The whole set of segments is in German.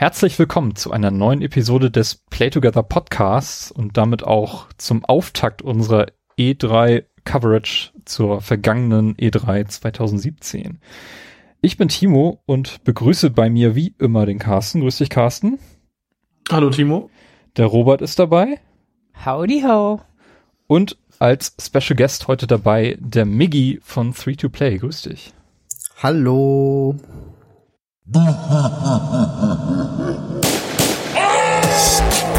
Herzlich willkommen zu einer neuen Episode des Play Together Podcasts und damit auch zum Auftakt unserer E3 Coverage zur vergangenen E3 2017. Ich bin Timo und begrüße bei mir wie immer den Carsten. Grüß dich, Carsten. Hallo, Timo. Der Robert ist dabei. Howdy ho. Und als Special Guest heute dabei der Miggy von 3-2-Play. Grüß dich. Hallo. oh!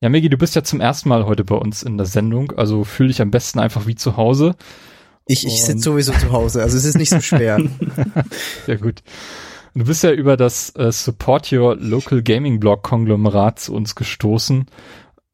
Ja, Megi, du bist ja zum ersten Mal heute bei uns in der Sendung, also fühl dich am besten einfach wie zu Hause. Ich, ich sitze sowieso zu Hause, also es ist nicht so schwer. Sehr gut. Du bist ja über das äh, Support Your Local Gaming Blog Konglomerat zu uns gestoßen.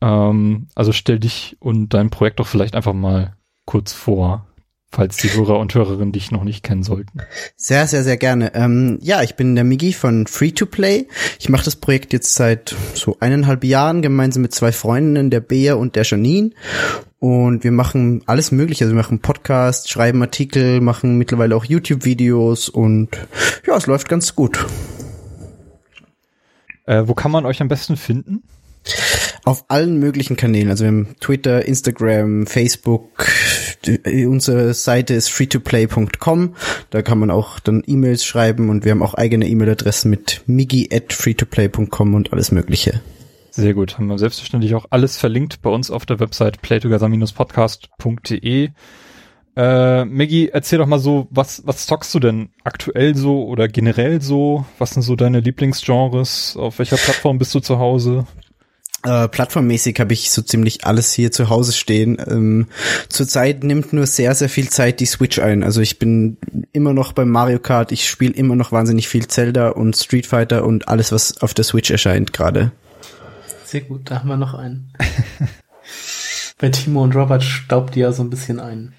Ähm, also stell dich und dein Projekt doch vielleicht einfach mal kurz vor falls die Hörer und Hörerinnen dich noch nicht kennen sollten. Sehr, sehr, sehr gerne. Ähm, ja, ich bin der Migi von Free to Play. Ich mache das Projekt jetzt seit so eineinhalb Jahren gemeinsam mit zwei Freundinnen, der Bea und der Janine. Und wir machen alles Mögliche. Also wir machen Podcasts, schreiben Artikel, machen mittlerweile auch YouTube-Videos und ja, es läuft ganz gut. Äh, wo kann man euch am besten finden? Auf allen möglichen Kanälen, also im Twitter, Instagram, Facebook. Unsere Seite ist freetoplay.com. Da kann man auch dann E-Mails schreiben und wir haben auch eigene E-Mail-Adressen mit migi at freetoplay.com und alles Mögliche. Sehr gut. Haben wir selbstverständlich auch alles verlinkt bei uns auf der Website playtogether-podcast.de. Äh, Maggie, erzähl doch mal so, was, was zockst du denn aktuell so oder generell so? Was sind so deine Lieblingsgenres? Auf welcher Plattform bist du zu Hause? Äh, plattformmäßig habe ich so ziemlich alles hier zu Hause stehen. Ähm, zurzeit nimmt nur sehr, sehr viel Zeit die Switch ein. Also ich bin immer noch beim Mario Kart, ich spiele immer noch wahnsinnig viel Zelda und Street Fighter und alles, was auf der Switch erscheint gerade. Sehr gut, da haben wir noch einen. Bei Timo und Robert staubt die ja so ein bisschen ein.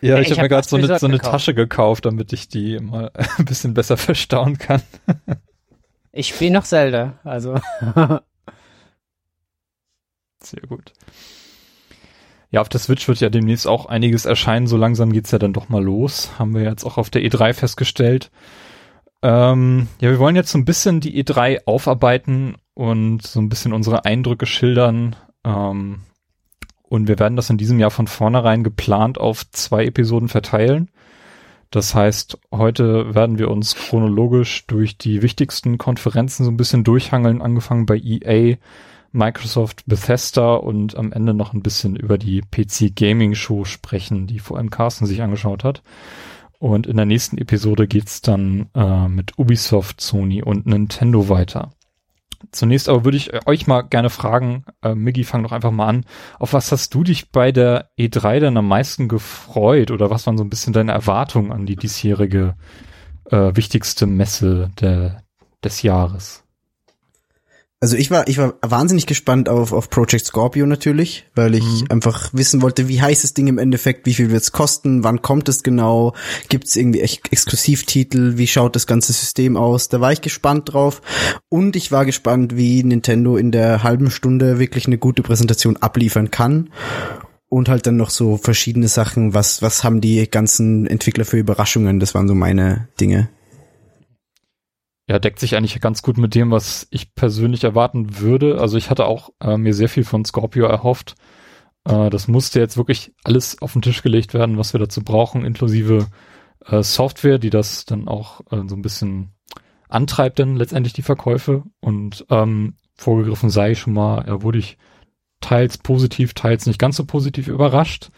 Ja, ich, ich habe hab mir gerade so eine, so eine Tasche gekauft, damit ich die mal ein bisschen besser verstauen kann. ich spiele noch Zelda, also. Sehr gut. Ja, auf der Switch wird ja demnächst auch einiges erscheinen. So langsam geht's ja dann doch mal los. Haben wir jetzt auch auf der E3 festgestellt. Ähm, ja, wir wollen jetzt so ein bisschen die E3 aufarbeiten und so ein bisschen unsere Eindrücke schildern. Ähm, und wir werden das in diesem Jahr von vornherein geplant auf zwei Episoden verteilen. Das heißt, heute werden wir uns chronologisch durch die wichtigsten Konferenzen so ein bisschen durchhangeln, angefangen bei EA, Microsoft, Bethesda und am Ende noch ein bisschen über die PC Gaming Show sprechen, die vor allem Carsten sich angeschaut hat. Und in der nächsten Episode geht's dann äh, mit Ubisoft, Sony und Nintendo weiter. Zunächst aber würde ich euch mal gerne fragen, äh, Miggy, fang doch einfach mal an. Auf was hast du dich bei der E3 denn am meisten gefreut oder was waren so ein bisschen deine Erwartungen an die diesjährige äh, wichtigste Messe der, des Jahres? Also ich war, ich war wahnsinnig gespannt auf, auf Project Scorpio natürlich, weil ich mhm. einfach wissen wollte, wie heißt das Ding im Endeffekt, wie viel wird's kosten, wann kommt es genau, gibt's irgendwie Ex Exklusivtitel, wie schaut das ganze System aus. Da war ich gespannt drauf und ich war gespannt, wie Nintendo in der halben Stunde wirklich eine gute Präsentation abliefern kann und halt dann noch so verschiedene Sachen, was, was haben die ganzen Entwickler für Überraschungen, das waren so meine Dinge. Ja, deckt sich eigentlich ganz gut mit dem, was ich persönlich erwarten würde. Also ich hatte auch äh, mir sehr viel von Scorpio erhofft. Äh, das musste jetzt wirklich alles auf den Tisch gelegt werden, was wir dazu brauchen, inklusive äh, Software, die das dann auch äh, so ein bisschen antreibt, dann letztendlich die Verkäufe. Und ähm, vorgegriffen sei schon mal, er wurde ich teils positiv, teils nicht ganz so positiv überrascht.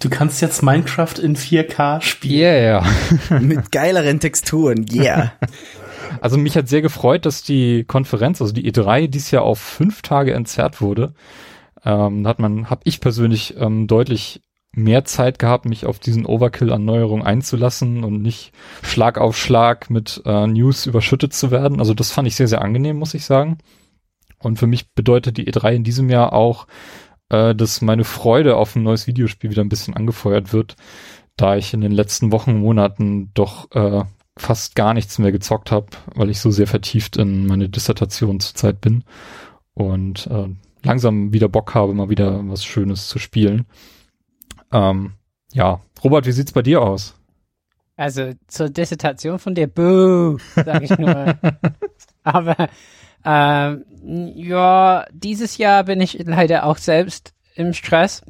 Du kannst jetzt Minecraft in 4K spielen. Yeah. Mit geileren Texturen, yeah. Also mich hat sehr gefreut, dass die Konferenz, also die E3, dies Jahr auf fünf Tage entzerrt wurde. Ähm, hat man, habe ich persönlich ähm, deutlich mehr Zeit gehabt, mich auf diesen Overkill an Neuerungen einzulassen und nicht Schlag auf Schlag mit äh, News überschüttet zu werden. Also das fand ich sehr, sehr angenehm, muss ich sagen. Und für mich bedeutet die E3 in diesem Jahr auch, äh, dass meine Freude auf ein neues Videospiel wieder ein bisschen angefeuert wird, da ich in den letzten Wochen, Monaten doch äh, fast gar nichts mehr gezockt habe, weil ich so sehr vertieft in meine Dissertation zurzeit bin und äh, langsam wieder Bock habe, mal wieder was Schönes zu spielen. Ähm, ja, Robert, wie sieht's bei dir aus? Also zur Dissertation von dir, boo, sag ich nur. Aber ähm, ja, dieses Jahr bin ich leider auch selbst im Stress,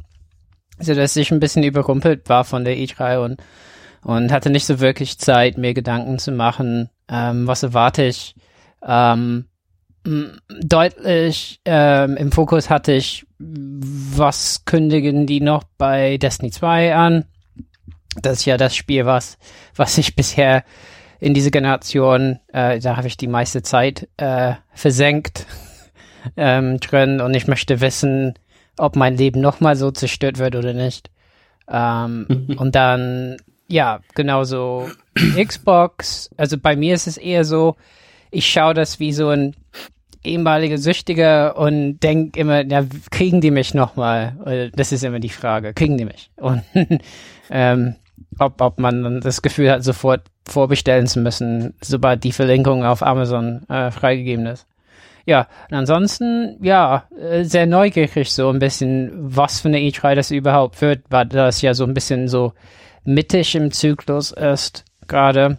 so dass ich ein bisschen überrumpelt war von der E3 und und hatte nicht so wirklich Zeit, mir Gedanken zu machen, ähm, was erwarte ich. Ähm, deutlich ähm, im Fokus hatte ich, was kündigen die noch bei Destiny 2 an? Das ist ja das Spiel, was, was ich bisher in diese Generation, äh, da habe ich die meiste Zeit äh, versenkt ähm, drin und ich möchte wissen, ob mein Leben nochmal so zerstört wird oder nicht. Ähm, und dann, ja, genauso Xbox. Also bei mir ist es eher so, ich schaue das wie so ein ehemaliger Süchtiger und denk immer, ja, kriegen die mich nochmal? Das ist immer die Frage, kriegen die mich? Und ähm, ob, ob man dann das Gefühl hat, sofort vorbestellen zu müssen, sobald die Verlinkung auf Amazon äh, freigegeben ist. Ja, und ansonsten, ja, äh, sehr neugierig so ein bisschen, was für eine E3 das überhaupt wird, weil das ja so ein bisschen so mittig im Zyklus ist, gerade.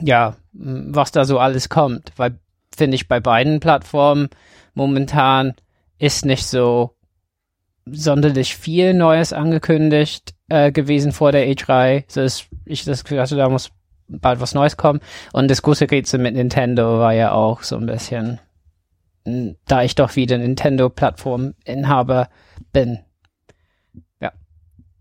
Ja, was da so alles kommt, weil finde ich bei beiden Plattformen momentan ist nicht so sonderlich viel Neues angekündigt äh, gewesen vor der E3. So ist, ich das Gefühl hatte, da muss bald was Neues kommen. Und das große Rätsel mit Nintendo war ja auch so ein bisschen, da ich doch wieder Nintendo-Plattform-Inhaber bin. Ja.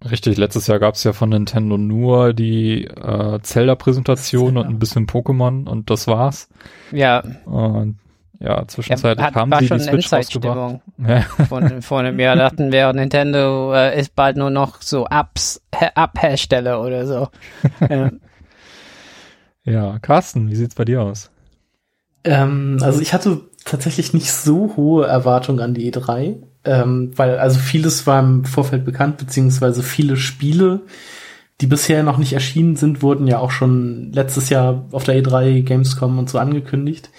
Richtig, letztes Jahr gab es ja von Nintendo nur die äh, Zelda-Präsentation und ein bisschen Pokémon und das war's. Ja. Und ja, zwischenzeitlich ja, haben war sie schon die Switch rausgebracht. Ja. Von, vor einem Jahr dachten wir, Nintendo äh, ist bald nur noch so Apps, App-Hersteller oder so. ja. Ja, Carsten, wie sieht's bei dir aus? Ähm, also ich hatte tatsächlich nicht so hohe Erwartungen an die E3, ähm, weil also vieles war im Vorfeld bekannt, beziehungsweise viele Spiele, die bisher noch nicht erschienen sind, wurden ja auch schon letztes Jahr auf der E3 Gamescom und so angekündigt.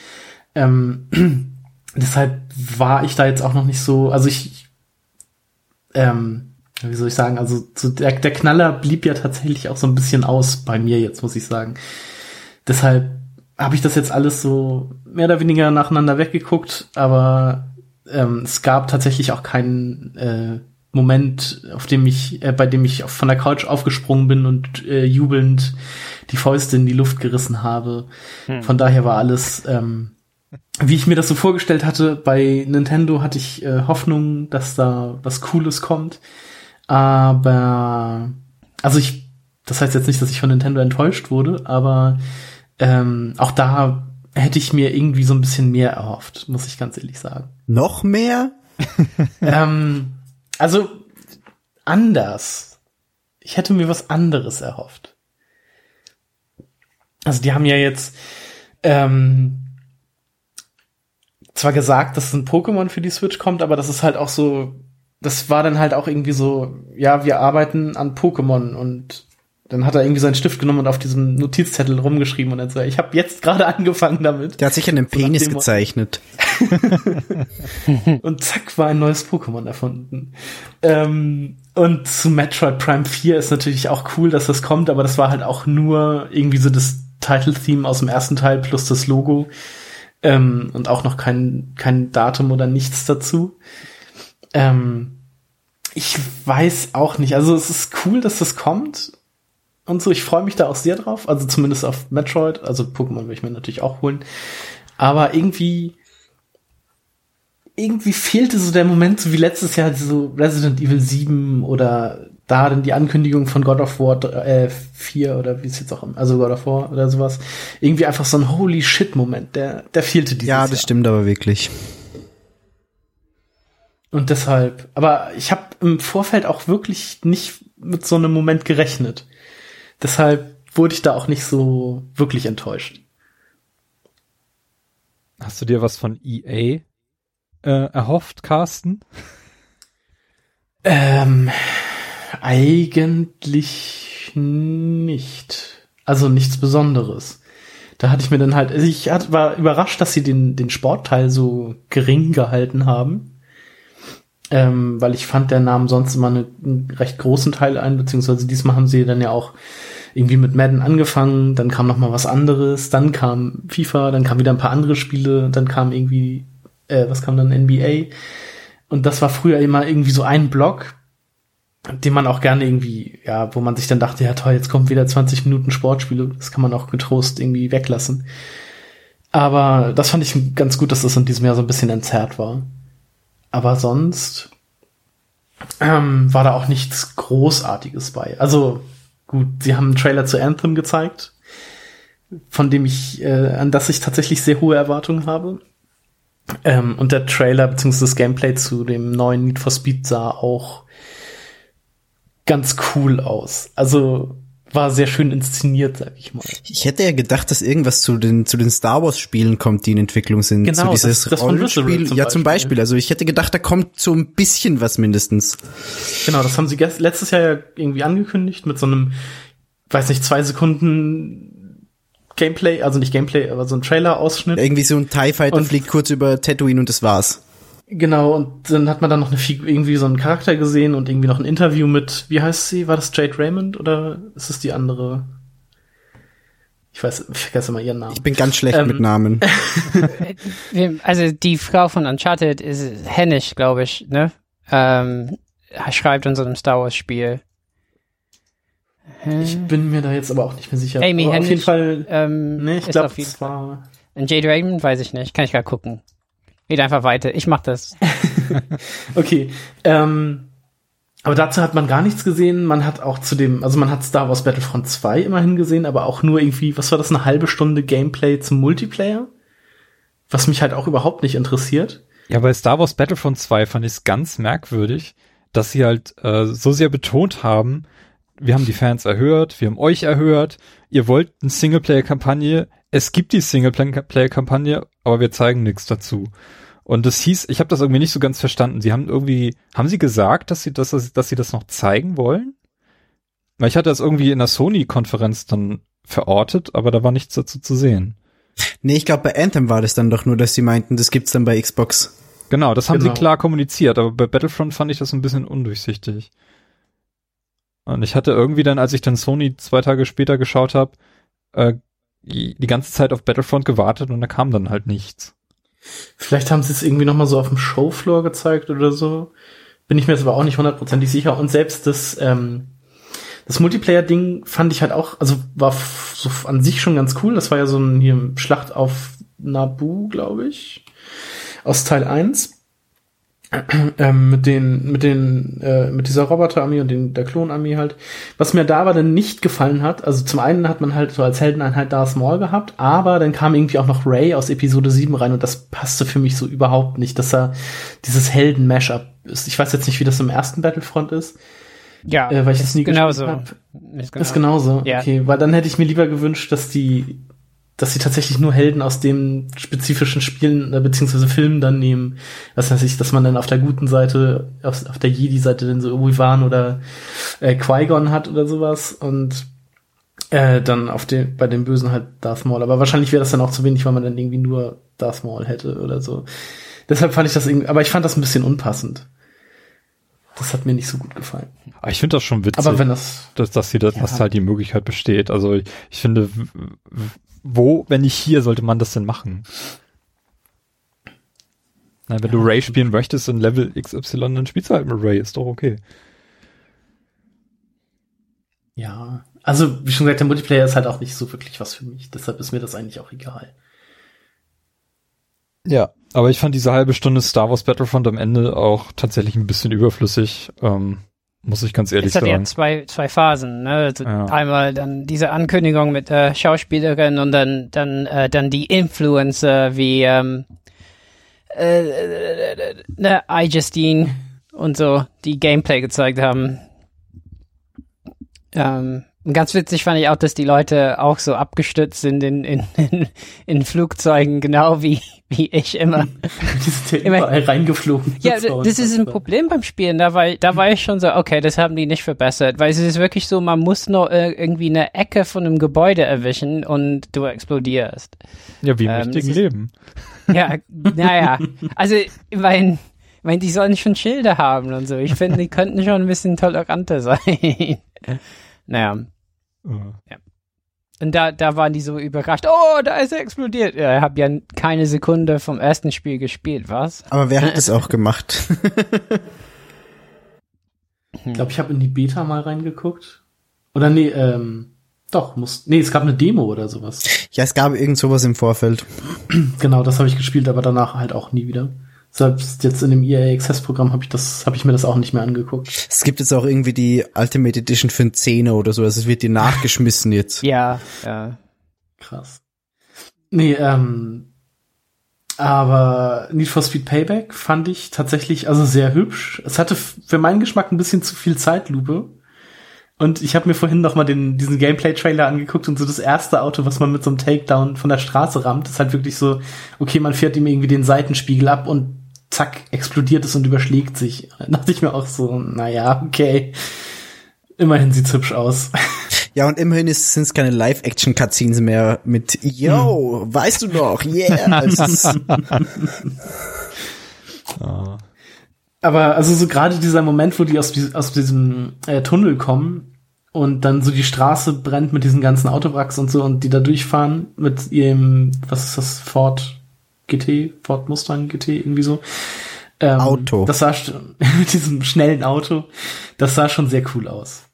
Ähm, deshalb war ich da jetzt auch noch nicht so, also ich, ähm, wie soll ich sagen, also so der, der Knaller blieb ja tatsächlich auch so ein bisschen aus bei mir jetzt, muss ich sagen. Deshalb habe ich das jetzt alles so mehr oder weniger nacheinander weggeguckt, aber ähm, es gab tatsächlich auch keinen äh, Moment, auf dem ich, äh, bei dem ich von der Couch aufgesprungen bin und äh, jubelnd die Fäuste in die Luft gerissen habe. Hm. Von daher war alles ähm, wie ich mir das so vorgestellt hatte, bei Nintendo hatte ich äh, Hoffnung, dass da was Cooles kommt. Aber, also ich, das heißt jetzt nicht, dass ich von Nintendo enttäuscht wurde, aber ähm, auch da hätte ich mir irgendwie so ein bisschen mehr erhofft, muss ich ganz ehrlich sagen. Noch mehr? ähm, also anders. Ich hätte mir was anderes erhofft. Also die haben ja jetzt ähm, zwar gesagt, dass ein Pokémon für die Switch kommt, aber das ist halt auch so, das war dann halt auch irgendwie so, ja, wir arbeiten an Pokémon und dann hat er irgendwie seinen Stift genommen und auf diesem Notizzettel rumgeschrieben und dann so, ich habe jetzt gerade angefangen damit. Der hat sich einen Penis so gezeichnet. und zack, war ein neues Pokémon erfunden. Ähm, und zu Metroid Prime 4 ist natürlich auch cool, dass das kommt, aber das war halt auch nur irgendwie so das Title-Theme aus dem ersten Teil plus das Logo ähm, und auch noch kein, kein Datum oder nichts dazu. Ähm, ich weiß auch nicht. Also es ist cool, dass das kommt und so. Ich freue mich da auch sehr drauf. Also zumindest auf Metroid. Also Pokémon will ich mir natürlich auch holen. Aber irgendwie irgendwie fehlte so der Moment, so wie letztes Jahr so Resident Evil 7 oder da dann die Ankündigung von God of War äh, 4 oder wie es jetzt auch, also God of War oder sowas. Irgendwie einfach so ein Holy Shit Moment, der, der fehlte dieses Ja, das Jahr. stimmt aber wirklich. Und deshalb, aber ich habe im Vorfeld auch wirklich nicht mit so einem Moment gerechnet. Deshalb wurde ich da auch nicht so wirklich enttäuscht. Hast du dir was von EA äh, erhofft, Carsten? Ähm, eigentlich nicht. Also nichts Besonderes. Da hatte ich mir dann halt, also ich war überrascht, dass sie den, den Sportteil so gering gehalten haben. Ähm, weil ich fand, der nahm sonst immer eine, einen recht großen Teil ein, beziehungsweise diesmal haben sie dann ja auch irgendwie mit Madden angefangen, dann kam noch mal was anderes, dann kam FIFA, dann kam wieder ein paar andere Spiele, dann kam irgendwie, äh, was kam dann NBA und das war früher immer irgendwie so ein Block, den man auch gerne irgendwie, ja, wo man sich dann dachte, ja toll, jetzt kommt wieder 20 Minuten Sportspiele, das kann man auch getrost irgendwie weglassen. Aber das fand ich ganz gut, dass das in diesem Jahr so ein bisschen entzerrt war. Aber sonst ähm, war da auch nichts Großartiges bei. Also gut, sie haben einen Trailer zu Anthem gezeigt, von dem ich, äh, an das ich tatsächlich sehr hohe Erwartungen habe. Ähm, und der Trailer bzw. das Gameplay zu dem neuen Need for Speed sah auch ganz cool aus. Also war sehr schön inszeniert, sag ich mal. Ich hätte ja gedacht, dass irgendwas zu den zu den Star Wars Spielen kommt, die in Entwicklung sind. Genau, so dieses das- das von Rollenspiel. Zum ja, zum Beispiel. Also ich hätte gedacht, da kommt so ein bisschen was mindestens. Genau, das haben sie letztes Jahr ja irgendwie angekündigt mit so einem, weiß nicht, zwei Sekunden Gameplay, also nicht Gameplay, aber so ein Trailer-Ausschnitt. Irgendwie so ein TIE Fighter Und- fliegt kurz über Tatooine und das war's. Genau, und dann hat man dann noch eine Figur, irgendwie so einen Charakter gesehen und irgendwie noch ein Interview mit, wie heißt sie? War das Jade Raymond oder ist es die andere? Ich weiß, ich vergesse immer ihren Namen. Ich bin ganz schlecht Ähm, mit Namen. Also die Frau von Uncharted ist Hennish, glaube ich, ne? Ähm, schreibt in so einem Star Wars Spiel. Ich bin mir da jetzt aber auch nicht mehr sicher. Amy aber auf Hennig, jeden Fall, Ähm, nee, ich glaube, auf jeden es war, Und Jade Raymond weiß ich nicht. Kann ich gerade gucken. Red einfach weiter. Ich mach das. Okay, ähm, aber dazu hat man gar nichts gesehen. Man hat auch zu dem, also man hat Star Wars Battlefront 2 immerhin gesehen, aber auch nur irgendwie, was war das, eine halbe Stunde Gameplay zum Multiplayer? Was mich halt auch überhaupt nicht interessiert. Ja, bei Star Wars Battlefront 2 fand ich es ganz merkwürdig, dass sie halt äh, so sehr betont haben, wir haben die Fans erhört, wir haben euch erhört, ihr wollt eine Singleplayer-Kampagne, es gibt die Singleplayer-Kampagne, aber wir zeigen nichts dazu. Und das hieß, ich habe das irgendwie nicht so ganz verstanden. Sie haben irgendwie, haben sie gesagt, dass sie das, dass sie das noch zeigen wollen? Weil ich hatte das irgendwie in der Sony-Konferenz dann verortet, aber da war nichts dazu zu sehen. Nee, ich glaube, bei Anthem war das dann doch nur, dass sie meinten, das gibt's dann bei Xbox. Genau, das haben Genau. sie klar kommuniziert, aber bei Battlefront fand ich das ein bisschen undurchsichtig. Und ich hatte irgendwie dann, als ich dann Sony zwei Tage später geschaut habe, äh, die ganze Zeit auf Battlefront gewartet und da kam dann halt nichts. Vielleicht haben sie es irgendwie noch mal so auf dem Showfloor gezeigt oder so. Bin ich mir jetzt aber auch nicht hundertprozentig sicher. Und selbst das, ähm, das Multiplayer-Ding fand ich halt auch, also war so an sich schon ganz cool. Das war ja so ein hier Schlacht auf Naboo, glaube ich, aus Teil 1. Ähm, mit den, mit den, äh, mit dieser Roboterarmee und den, der Klonarmee halt. Was mir da aber dann nicht gefallen hat, also zum einen hat man halt so als Heldeneinheit Darth Maul gehabt, aber dann kam irgendwie auch noch Ray aus Episode 7 rein und das passte für mich so überhaupt nicht, dass er dieses Helden-Mashup ist. Ich weiß jetzt nicht, wie das im ersten Battlefront ist, Ja, äh, weil ich das nie genauso. Ist Das ist genauso. Ja. Okay, weil dann hätte ich mir lieber gewünscht, dass die, dass sie tatsächlich nur Helden aus den spezifischen Spielen äh, beziehungsweise Filmen dann nehmen. Das heißt, ich, dass man dann auf der guten Seite, auf, auf der Jedi-Seite dann so Obi-Wan oder äh, Qui-Gon hat oder sowas und äh, dann auf den, bei den Bösen halt Darth Maul. Aber wahrscheinlich wäre das dann auch zu wenig, weil man dann irgendwie nur Darth Maul hätte oder so. Deshalb fand ich das irgendwie, aber ich fand das ein bisschen unpassend. Das hat mir nicht so gut gefallen. Aber ich finde das schon witzig, Aber wenn das, dass, dass hier das, Ja. dass halt die Möglichkeit besteht. Also ich, ich finde, wo, wenn nicht hier, sollte man das denn machen? Na, wenn du Ray spielen möchtest in Level XY, dann spielst du halt mit Ray, ist doch okay. Ja, also wie schon gesagt, der Multiplayer ist halt auch nicht so wirklich was für mich. Deshalb ist mir das eigentlich auch egal. Ja, aber ich fand diese halbe Stunde Star Wars Battlefront am Ende auch tatsächlich ein bisschen überflüssig, ähm, muss ich ganz ehrlich Es hat ja sagen. zwei, zwei Phasen, ne? Also Ja. Einmal dann diese Ankündigung mit der Schauspielerin und dann, dann, äh, dann die Influencer wie, ähm, äh, äh, ne, iJustine und so, die Gameplay gezeigt haben. Ähm, Und ganz witzig fand ich auch, dass die Leute auch so abgestürzt sind in, in, in, in Flugzeugen, genau wie, wie ich immer. Die sind ja überall reingeflogen. Ja, das ist ein Problem beim Spielen. Da war, da war ich schon so, okay, das haben die nicht verbessert. Weil es ist wirklich so, man muss nur äh, irgendwie eine Ecke von einem Gebäude erwischen und du explodierst. Ja, wie im Ähm, richtigen ist- Leben. Ja, naja. Also, ich mein, ich mein, die sollen schon Schilder haben und so. Ich finde, die könnten schon ein bisschen toleranter sein. naja. Äh, Und da, da waren die so überrascht. Oh, da ist er explodiert. Ja, ich habe ja keine Sekunde vom ersten Spiel gespielt, was? Aber wer hat das auch gemacht? Ich glaube, ich habe in die Beta mal reingeguckt. Oder nee, ähm, doch, muss. Nee, es gab eine Demo oder sowas. ja, es gab irgend sowas im Vorfeld. Genau, das habe ich gespielt, aber danach halt auch nie wieder. Selbst jetzt in dem EA Access Programm habe ich das, habe ich mir das auch nicht mehr angeguckt. Es gibt jetzt auch irgendwie die Ultimate Edition für einen Zehner oder so. Also es wird dir nachgeschmissen jetzt. Ja, ja. Krass. Nee, ähm, aber Need for Speed Payback fand ich tatsächlich also sehr hübsch. Es hatte für meinen Geschmack ein bisschen zu viel Zeitlupe. Und ich habe mir vorhin noch mal den, diesen Gameplay-Trailer angeguckt und so das erste Auto, was man mit so einem Takedown von der Straße rammt, ist halt wirklich so, okay, man fährt ihm irgendwie den Seitenspiegel ab und zack, explodiert es und überschlägt sich. Da dachte ich mir auch so, naja, okay. Immerhin sieht's hübsch aus. Ja, und immerhin sind es keine Live-Action-Cutscenes mehr mit Yo, weißt du noch, yeah. Ah. Aber also so gerade dieser Moment, wo die aus, aus diesem äh, Tunnel kommen und dann so die Straße brennt mit diesen ganzen Autowracks und so und die da durchfahren mit ihrem, was ist das, Ford GT, Ford Mustang GT, irgendwie so. Ähm, Auto. Das sah mit diesem schnellen Auto, das sah schon sehr cool aus.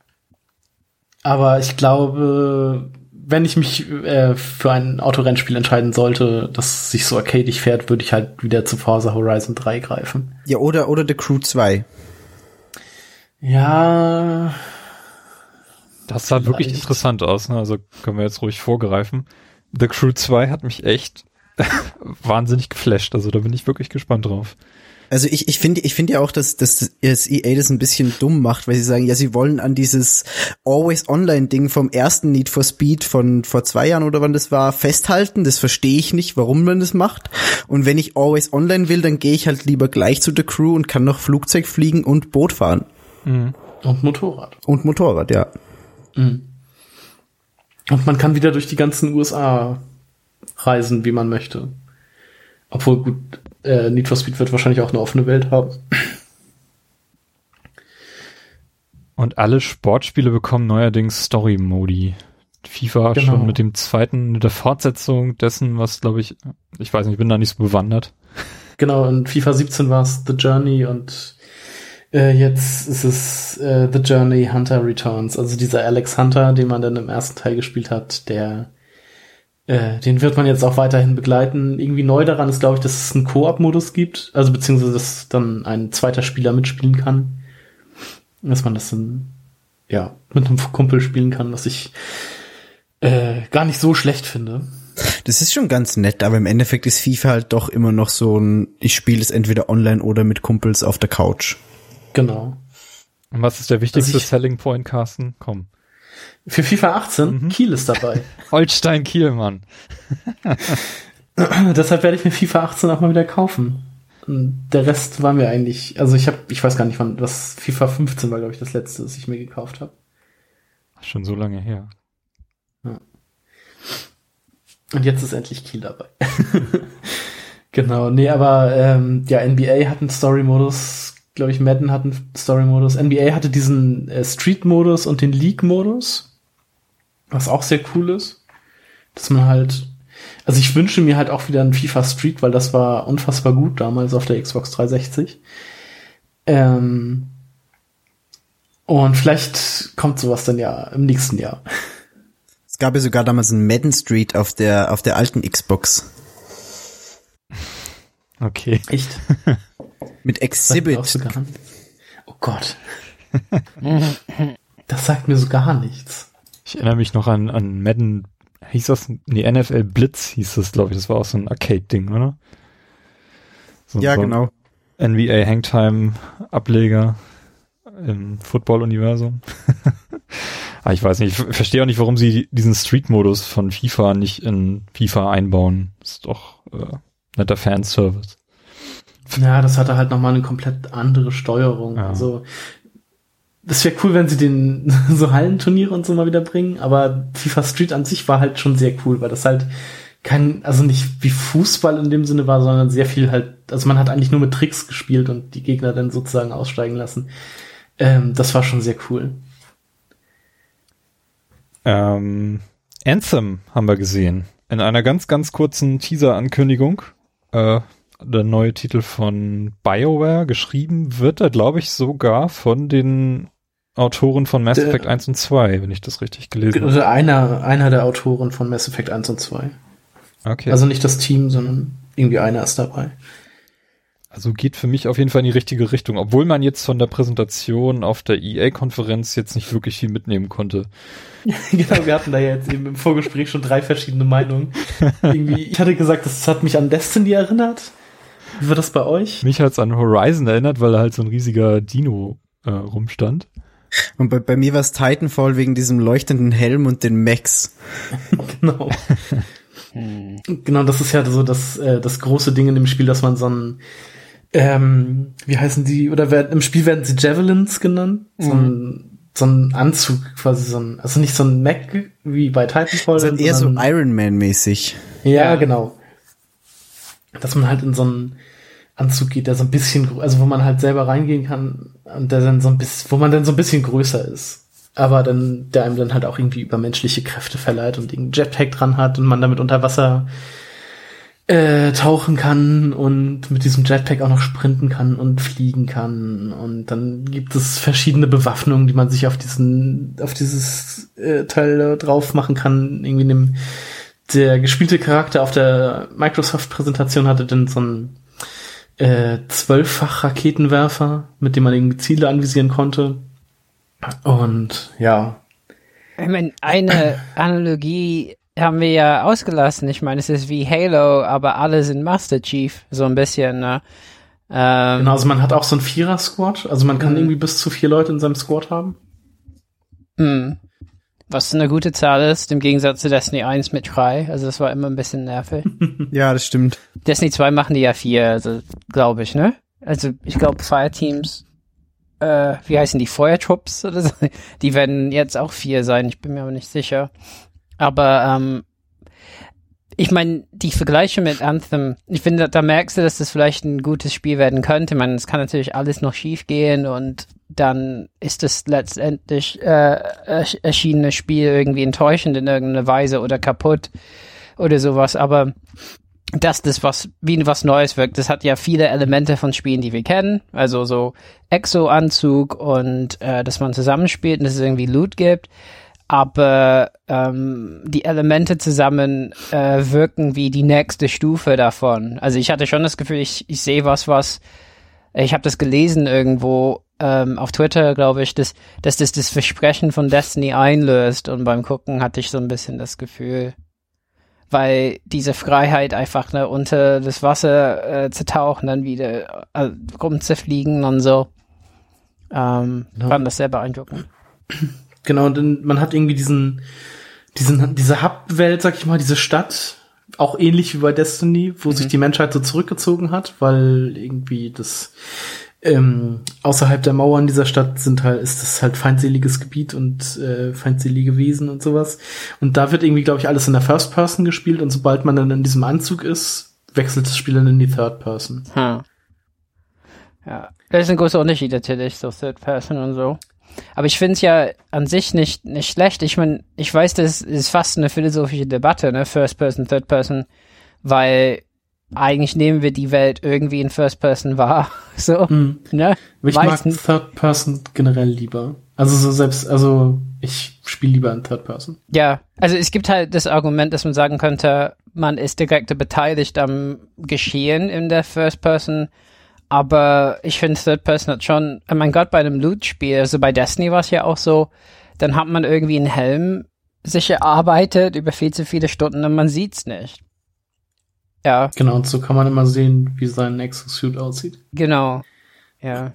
Aber ich glaube, wenn ich mich äh, für ein Autorennspiel entscheiden sollte, das sich so arcadig fährt, würde ich halt wieder zu Forza Horizon 3 greifen. ja, oder, oder The Crew 2. Ja, Das sah wirklich Vielleicht. interessant aus, ne? Also können wir jetzt ruhig vorgreifen. The Crew 2 hat mich echt wahnsinnig geflasht. Also da bin ich wirklich gespannt drauf. Also ich, ich finde ich finde ja auch, dass, dass das EA das ein bisschen dumm macht, weil sie sagen, ja, sie wollen an dieses Always-Online-Ding vom ersten Need for Speed von vor zwei Jahren oder wann das war, festhalten. Das verstehe ich nicht, warum man das macht. Und wenn ich Always Online will, dann gehe ich halt lieber gleich zu der Crew und kann noch Flugzeug fliegen und Boot fahren. und Motorrad. Und Motorrad, ja. Und man kann wieder durch die ganzen USA reisen, wie man möchte. Obwohl, gut, äh, Need for Speed wird wahrscheinlich auch eine offene Welt haben. Und alle Sportspiele bekommen neuerdings Story-Modi. FIFA Genau. schon mit dem zweiten, mit der Fortsetzung dessen, was glaube ich, ich weiß nicht, ich bin da nicht so bewandert. Genau, in FIFA 17 war es The Journey und äh, jetzt ist es äh, The Journey Hunter Returns. Also dieser Alex Hunter, den man dann im ersten Teil gespielt hat, der äh, den wird man jetzt auch weiterhin begleiten. Irgendwie neu daran ist, glaube ich, dass es einen Koop-Modus gibt, also beziehungsweise dass dann ein zweiter Spieler mitspielen kann. Dass man das dann ja mit einem Kumpel spielen kann, was ich äh, gar nicht so schlecht finde. Das ist schon ganz nett, aber im Endeffekt ist FIFA halt doch immer noch so ein, ich spiele es entweder online oder mit Kumpels auf der Couch. Genau. Und was ist der wichtigste Also ich- Selling Point, Carsten? Komm. Für FIFA 18, Kiel ist dabei. Holstein Kiel, Mann. Deshalb werde ich mir FIFA 18 auch mal wieder kaufen. Der Rest war mir eigentlich, also ich habe, ich weiß gar nicht, wann, was FIFA 15 war, glaube ich, das letzte, das ich mir gekauft habe. Schon so lange her. Und jetzt ist endlich Kiel dabei. genau, nee, aber ähm, ja, NBA hat einen Story-Modus, glaube ich, Madden hat einen Story-Modus. NBA hatte diesen äh, Street-Modus und den League-Modus, was auch sehr cool ist. Dass man halt, also ich wünsche mir halt auch wieder einen FIFA Street, weil das war unfassbar gut damals auf der Xbox 360. Ähm, und vielleicht kommt sowas dann ja im nächsten Jahr. Es gab ja sogar damals einen Madden Street auf der, auf der alten Xbox. Okay. Echt? Mit Exhibit. so. Oh Gott. Das sagt mir so gar nichts. Ich erinnere mich noch an, an Madden, hieß das, nee, NFL Blitz hieß das, glaube ich. Das war auch so ein Arcade-Ding, oder? So, Ja, so genau. NBA Hangtime Ableger im Football-Universum. Ah, ich weiß nicht, ich verstehe auch nicht, warum sie diesen Street-Modus von FIFA nicht in FIFA einbauen. Das ist doch äh, netter Fanservice. Ja, das hatte halt nochmal eine komplett andere Steuerung. Ja. Also, das wäre cool, wenn sie den so Hallenturniere und so mal wieder bringen, aber FIFA Street an sich war halt schon sehr cool, weil das halt kein, also nicht wie Fußball in dem Sinne war, sondern sehr viel halt, also man hat eigentlich nur mit Tricks gespielt und die Gegner dann sozusagen aussteigen lassen. Ähm, das war schon sehr cool. Ähm, Anthem haben wir gesehen. In einer ganz, ganz kurzen Teaser-Ankündigung. Äh, der neue Titel von BioWare. Geschrieben wird er, glaube ich, sogar von den Autoren von Mass Der- Effect 1 und 2, wenn ich das richtig gelesen habe. Also einer, einer der Autoren von Mass Effect 1 und 2. Okay. Also nicht das Team, sondern irgendwie einer ist dabei. Also geht für mich auf jeden Fall in die richtige Richtung, obwohl man jetzt von der Präsentation auf der EA-Konferenz jetzt nicht wirklich viel mitnehmen konnte. genau, wir hatten da ja jetzt eben im Vorgespräch schon drei verschiedene Meinungen. Irgendwie, ich hatte gesagt, das hat mich an Destiny erinnert. Wie war das bei euch? Mich hat's an Horizon erinnert, weil da halt so ein riesiger Dino äh, rumstand. Und bei, bei mir war es Titanfall wegen diesem leuchtenden Helm und den Mechs. Genau. Genau, das ist ja so das, äh, das große Ding in dem Spiel, dass man so ein, ähm, wie heißen die, oder wer, im Spiel werden sie Javelins genannt, so ein, so ein Anzug quasi, so ein, also nicht so ein Mac wie bei Titanfall. Das ist eher so sondern- Iron Man mäßig. Ja, Ja. genau. Dass man halt in so einen Anzug geht, der so ein bisschen, also wo man halt selber reingehen kann und der dann so ein bisschen, wo man dann so ein bisschen größer ist. Aber dann, der einem dann halt auch irgendwie übermenschliche Kräfte verleiht und einen Jetpack dran hat und man damit unter Wasser äh, tauchen kann und mit diesem Jetpack auch noch sprinten kann und fliegen kann. Und dann gibt es verschiedene Bewaffnungen, die man sich auf diesen, auf dieses äh, Teil drauf machen kann. Irgendwie in dem, der gespielte Charakter auf der Microsoft-Präsentation hatte dann so einen äh, zwölffach Raketenwerfer, mit dem man irgendwie Ziele anvisieren konnte. Und ja, Ich meine, eine Analogie haben wir ja ausgelassen. Ich meine, es ist wie Halo, aber alle sind Master Chief, so ein bisschen. Ne? Ähm, genau, also man hat auch so einen Vierer-Squad, also man kann irgendwie bis zu vier Leute in seinem Squad haben. hm. Was eine gute Zahl ist, im Gegensatz zu Destiny 1 mit 3. Also das war immer ein bisschen nervig. Ja, das stimmt. Destiny 2 machen die ja vier, also glaube ich, ne? Also ich glaube Fireteams, äh, wie heißen die, Feuertrupps oder so, die werden jetzt auch vier sein, ich bin mir aber nicht sicher. Aber ähm, ich meine, die Vergleiche mit Anthem, ich finde, da, merkst du, dass das vielleicht ein gutes Spiel werden könnte. Man, es kann natürlich alles noch schief gehen und dann ist das letztendlich äh, ersch- erschienene Spiel irgendwie enttäuschend in irgendeiner Weise oder kaputt oder sowas. Aber dass das was wie was Neues wirkt. Das hat ja viele Elemente von Spielen, die wir kennen. Also so Exo-Anzug und äh, dass man zusammenspielt und dass es irgendwie Loot gibt. Aber ähm, die Elemente zusammen äh, wirken wie die nächste Stufe davon. Also ich hatte schon das Gefühl, ich, ich sehe was, was ich habe das gelesen irgendwo ähm, auf Twitter, glaube ich, dass, dass das das Versprechen von Destiny einlöst. Und beim Gucken hatte ich so ein bisschen das Gefühl, weil diese Freiheit einfach ne, unter das Wasser äh, zu tauchen, dann wieder äh, rumzufliegen und so. Ähm, Ja. Fand das sehr beeindruckend. Genau, und dann, man hat irgendwie diesen, diesen, diese Hub-Welt, sag ich mal, diese Stadt, auch ähnlich wie bei Destiny, wo sich die Menschheit so zurückgezogen hat, weil irgendwie das ähm, außerhalb der Mauern dieser Stadt sind halt, ist das halt feindseliges Gebiet und äh, feindselige Wesen und sowas. Und da wird irgendwie, glaube ich, alles in der First Person gespielt und sobald man dann in diesem Anzug ist, wechselt das Spiel dann in die Third Person. Hm. Ja, das ist ein großer Unterschied natürlich, so Third Person und so. Aber ich finde es ja an sich nicht, nicht schlecht. Ich meine, ich weiß, das ist fast eine philosophische Debatte, ne? First Person, Third Person, weil eigentlich nehmen wir die Welt irgendwie in First Person wahr. So, Mhm. ne? Ich Meistens. mag Third Person generell lieber. Also so selbst, also ich spiele lieber in Third Person. Ja, also es gibt halt das Argument, dass man sagen könnte, man ist direkt beteiligt am Geschehen in der First Person, aber ich finde Third Person hat schon, oh mein Gott, bei einem Loot-Spiel, also bei Destiny war es ja auch so, dann hat man irgendwie einen Helm sich erarbeitet über viel zu viele Stunden und man sieht's nicht. Ja, Genau, und so kann man immer sehen, wie sein Exosuit aussieht. genau. Ja.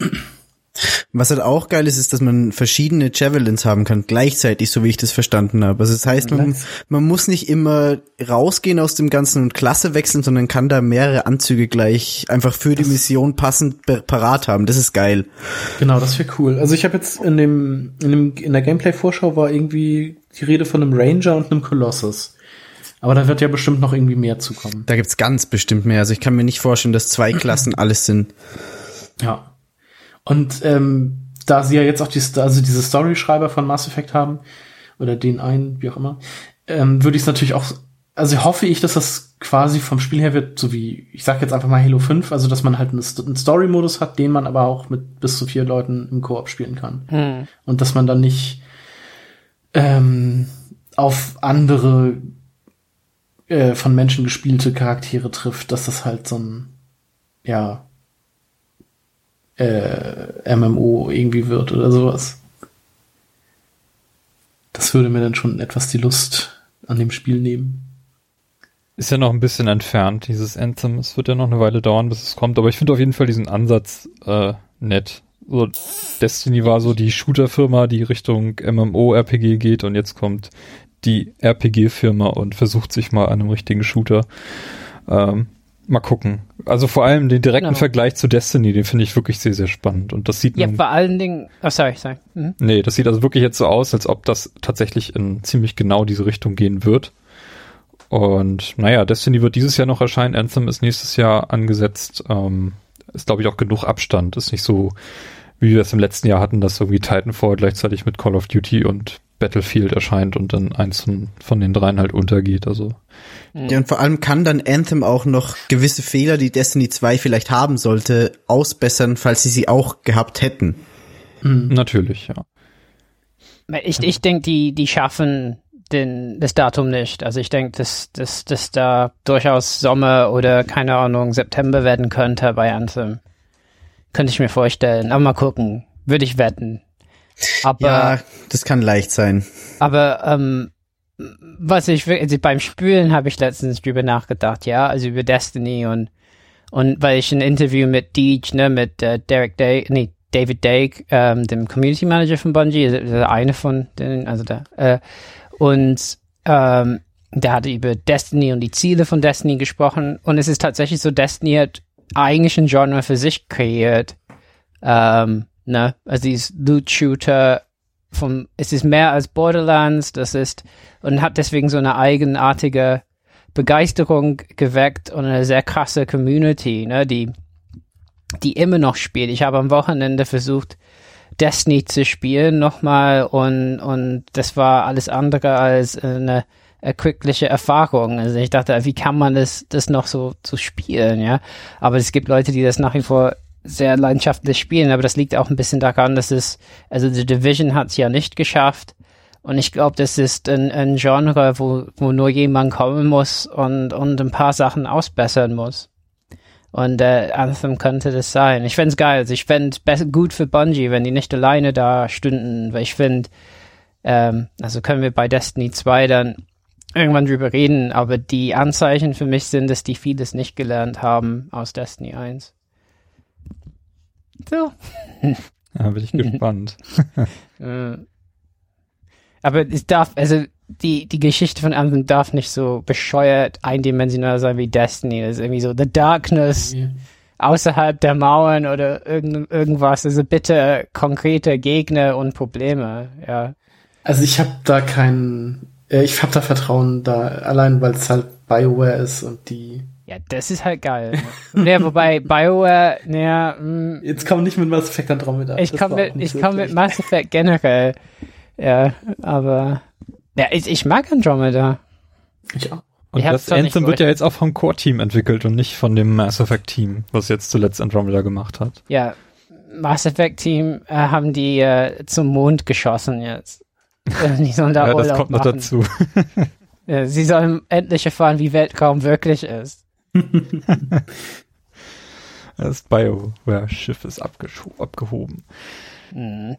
Was halt auch geil ist, ist, dass man verschiedene Javelins haben kann, gleichzeitig, so wie ich das verstanden habe. Also das heißt, man, man muss nicht immer rausgehen aus dem Ganzen und Klasse wechseln, sondern kann da mehrere Anzüge gleich einfach für die Mission passend parat haben. Das ist geil. Genau, das wäre cool. Also ich habe jetzt in dem, in dem, in der Gameplay-Vorschau war irgendwie die Rede von einem Ranger und einem Colossus. Aber da wird ja bestimmt noch irgendwie mehr zukommen. Da gibt's ganz bestimmt mehr. Also ich kann mir nicht vorstellen, dass zwei Klassen alles sind. Ja. Und ähm, da sie ja jetzt auch die, also diese Story-Schreiber von Mass Effect haben, oder den einen, wie auch immer, ähm, würde ich es natürlich auch, also hoffe ich, dass das quasi vom Spiel her wird, so wie, ich sag jetzt einfach mal Halo 5, also dass man halt einen, Story-Modus hat, den man aber auch mit bis zu vier Leuten im Koop spielen kann. Hm. Und dass man dann nicht ähm, auf andere äh, von Menschen gespielte Charaktere trifft, dass das halt so ein, ja, äh, MMO irgendwie wird oder sowas. Das würde mir dann schon etwas die Lust an dem Spiel nehmen. Ist ja noch ein bisschen entfernt, dieses Anthem. Es wird ja noch eine Weile dauern, bis es kommt, aber ich finde auf jeden Fall diesen Ansatz äh, nett. So, Destiny war so die Shooter-Firma, die Richtung MMO-RPG geht und jetzt kommt die RPG-Firma und versucht sich mal an einem richtigen Shooter. Ähm, mal gucken. Also vor allem den direkten genau. Vergleich zu Destiny, den finde ich wirklich sehr, sehr spannend. Und das sieht man. Ja, vor allen Dingen, oh, sorry, sorry. Mhm. Nee, das sieht also wirklich jetzt so aus, als ob das tatsächlich in ziemlich genau diese Richtung gehen wird. Und naja, Destiny wird dieses Jahr noch erscheinen, Anthem ist nächstes Jahr angesetzt. Ähm, ist, glaube ich, auch genug Abstand. Ist nicht so, wie wir es im letzten Jahr hatten, dass irgendwie Titanfall gleichzeitig mit Call of Duty und Battlefield erscheint und dann eins von, von den dreien halt untergeht. Also ja, und vor allem kann dann Anthem auch noch gewisse Fehler, die Destiny 2 vielleicht haben sollte, ausbessern, falls sie sie auch gehabt hätten. Mhm. Natürlich, ja. Ich, ich denke, die, die schaffen den, das Datum nicht. Also ich denke, dass, dass, dass da durchaus Sommer oder keine Ahnung, September werden könnte bei Anthem. Könnte ich mir vorstellen. Aber mal gucken. Würde ich wetten. Aber, ja, das kann leicht sein. Aber ähm, was ich also beim Spülen habe ich letztens drüber nachgedacht, ja, also über Destiny und und weil ich ein Interview mit Deej, ne, mit äh, Derek Day, nee, David Dake, ähm, dem Community Manager von Bungie, also, der eine von den, also der, äh, und ähm, der hatte über Destiny und die Ziele von Destiny gesprochen und es ist tatsächlich so, Destiny hat eigentlich ein Genre für sich kreiert, ähm, ne, also dieses Loot Shooter vom, es ist mehr als Borderlands, das ist, und hat deswegen so eine eigenartige Begeisterung geweckt und eine sehr krasse Community, ne, die, die immer noch spielt. Ich habe am Wochenende versucht, Destiny zu spielen nochmal und, und das war alles andere als eine erquickliche Erfahrung. Also ich dachte, wie kann man das, das noch so, so spielen, ja? Aber es gibt Leute, die das nach wie vor sehr leidenschaftlich spielen, aber das liegt auch ein bisschen daran, dass es, also The Division hat es ja nicht geschafft. Und ich glaube, das ist ein, ein Genre, wo, wo nur jemand kommen muss und, und ein paar Sachen ausbessern muss. Und äh, Anthem könnte das sein. Ich fände geil. Also ich fände gut für Bungie, wenn die nicht alleine da stünden, weil ich finde, ähm, also können wir bei Destiny 2 dann irgendwann drüber reden, aber die Anzeichen für mich sind, dass die vieles nicht gelernt haben aus Destiny 1. So. Ja, bin ich gespannt. Äh. Aber es darf, also die, die Geschichte von Anthem darf nicht so bescheuert eindimensional sein wie Destiny. Das ist irgendwie so The Darkness außerhalb der Mauern oder irgend, irgendwas. Also bitte konkrete Gegner und Probleme, ja. Also ich habe da kein, äh, ich habe da Vertrauen da, allein weil es halt Bioware ist und die ja, das ist halt geil. ja, wobei BioWare, naja, mh, mm, Jetzt komm nicht mit Mass Effect Andromeda. Ich komme mit, ich komm mit Mass Effect generell. Ja, aber, ja, ich, ich mag Andromeda. Ich auch. Und ich das Anthem wird ja jetzt auch vom Core-Team entwickelt und nicht von dem Mass Effect-Team, was jetzt zuletzt Andromeda gemacht hat. Ja, Mass Effect-Team äh, haben die äh, zum Mond geschossen jetzt. die sollen da ja, das kommt noch dazu. ja, sie sollen endlich erfahren, wie Weltraum wirklich ist. das BioWare-Schiff ist abgehoben. Mhm.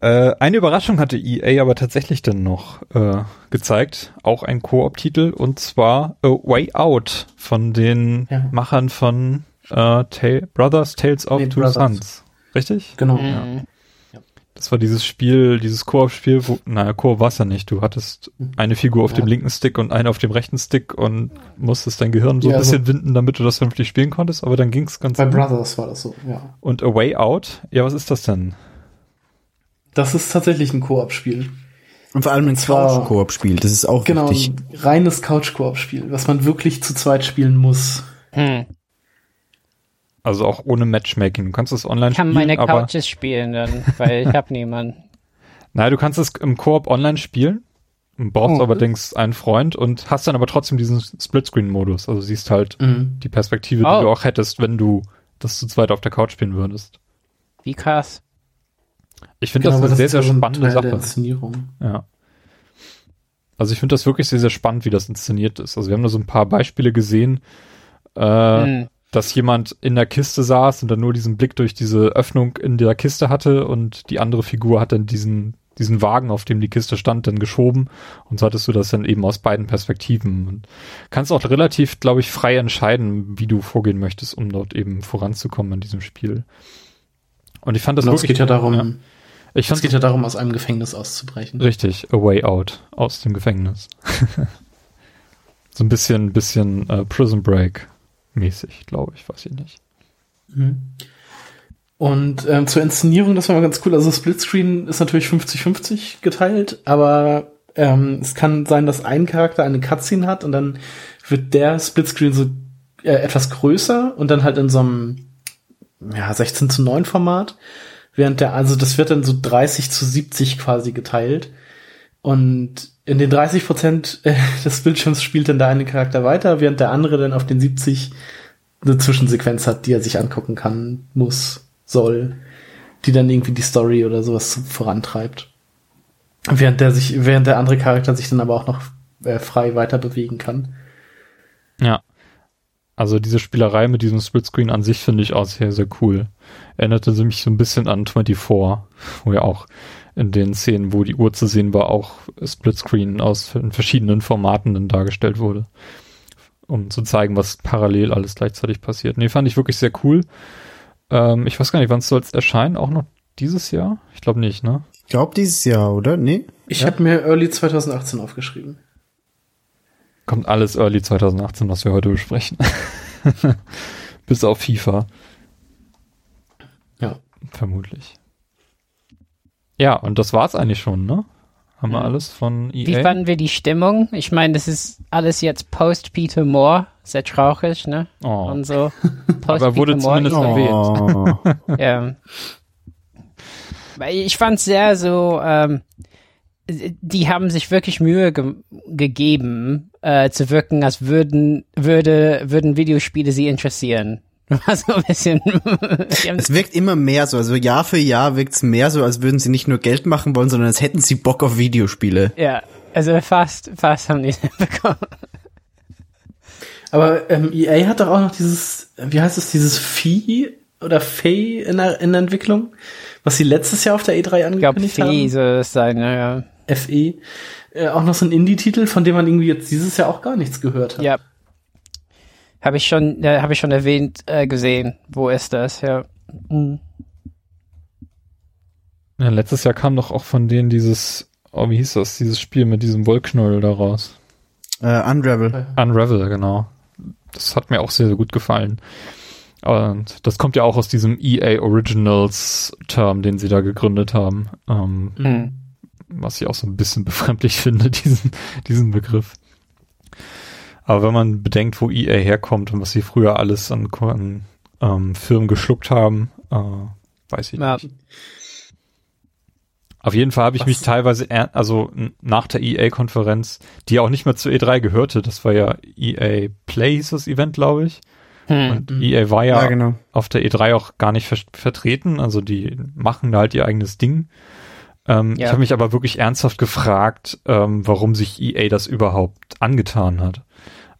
Äh, eine Überraschung hatte EA aber tatsächlich dann noch äh, gezeigt, auch ein Koop-Titel, und zwar A Way Out von den ja. Machern von äh, Tale, Brothers Tales of nee, Two Brothers. Sons. Richtig? Genau. Mhm. Das war dieses Spiel, dieses Koop-Spiel, wo, naja, Koop war es ja nicht. Du hattest eine Figur auf. Ja. dem linken Stick und eine auf dem rechten Stick und musstest dein Gehirn so Ja, ein bisschen so- winden, damit du das vernünftig spielen konntest, aber dann ging's ganz Bei gut. Brothers war das so, ja. Und A Way Out, ja, was ist das denn? Das ist tatsächlich ein Koop-Spiel. Und vor allem ein Couch-Koop-Spiel, das ist auch Genau, wichtig. ein reines Couch-Koop-Spiel, was man wirklich zu zweit spielen muss. Hm. Also auch ohne Matchmaking. Du kannst es online Ich kann spielen, meine aber Couches spielen dann, weil ich habe niemanden. naja, du kannst es im Koop online spielen, brauchst Oh. allerdings einen Freund und hast dann aber trotzdem diesen Splitscreen-Modus. Also siehst halt Mhm. die Perspektive, Oh. die du auch hättest, wenn du das zu zweit auf der Couch spielen würdest. Wie krass. Ich finde Genau, das eine sehr, ist ja sehr so ein spannende Teil der Sache. Inszenierung. Ja. Also ich finde das wirklich sehr, sehr spannend, wie das inszeniert ist. Also wir haben da so ein paar Beispiele gesehen, äh, Hm. Dass jemand in der Kiste saß und dann nur diesen Blick durch diese Öffnung in der Kiste hatte und die andere Figur hat dann diesen, diesen Wagen, auf dem die Kiste stand, dann geschoben und so hattest du das dann eben aus beiden Perspektiven und kannst auch relativ, glaube ich, frei entscheiden, wie du vorgehen möchtest, um dort eben voranzukommen in diesem Spiel. Und ich fand das Genau, es wirklich, geht ja darum, Ja. ich es fand geht ja darum, aus einem Gefängnis auszubrechen. Richtig, A Way Out aus dem Gefängnis. so ein bisschen, bisschen äh, Prison Break mäßig, glaube ich, weiß ich nicht. Mhm. Und ähm, zur Inszenierung, das war mal ganz cool. Also Splitscreen ist natürlich 50-50 geteilt, aber ähm, es kann sein, dass ein Charakter eine Cutscene hat und dann wird der Splitscreen so äh, etwas größer und dann halt in so einem ja, 16 zu 9 Format. Während der, also das wird dann so 30 zu 70 quasi geteilt. Und in den 30 Prozent äh, des Bildschirms spielt dann der eine Charakter weiter, während der andere dann auf den 70 eine Zwischensequenz hat, die er sich angucken kann, muss, soll, die dann irgendwie die Story oder sowas vorantreibt. Während der sich, während der andere Charakter sich dann aber auch noch äh, frei weiter bewegen kann. Ja. Also diese Spielerei mit diesem Splitscreen an sich finde ich auch sehr, sehr cool. Erinnerte sie mich so ein bisschen an 24, wo ja auch in den Szenen, wo die Uhr zu sehen war, auch Splitscreen aus verschiedenen Formaten dann dargestellt wurde. Um zu zeigen, was parallel alles gleichzeitig passiert. Nee, fand ich wirklich sehr cool. Ähm, ich weiß gar nicht, wann es soll es erscheinen? Auch noch dieses Jahr? Ich glaube nicht, ne? Ich glaube dieses Jahr, oder? Nee? Ich Ja. habe mir Early 2018 aufgeschrieben. Kommt alles Early 2018, was wir heute besprechen. Bis auf FIFA. Ja. Vermutlich. Ja, und das war's eigentlich schon, ne? Haben wir Mhm. alles von E Wie EA? fanden wir die Stimmung? Ich meine, das ist alles jetzt post Peter Moore. Sehr traurig, ne? Oh. Und so. Post Aber wurde zumindest erwähnt. Oh. Ja. Weil ich fand sehr so, ähm, die haben sich wirklich Mühe ge gegeben, äh, zu wirken, als würden, würde, würden Videospiele sie interessieren. War so ein bisschen. haben, Es wirkt immer mehr so, also Jahr für Jahr wirkt es mehr so, als würden sie nicht nur Geld machen wollen, sondern als hätten sie Bock auf Videospiele. ja, also fast, fast haben die es bekommen. Aber ähm, EA hat doch auch noch dieses, wie heißt es, dieses Vieh oder Fey in der, in der Entwicklung, was sie letztes Jahr auf der E3 Ich glaube, angekündigt Fee haben. soll es sein, ja. FE. Äh, auch noch so ein Indie-Titel, von dem man irgendwie jetzt dieses Jahr auch gar nichts gehört hat. Ja. Habe ich schon, ja, habe ich schon erwähnt, äh, gesehen. Wo ist das? Ja. Mhm. Ja, letztes Jahr kam doch auch von denen dieses, oh, wie hieß das, dieses Spiel mit diesem Wollknäuel da raus. Äh, Unravel. Unravel, genau. Das hat mir auch sehr, sehr gut gefallen. Und das kommt ja auch aus diesem EA Originals Term, den sie da gegründet haben. Ähm, Mhm. was ich auch so ein bisschen befremdlich finde, diesen, diesen Begriff. Aber wenn man bedenkt, wo EA herkommt und was sie früher alles an, an ähm, Firmen geschluckt haben, äh, weiß ich Ja. nicht. Auf jeden Fall habe ich Was- mich teilweise, also nach der EA-Konferenz, die auch nicht mehr zu E3 gehörte, das war ja EA Play, hieß das Event, glaube ich. Hm. Und Mhm. EA war ja, Ja, genau. auf der E3 auch gar nicht ver vertreten. Also die machen da halt ihr eigenes Ding. Ähm, Ja. Ich habe mich aber wirklich ernsthaft gefragt, ähm, warum sich EA das überhaupt angetan hat.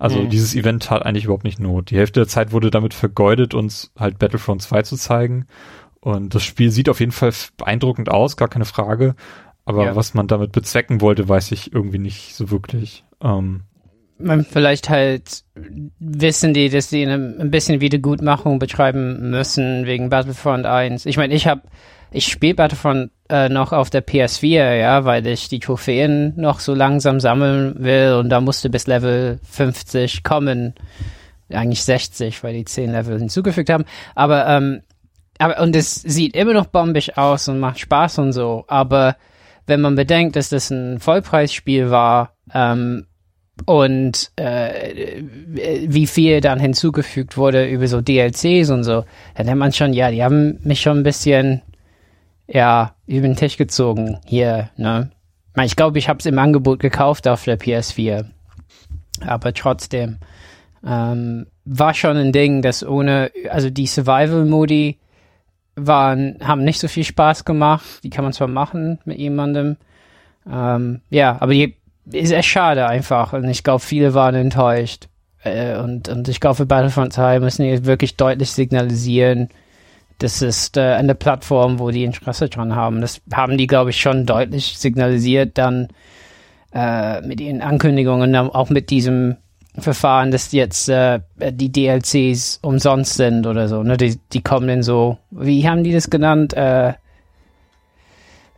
Also Mhm. dieses Event hat eigentlich überhaupt nicht Not. Die Hälfte der Zeit wurde damit vergeudet, uns halt Battlefront 2 zu zeigen. Und das Spiel sieht auf jeden Fall beeindruckend aus, gar keine Frage. Aber Ja. was man damit bezwecken wollte, weiß ich irgendwie nicht so wirklich. Ähm, man vielleicht halt wissen die, dass die eine, ein bisschen Wiedergutmachung betreiben müssen wegen Battlefront 1. Ich meine, ich habe ich spiele Battlefront äh, noch auf der PS4, ja, weil ich die Trophäen noch so langsam sammeln will und da musste bis Level 50 kommen. Eigentlich 60, weil die 10 Level hinzugefügt haben. Aber, ähm, aber, und es sieht immer noch bombig aus und macht Spaß und so. Aber wenn man bedenkt, dass das ein Vollpreisspiel war, ähm, und äh, wie viel dann hinzugefügt wurde über so DLCs und so, dann denkt man schon, ja, die haben mich schon ein bisschen ja, über den Tisch gezogen hier, ne? Ich glaube, ich habe es im Angebot gekauft auf der PS4. Aber trotzdem ähm, war schon ein Ding, dass ohne, also die Survival-Modi waren, haben nicht so viel Spaß gemacht. Die kann man zwar machen mit jemandem. Ähm, ja, aber die ist echt schade einfach. Und ich glaube, viele waren enttäuscht. Äh, und, und ich glaube, für Battlefront 2 müssen die wirklich deutlich signalisieren, das ist äh, eine Plattform, wo die Interesse dran haben. Das haben die, glaube ich, schon deutlich signalisiert dann äh, mit ihren Ankündigungen, auch mit diesem Verfahren, dass jetzt äh, die DLCs umsonst sind oder so. Ne? Die, die kommen dann so, wie haben die das genannt? Äh,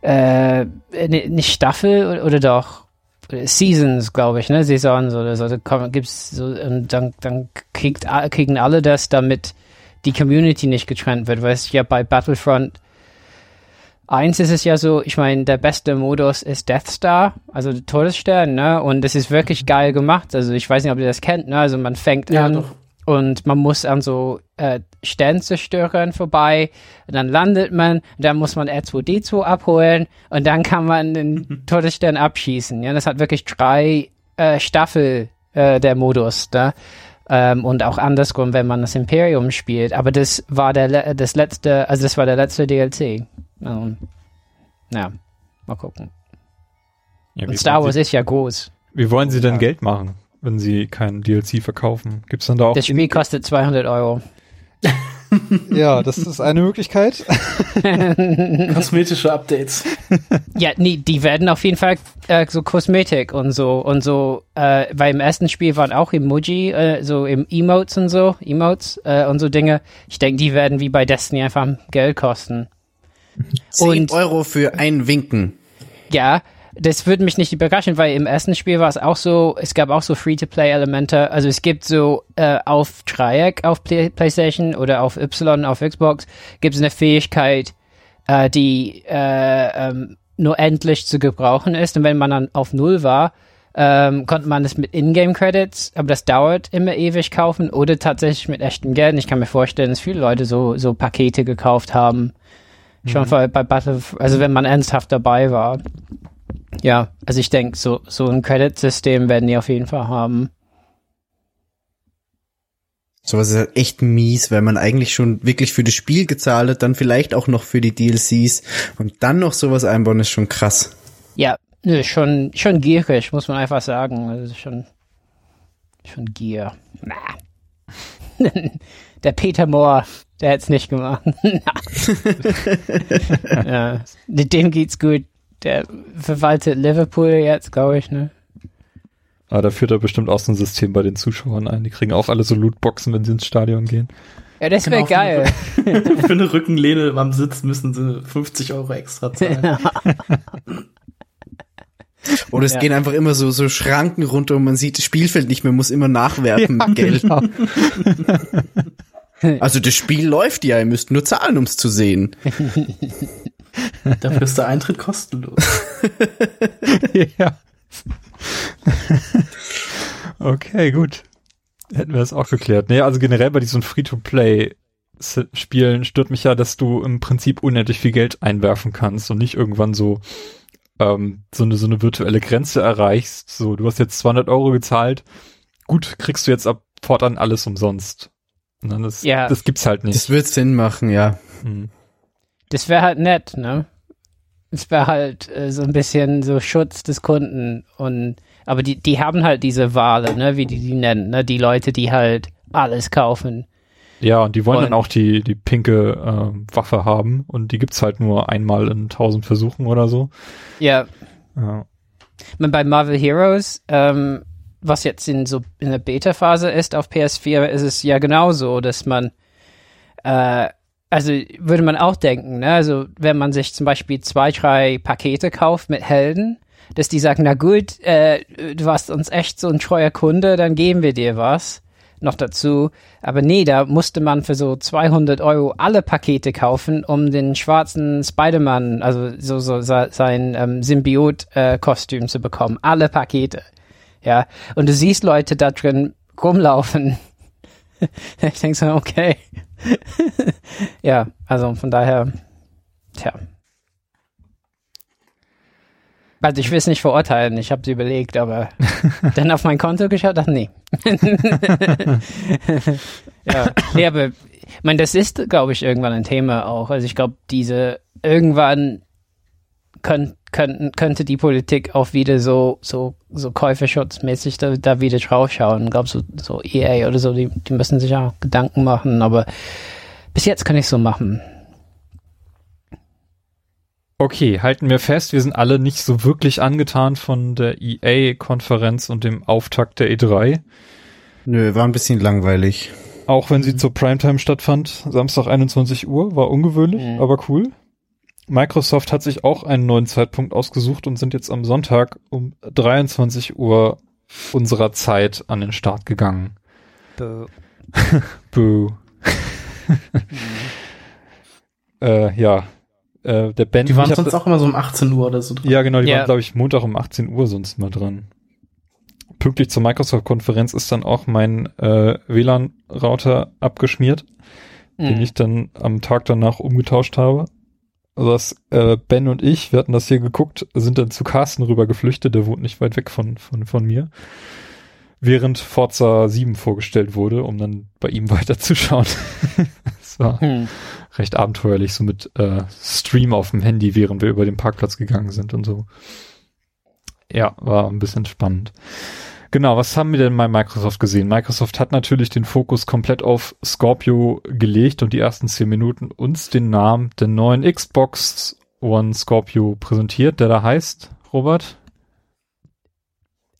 äh, nicht Staffel oder, oder doch? Seasons, glaube ich, ne? Saisons oder so. Da gibt's so, und dann, dann kriegt, kriegen alle das, damit die Community nicht getrennt wird, weil es ja bei Battlefront 1 ist es ja so, ich meine, der beste Modus ist Death Star, also der Todesstern, ne? Und das ist wirklich geil gemacht. Also ich weiß nicht, ob ihr das kennt, ne? Also man fängt ja, an doch. und man muss an so äh, Sternzerstörern vorbei, und dann landet man, dann muss man R2D2 abholen und dann kann man den Todesstern abschießen. Ja, das hat wirklich drei äh, Staffel äh, der Modus, ne? Ähm, und auch andersrum, wenn man das Imperium spielt. Aber das war der das letzte, also das war der letzte DLC. Um, ja, mal gucken. Ja, und Star Wars Sie, ist ja groß. Wie wollen Sie denn ja. Geld machen, wenn Sie kein DLC verkaufen? Gibt's dann da auch? Das Spiel kostet 200 Euro. ja, das ist eine Möglichkeit. Kosmetische Updates. Ja, nee, die werden auf jeden Fall äh, so Kosmetik und so und so, äh, weil im ersten Spiel waren auch Emoji, äh, so im Emotes und so, Emotes äh, und so Dinge. Ich denke, die werden wie bei Destiny einfach Geld kosten. 10 und, Euro für ein Winken. Ja, das würde mich nicht überraschen, weil im ersten Spiel war es auch so, es gab auch so Free-to-Play-Elemente. Also es gibt so äh, auf Dreieck auf Play PlayStation oder auf Y auf Xbox gibt es eine Fähigkeit, äh, die äh, ähm, nur endlich zu gebrauchen ist. Und wenn man dann auf Null war, ähm, konnte man es mit Ingame-Credits, aber das dauert immer ewig kaufen oder tatsächlich mit echtem Geld. Und ich kann mir vorstellen, dass viele Leute so, so Pakete gekauft haben. Mhm. Schon bei, bei Battle, also wenn man ernsthaft dabei war. Ja, also ich denke, so, so ein Credit-System werden die auf jeden Fall haben. Sowas ist halt echt mies, weil man eigentlich schon wirklich für das Spiel gezahlt hat, dann vielleicht auch noch für die DLCs und dann noch sowas einbauen, ist schon krass. Ja, schon, schon gierig, muss man einfach sagen. Also schon, schon Gier. Na. der Peter Moore, der hätte es nicht gemacht. ja, dem geht's gut der verwaltet Liverpool jetzt, glaube ich, ne? Aber da führt er bestimmt auch so ein System bei den Zuschauern ein. Die kriegen auch alle so Lootboxen, wenn sie ins Stadion gehen. Ja, das wäre genau, geil. Für eine, für eine Rückenlehne am Sitz müssen sie 50 Euro extra zahlen. Oder es ja. gehen einfach immer so, so Schranken runter und man sieht das Spielfeld nicht mehr, muss immer nachwerfen ja, mit Geld. Genau. also das Spiel läuft ja, ihr müsst nur zahlen, um es zu sehen. Dafür ist der Eintritt kostenlos. ja. okay, gut. Hätten wir das auch geklärt. Nee, also generell bei diesen Free-to-Play-Spielen stört mich ja, dass du im Prinzip unendlich viel Geld einwerfen kannst und nicht irgendwann so ähm, so eine so eine virtuelle Grenze erreichst. So, du hast jetzt 200 Euro gezahlt. Gut, kriegst du jetzt ab fortan alles umsonst. Das, ja. das gibt's halt nicht. Das wird Sinn machen, ja. Hm. Das wäre halt nett, ne? Es wäre halt äh, so ein bisschen so Schutz des Kunden und aber die, die haben halt diese Wale, ne, wie die die nennen, ne, die Leute, die halt alles kaufen. Ja, und die wollen und, dann auch die, die pinke äh, Waffe haben und die gibt's halt nur einmal in tausend Versuchen oder so. Ja. ja. Bei Marvel Heroes, ähm, was jetzt in so in der Beta-Phase ist auf PS4, ist es ja genauso, dass man äh, also würde man auch denken, ne? Also wenn man sich zum Beispiel zwei, drei Pakete kauft mit Helden, dass die sagen, na gut, äh, du warst uns echt so ein treuer Kunde, dann geben wir dir was noch dazu. Aber nee, da musste man für so 200 Euro alle Pakete kaufen, um den schwarzen Spider-Man, also so, so sein ähm, Symbiot-Kostüm äh, zu bekommen. Alle Pakete. Ja. Und du siehst Leute da drin rumlaufen. ich denke so, okay. ja, also von daher, tja. Also ich will es nicht verurteilen, ich habe sie überlegt, aber dann auf mein Konto geschaut, ach nee. ja, nee, aber ich meine, das ist, glaube ich, irgendwann ein Thema auch. Also ich glaube, diese irgendwann könnt, könnt, könnte die Politik auch wieder so, so, so käuferschutzmäßig da, da wieder draufschauen. Ich glaube, so, so EA oder so, die, die müssen sich auch Gedanken machen, aber bis jetzt kann ich so machen. Okay, halten wir fest, wir sind alle nicht so wirklich angetan von der EA-Konferenz und dem Auftakt der E3. Nö, war ein bisschen langweilig. Auch wenn sie zur Primetime stattfand, Samstag 21 Uhr, war ungewöhnlich, mhm. aber cool. Microsoft hat sich auch einen neuen Zeitpunkt ausgesucht und sind jetzt am Sonntag um 23 Uhr unserer Zeit an den Start gegangen. Boo. Boo. mhm. äh, ja, äh, der Ben. Die waren sonst auch immer so um 18 Uhr oder so dran. Ja, genau, die yeah. waren, glaube ich, Montag um 18 Uhr sonst mal dran. Pünktlich zur Microsoft-Konferenz ist dann auch mein äh, WLAN-Router abgeschmiert, mm. den ich dann am Tag danach umgetauscht habe. Also das, äh, Ben und ich, wir hatten das hier geguckt, sind dann zu Carsten rüber geflüchtet, der wohnt nicht weit weg von, von, von mir. Während Forza 7 vorgestellt wurde, um dann bei ihm weiterzuschauen. das war, hm recht abenteuerlich, so mit äh, Stream auf dem Handy, während wir über den Parkplatz gegangen sind und so. Ja, war ein bisschen spannend. Genau, was haben wir denn bei Microsoft gesehen? Microsoft hat natürlich den Fokus komplett auf Scorpio gelegt und die ersten zehn Minuten uns den Namen der neuen Xbox One Scorpio präsentiert, der da heißt, Robert?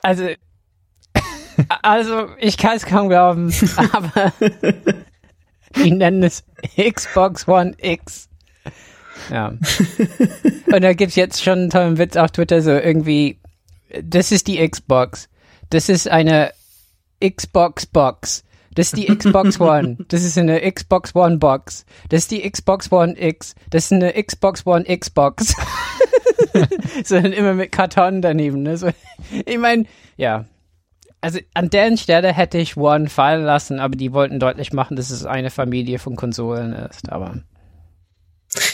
Also, also ich kann es kaum glauben, aber die nennen es Xbox One X. Ja. Und da gibt's jetzt schon einen tollen Witz auf Twitter, so irgendwie, das ist die Xbox. Das ist eine Xbox Box. Das ist die Xbox One. Das ist eine Xbox One Box. Das ist die Xbox One X. Das ist eine Xbox One Xbox. so immer mit Karton daneben. Ne? So, ich meine, ja, also an deren Stelle hätte ich One fallen lassen, aber die wollten deutlich machen, dass es eine Familie von Konsolen ist, aber.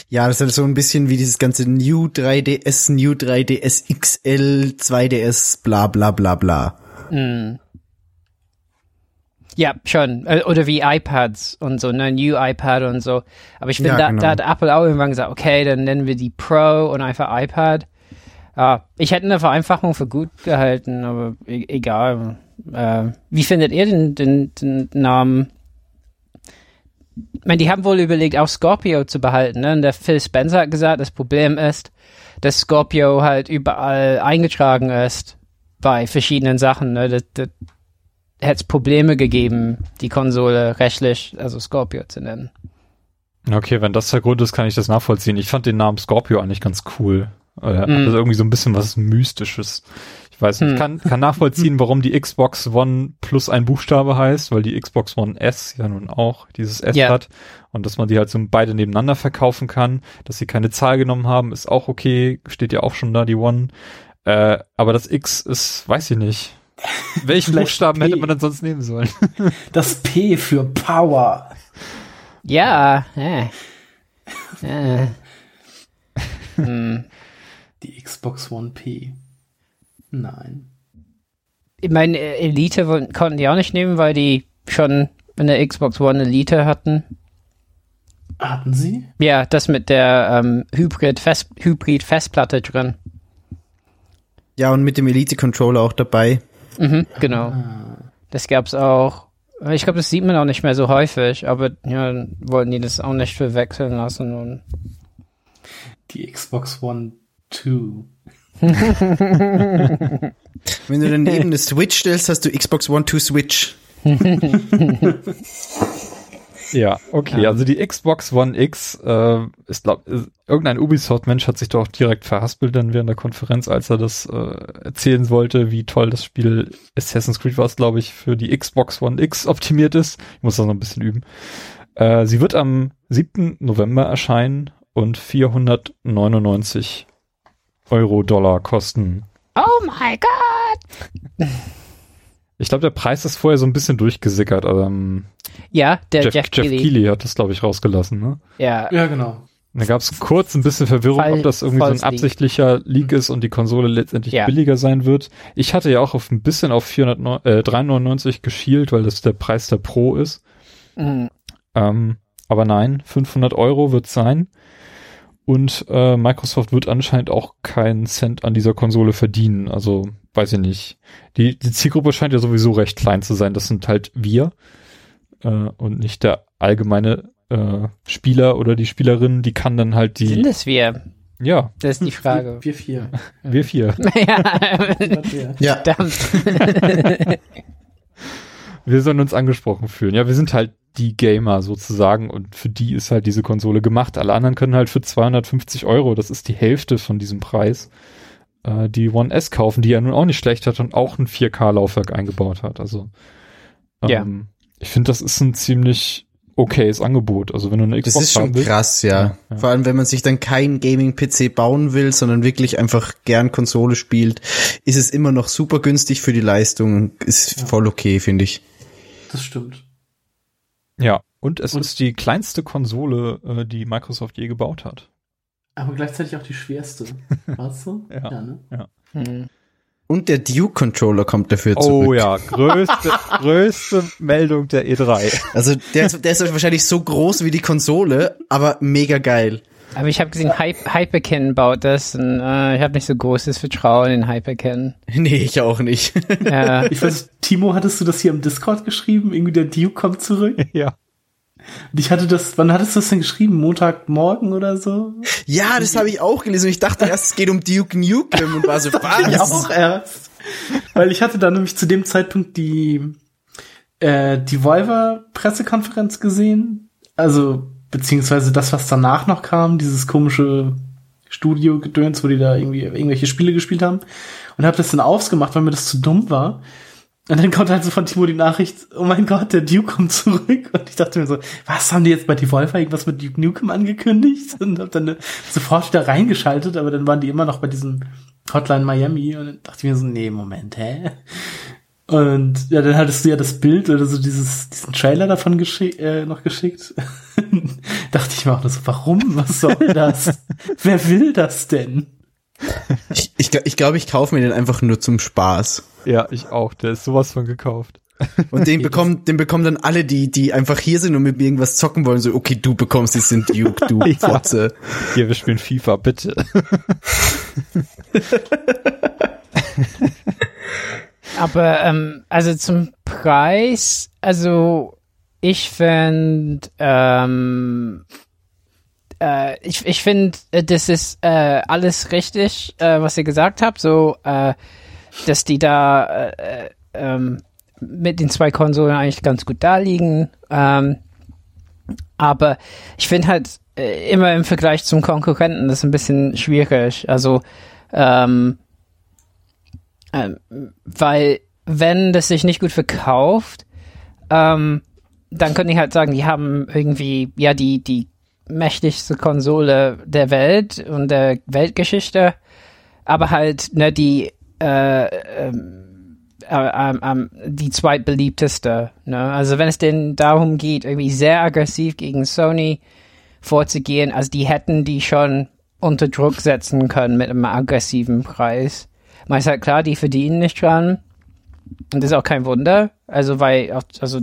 Ja, das ist so ein bisschen wie dieses ganze New 3DS, New 3DS XL, 2DS, bla bla bla bla. Mm. Ja, schon. Äh, oder wie iPads und so, ne, New iPad und so. Aber ich finde, ja, da, genau. da hat Apple auch irgendwann gesagt, okay, dann nennen wir die Pro und einfach iPad. Ja, ich hätte eine Vereinfachung für gut gehalten, aber e egal. Äh, wie findet ihr den, den, den Namen? Ich meine, die haben wohl überlegt, auch Scorpio zu behalten. Ne? Und der Phil Spencer hat gesagt, das Problem ist, dass Scorpio halt überall eingetragen ist bei verschiedenen Sachen. Ne? Das, das hätte es Probleme gegeben, die Konsole rechtlich, also Scorpio zu nennen. Okay, wenn das der Grund ist, kann ich das nachvollziehen. Ich fand den Namen Scorpio eigentlich ganz cool. Oder mm. also irgendwie so ein bisschen was Mystisches. Ich weiß nicht, ich kann, kann nachvollziehen, warum die Xbox One plus ein Buchstabe heißt, weil die Xbox One S ja nun auch dieses S yeah. hat und dass man die halt so beide nebeneinander verkaufen kann. Dass sie keine Zahl genommen haben, ist auch okay, steht ja auch schon da, die One. Äh, aber das X ist, weiß ich nicht. Welchen Buchstaben P. hätte man denn sonst nehmen sollen? das P für Power. Ja, äh. äh. hm. Die Xbox One P. Nein. Ich meine, Elite konnten die auch nicht nehmen, weil die schon in der Xbox One Elite hatten. Hatten sie? Ja, das mit der ähm, Hybrid-Festplatte Hybrid drin. Ja, und mit dem Elite-Controller auch dabei. Mhm, genau. Das gab's auch. Ich glaube, das sieht man auch nicht mehr so häufig, aber ja, wollten die das auch nicht verwechseln lassen. Und die Xbox One 2. Wenn du daneben eine Switch stellst, hast du Xbox One to Switch. Ja, okay. Also die Xbox One X äh, ist, glaub, ist, irgendein Ubisoft-Mensch hat sich doch direkt verhaspelt dann während der Konferenz, als er das äh, erzählen wollte, wie toll das Spiel Assassin's Creed war, glaube ich, für die Xbox One X optimiert ist. Ich muss das noch ein bisschen üben. Äh, sie wird am 7. November erscheinen und 499 Euro Dollar kosten. Oh my god! Ich glaube, der Preis ist vorher so ein bisschen durchgesickert. Ähm, Ja, der Jeff, Jeff, Jeff Keighley. Keighley hat das, glaube ich, rausgelassen. Ne? Ja, Ja, genau. Da gab es kurz ein bisschen Verwirrung, Fall- ob das irgendwie so ein absichtlicher Leak ist und die Konsole letztendlich Ja. billiger sein wird. Ich hatte ja auch auf ein bisschen auf 400, äh, 399 geschielt, weil das der Preis der Pro ist. Mhm. Ähm, aber nein, 500 Euro wird sein. Und äh, Microsoft wird anscheinend auch keinen Cent an dieser Konsole verdienen. Also weiß ich nicht. Die, die Zielgruppe scheint ja sowieso recht klein zu sein. Das sind halt wir äh, und nicht der allgemeine äh, Spieler oder die Spielerin. Die kann dann halt Sind die, es wir? ja, Das ist die Frage. Wir vier. wir vier. ja. Ja. verdammt. Wir sollen uns angesprochen fühlen. Ja, wir sind halt die Gamer sozusagen und für die ist halt diese Konsole gemacht. Alle anderen können halt für 250 Euro, das ist die Hälfte von diesem Preis, äh, die One S kaufen, die ja nun auch nicht schlecht hat und auch ein 4K-Laufwerk eingebaut hat. Also ähm, Ja. ich finde, das ist ein ziemlich okayes Angebot. Also wenn du eine Das Xbox ist schon haben willst, krass, ja. Ja, ja. Vor allem, wenn man sich dann kein Gaming-PC bauen will, sondern wirklich einfach gern Konsole spielt, ist es immer noch super günstig für die Leistung. Ist voll okay, finde ich. Das stimmt. Ja, und es Und- ist die kleinste Konsole, äh, die Microsoft je gebaut hat. Aber gleichzeitig auch die schwerste. Weißt du? Ja. ne? Hm. Und der Duke-Controller kommt dafür zurück. Oh ja, größte, größte Meldung der E E3. Also der ist, der ist wahrscheinlich so groß wie die Konsole, aber mega geil. Aber ich habe gesehen, Hy Hyperkin baut das und äh, ich habe nicht so großes Vertrauen in Hyperkin. Nee, ich auch nicht. Ja, Ich weiß, Timo, hattest du das hier im Discord geschrieben? Irgendwie der Duke kommt zurück? ja. Und ich hatte das, wann hattest du das denn geschrieben? Montagmorgen oder so? ja, das habe ich auch gelesen und ich dachte erst, es geht um Duke Nukem und war so, Ich auch was? erst. Weil ich hatte da nämlich zu dem Zeitpunkt die, äh, die Volver-Pressekonferenz gesehen. Also, beziehungsweise das, was danach noch kam, dieses komische Studio-Gedöns, wo die da irgendwie irgendwelche Spiele gespielt haben. Und habe das dann ausgemacht, weil mir das zu dumm war. Und dann kommt halt so von Timo die Nachricht, oh mein Gott, der Duke kommt zurück. Und ich dachte mir so, was haben die jetzt bei Devolver irgendwas mit Duke Nukem angekündigt? Und hab dann sofort wieder reingeschaltet, aber dann waren die immer noch bei diesem Hotline Miami und dann dachte ich mir so, nee, Moment, hä? Und ja, dann hattest du ja das Bild oder so dieses, diesen Trailer davon geschick, äh, noch geschickt. dachte ich mir auch nur so, warum? Was soll das? Wer will das denn? Ich, ich, ich glaube, ich kaufe mir den einfach nur zum Spaß. Ja, ich auch. Der ist sowas von gekauft. Und den bekommen, den bekommen dann alle, die, die einfach hier sind und mit mir irgendwas zocken wollen, so, okay, du bekommst jetzt den Duke, du Ja. Fotze. Hier, wir spielen FIFA, bitte. Aber ähm, also zum Preis, also ich finde, ähm, äh, ich, ich finde, äh, das ist äh, alles richtig, äh, was ihr gesagt habt, so, äh, dass die da äh, äh, ähm, mit den zwei Konsolen eigentlich ganz gut da liegen. Ähm, aber ich finde halt immer im Vergleich zum Konkurrenten das ein bisschen schwierig. Also, ähm, ähm, weil wenn das sich nicht gut verkauft, ähm, dann könnte ich halt sagen, die haben irgendwie ja die die mächtigste Konsole der Welt und der Weltgeschichte, aber halt ne die äh, ähm, äh, ähm, die zweitbeliebteste. Ne? Also wenn es denn darum geht, irgendwie sehr aggressiv gegen Sony vorzugehen, also die hätten die schon unter Druck setzen können mit einem aggressiven Preis. Man ist halt klar, die verdienen nicht dran. Und das ist auch kein Wunder. Also, weil, also,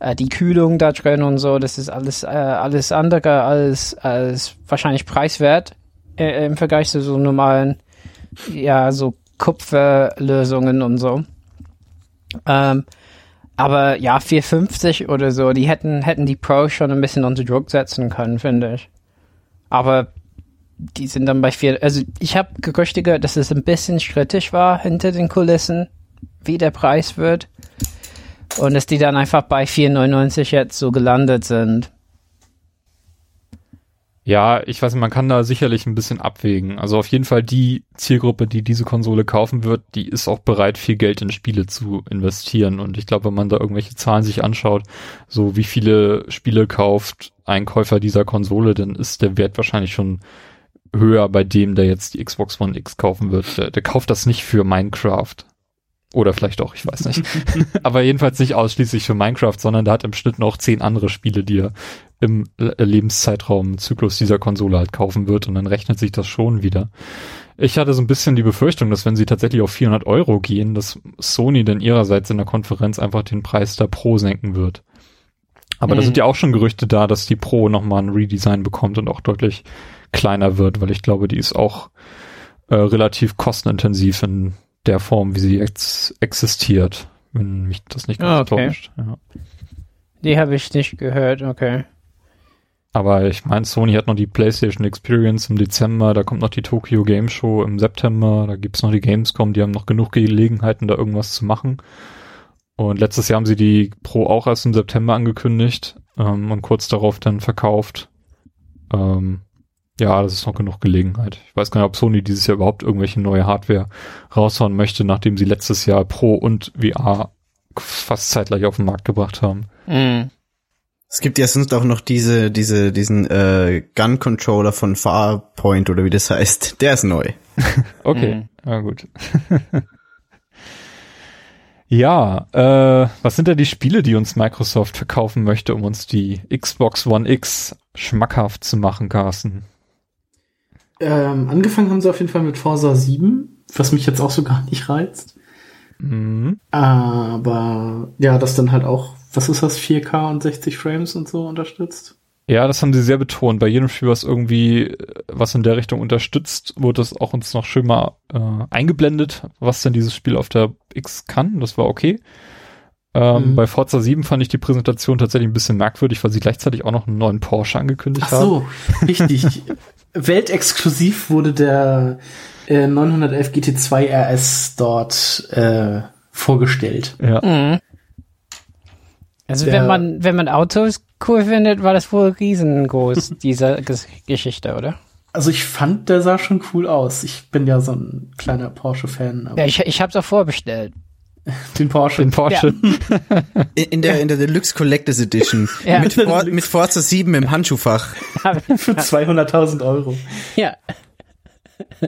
äh, die Kühlung da drin und so, das ist alles, äh, alles andere als, als wahrscheinlich preiswert äh, im Vergleich zu so normalen, ja, so Kupferlösungen und so. Ähm, aber ja, 450 oder so, die hätten, hätten die Pro schon ein bisschen unter Druck setzen können, finde ich. Aber die sind dann bei vier, also ich habe Gerüchte gehört, dass es ein bisschen strittig war hinter den Kulissen, wie der Preis wird. Und dass die dann einfach bei 4,99 jetzt so gelandet sind. Ja, ich weiß nicht, man kann da sicherlich ein bisschen abwägen. Also auf jeden Fall die Zielgruppe, die diese Konsole kaufen wird, die ist auch bereit, viel Geld in Spiele zu investieren. Und ich glaube, wenn man da irgendwelche Zahlen sich anschaut, so wie viele Spiele kauft ein Käufer dieser Konsole, dann ist der Wert wahrscheinlich schon höher bei dem, der jetzt die Xbox One X kaufen wird. Der, der kauft das nicht für Minecraft. Oder vielleicht auch, ich weiß nicht. Aber jedenfalls nicht ausschließlich für Minecraft, sondern der hat im Schnitt noch zehn andere Spiele, die er im Lebenszeitraum Zyklus dieser Konsole halt kaufen wird und dann rechnet sich das schon wieder. Ich hatte so ein bisschen die Befürchtung, dass wenn sie tatsächlich auf 400 Euro gehen, dass Sony dann ihrerseits in der Konferenz einfach den Preis der Pro senken wird. Aber mhm. da sind ja auch schon Gerüchte da, dass die Pro nochmal ein Redesign bekommt und auch deutlich kleiner wird, weil ich glaube, die ist auch äh, relativ kostenintensiv in der Form, wie sie jetzt existiert, wenn mich das nicht ganz ah, okay. täuscht. Ja. Die habe ich nicht gehört, okay. Aber ich meine, Sony hat noch die PlayStation Experience im Dezember, da kommt noch die Tokyo Game Show im September, da gibt's noch die Gamescom, die haben noch genug Gelegenheiten, da irgendwas zu machen. Und letztes Jahr haben sie die Pro auch erst im September angekündigt ähm, und kurz darauf dann verkauft. Ähm, ja, das ist noch genug Gelegenheit. Ich weiß gar nicht, ob Sony dieses Jahr überhaupt irgendwelche neue Hardware raushauen möchte, nachdem sie letztes Jahr Pro und VR fast zeitgleich auf den Markt gebracht haben. Mhm. Es gibt ja sonst auch noch diese, diese, diesen äh, Gun-Controller von Farpoint oder wie das heißt. Der ist neu. okay, mhm. ja gut. ja, äh, was sind da die Spiele, die uns Microsoft verkaufen möchte, um uns die Xbox One X schmackhaft zu machen, Carsten? Ähm, angefangen haben sie auf jeden Fall mit Forza 7, was mich jetzt auch so gar nicht reizt. Mhm. Aber ja, das dann halt auch was ist das, 4K und 60 Frames und so unterstützt? Ja, das haben sie sehr betont. Bei jedem Spiel, was irgendwie was in der Richtung unterstützt, wurde das auch uns noch schön mal äh, eingeblendet, was denn dieses Spiel auf der X kann. Das war okay. Ähm, mhm. Bei Forza 7 fand ich die Präsentation tatsächlich ein bisschen merkwürdig, weil sie gleichzeitig auch noch einen neuen Porsche angekündigt Ach so, haben. richtig. Weltexklusiv wurde der äh, 911 GT2 RS dort äh, vorgestellt. Ja. Mhm. Also wenn man, wenn man Autos cool findet, war das wohl riesengroß, diese Geschichte, oder? Also ich fand, der sah schon cool aus. Ich bin ja so ein kleiner Porsche-Fan. Ja, ich, ich hab's auch vorbestellt. Den Porsche. Den Porsche. Ja. In der, in der Deluxe Collectors Edition. ja. mit, For, mit Forza 7 im Handschuhfach. Für 200.000 Euro. Ja.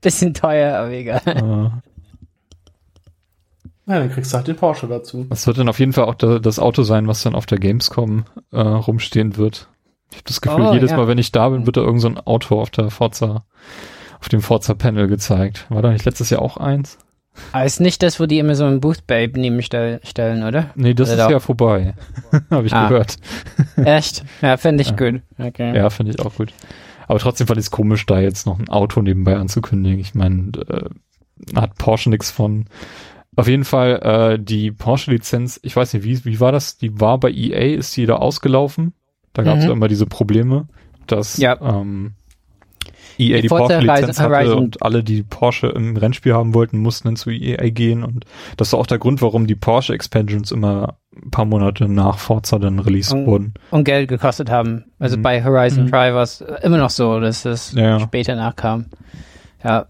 Bisschen teuer, aber egal. Uh. Ja, dann kriegst du halt den Porsche dazu. Das wird dann auf jeden Fall auch das Auto sein, was dann auf der Gamescom äh, rumstehen wird. Ich habe das Gefühl, oh, jedes ja. Mal, wenn ich da bin, wird da irgend so ein Auto auf der Forza, auf dem Forza-Panel gezeigt. War da nicht letztes Jahr auch eins? Aber ist nicht das, wo die immer so ein Booth Babe neben stell stellen, oder? Nee, das oder ist ja vorbei. habe ich ah. gehört. Echt? Ja, finde ich ja. gut. Okay. Ja, finde ich auch gut. Aber trotzdem fand ich es komisch, da jetzt noch ein Auto nebenbei anzukündigen. Ich meine, äh, hat Porsche nichts von. Auf jeden Fall äh, die Porsche-Lizenz, ich weiß nicht, wie, wie war das? Die war bei EA, ist die da ausgelaufen? Da gab es mhm. ja immer diese Probleme, dass ja. ähm, EA die, Porsche-Lizenz hatte und alle, die Porsche im Rennspiel haben wollten, mussten dann zu EA gehen und das war auch der Grund, warum die Porsche-Expansions immer ein paar Monate nach Forza dann released und, wurden. Und Geld gekostet haben. Also mhm. bei Horizon mhm. Drive war es immer noch so, dass es ja. später nachkam. Ja,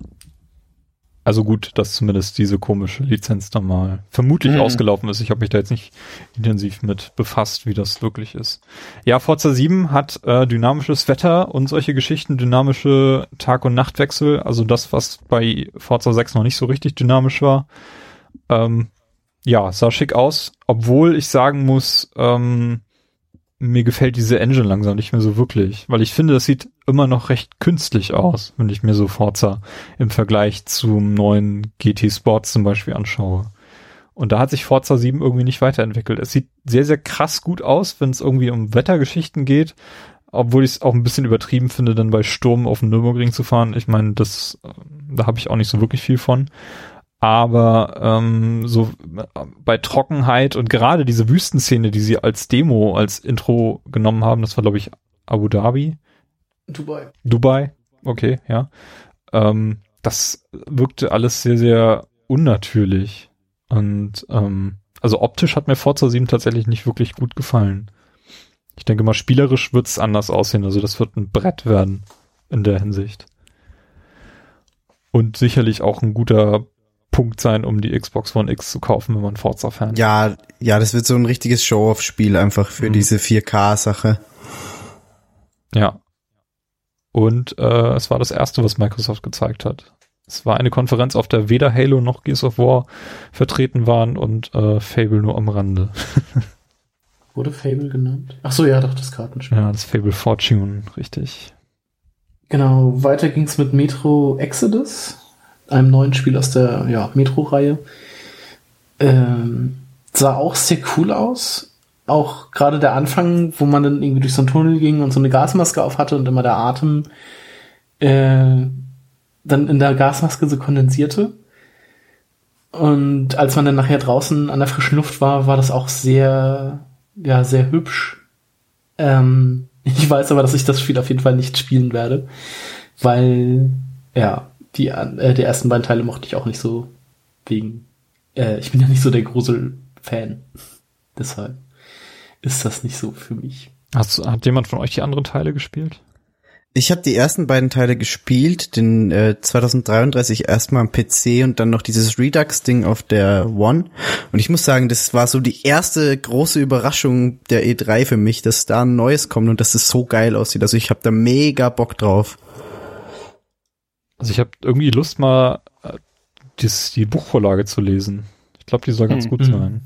also gut, dass zumindest diese komische Lizenz da mal vermutlich mhm. ausgelaufen ist. Ich habe mich da jetzt nicht intensiv mit befasst, wie das wirklich ist. Ja, Forza 7 hat äh, dynamisches Wetter und solche Geschichten, dynamische Tag- und Nachtwechsel. Also das, was bei Forza 6 noch nicht so richtig dynamisch war. Ähm, ja, sah schick aus, obwohl ich sagen muss, ähm, mir gefällt diese Engine langsam nicht mehr so wirklich, weil ich finde, das sieht immer noch recht künstlich aus, wenn ich mir so Forza im Vergleich zum neuen GT Sport zum Beispiel anschaue. Und da hat sich Forza 7 irgendwie nicht weiterentwickelt. Es sieht sehr, sehr krass gut aus, wenn es irgendwie um Wettergeschichten geht, obwohl ich es auch ein bisschen übertrieben finde, dann bei Sturm auf den Nürburgring zu fahren. Ich meine, das, da habe ich auch nicht so wirklich viel von. Aber ähm, so bei Trockenheit und gerade diese Wüstenszene, die sie als Demo, als Intro genommen haben, das war glaube ich Abu Dhabi. Dubai. Dubai, okay, ja. Ähm, das wirkte alles sehr, sehr unnatürlich. Und ähm, also optisch hat mir Forza 7 tatsächlich nicht wirklich gut gefallen. Ich denke mal, spielerisch wird es anders aussehen. Also das wird ein Brett werden in der Hinsicht. Und sicherlich auch ein guter Punkt sein, um die Xbox One X zu kaufen, wenn man Forza-Fan ist. Ja, ja, das wird so ein richtiges Show-off-Spiel einfach für Mhm. diese 4K-Sache. Ja. Und äh, es war das erste, was Microsoft gezeigt hat. Es war eine Konferenz, auf der weder Halo noch Gears of War vertreten waren und äh, Fable nur am Rande. Wurde Fable genannt? Ach so, ja, doch, das Kartenspiel. Ja, das Fable Fortune, richtig. Genau, weiter ging's mit Metro Exodus, einem neuen Spiel aus der ja, Metro-Reihe. Ähm, sah auch sehr cool aus. Auch gerade der Anfang, wo man dann irgendwie durch so einen Tunnel ging und so eine Gasmaske auf hatte und immer der Atem äh, dann in der Gasmaske so kondensierte. Und als man dann nachher draußen an der frischen Luft war, war das auch sehr, ja, sehr hübsch. Ähm, ich weiß aber, dass ich das Spiel auf jeden Fall nicht spielen werde, weil, ja, die, äh, die ersten beiden Teile mochte ich auch nicht so wegen, äh, ich bin ja nicht so der Grusel-Fan. Deshalb ist das nicht so für mich. Hast, hat jemand von euch die anderen Teile gespielt? Ich habe die ersten beiden Teile gespielt, den äh, 2033 erstmal am PC und dann noch dieses Redux-Ding auf der One. Und ich muss sagen, das war so die erste große Überraschung der E3 für mich, dass da ein neues kommt und dass das so geil aussieht. Also ich habe da mega Bock drauf. Also ich habe irgendwie Lust mal äh, dies, die Buchvorlage zu lesen. Ich glaube, die soll ganz Mhm. gut sein.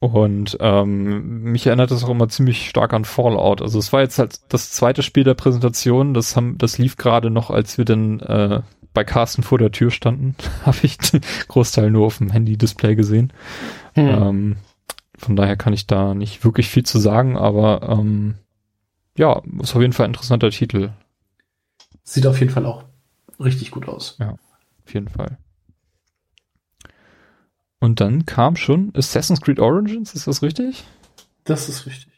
Und ähm, mich erinnert das auch immer ziemlich stark an Fallout. Also es war jetzt halt das zweite Spiel der Präsentation. Das haben, das lief gerade noch, als wir dann äh, bei Carsten vor der Tür standen. Habe ich den Großteil nur auf dem Handy-Display gesehen. Hm. Ähm, von daher kann ich da nicht wirklich viel zu sagen, aber ähm, ja, ist auf jeden Fall ein interessanter Titel. Sieht auf jeden Fall auch richtig gut aus. Auf jeden Fall. Und dann kam schon Assassin's Creed Origins, ist das richtig? Das ist richtig.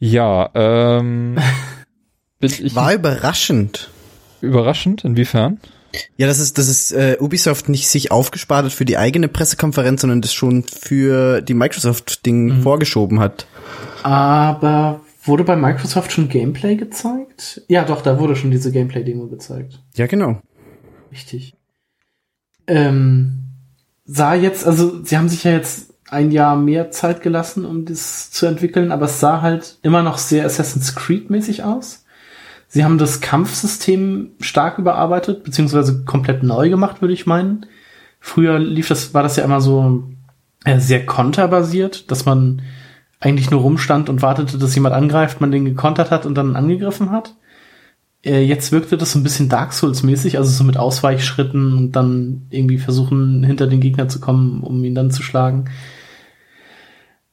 Ja, ähm, bin ich War überraschend. überraschend, inwiefern? Ja, das ist, das ist äh, Ubisoft nicht sich aufgespart hat für die eigene Pressekonferenz, sondern das schon für die Microsoft-Ding Mhm. vorgeschoben hat. Aber wurde bei Microsoft schon Gameplay gezeigt? Ja, doch, da wurde schon diese Gameplay-Demo gezeigt. Ja, genau. Richtig. Ähm, sah jetzt, also sie haben sich ja jetzt ein Jahr mehr Zeit gelassen, um das zu entwickeln, aber es sah halt immer noch sehr Assassin's Creed-mäßig aus. Sie haben das Kampfsystem stark überarbeitet, beziehungsweise komplett neu gemacht, würde ich meinen. Früher lief das, war das ja immer so äh, sehr konterbasiert, dass man eigentlich nur rumstand und wartete, dass jemand angreift, man den gekontert hat und dann angegriffen hat. Äh, jetzt wirkte das so ein bisschen Dark Souls-mäßig, also so mit Ausweichschritten und dann irgendwie versuchen, hinter den Gegner zu kommen, um ihn dann zu schlagen.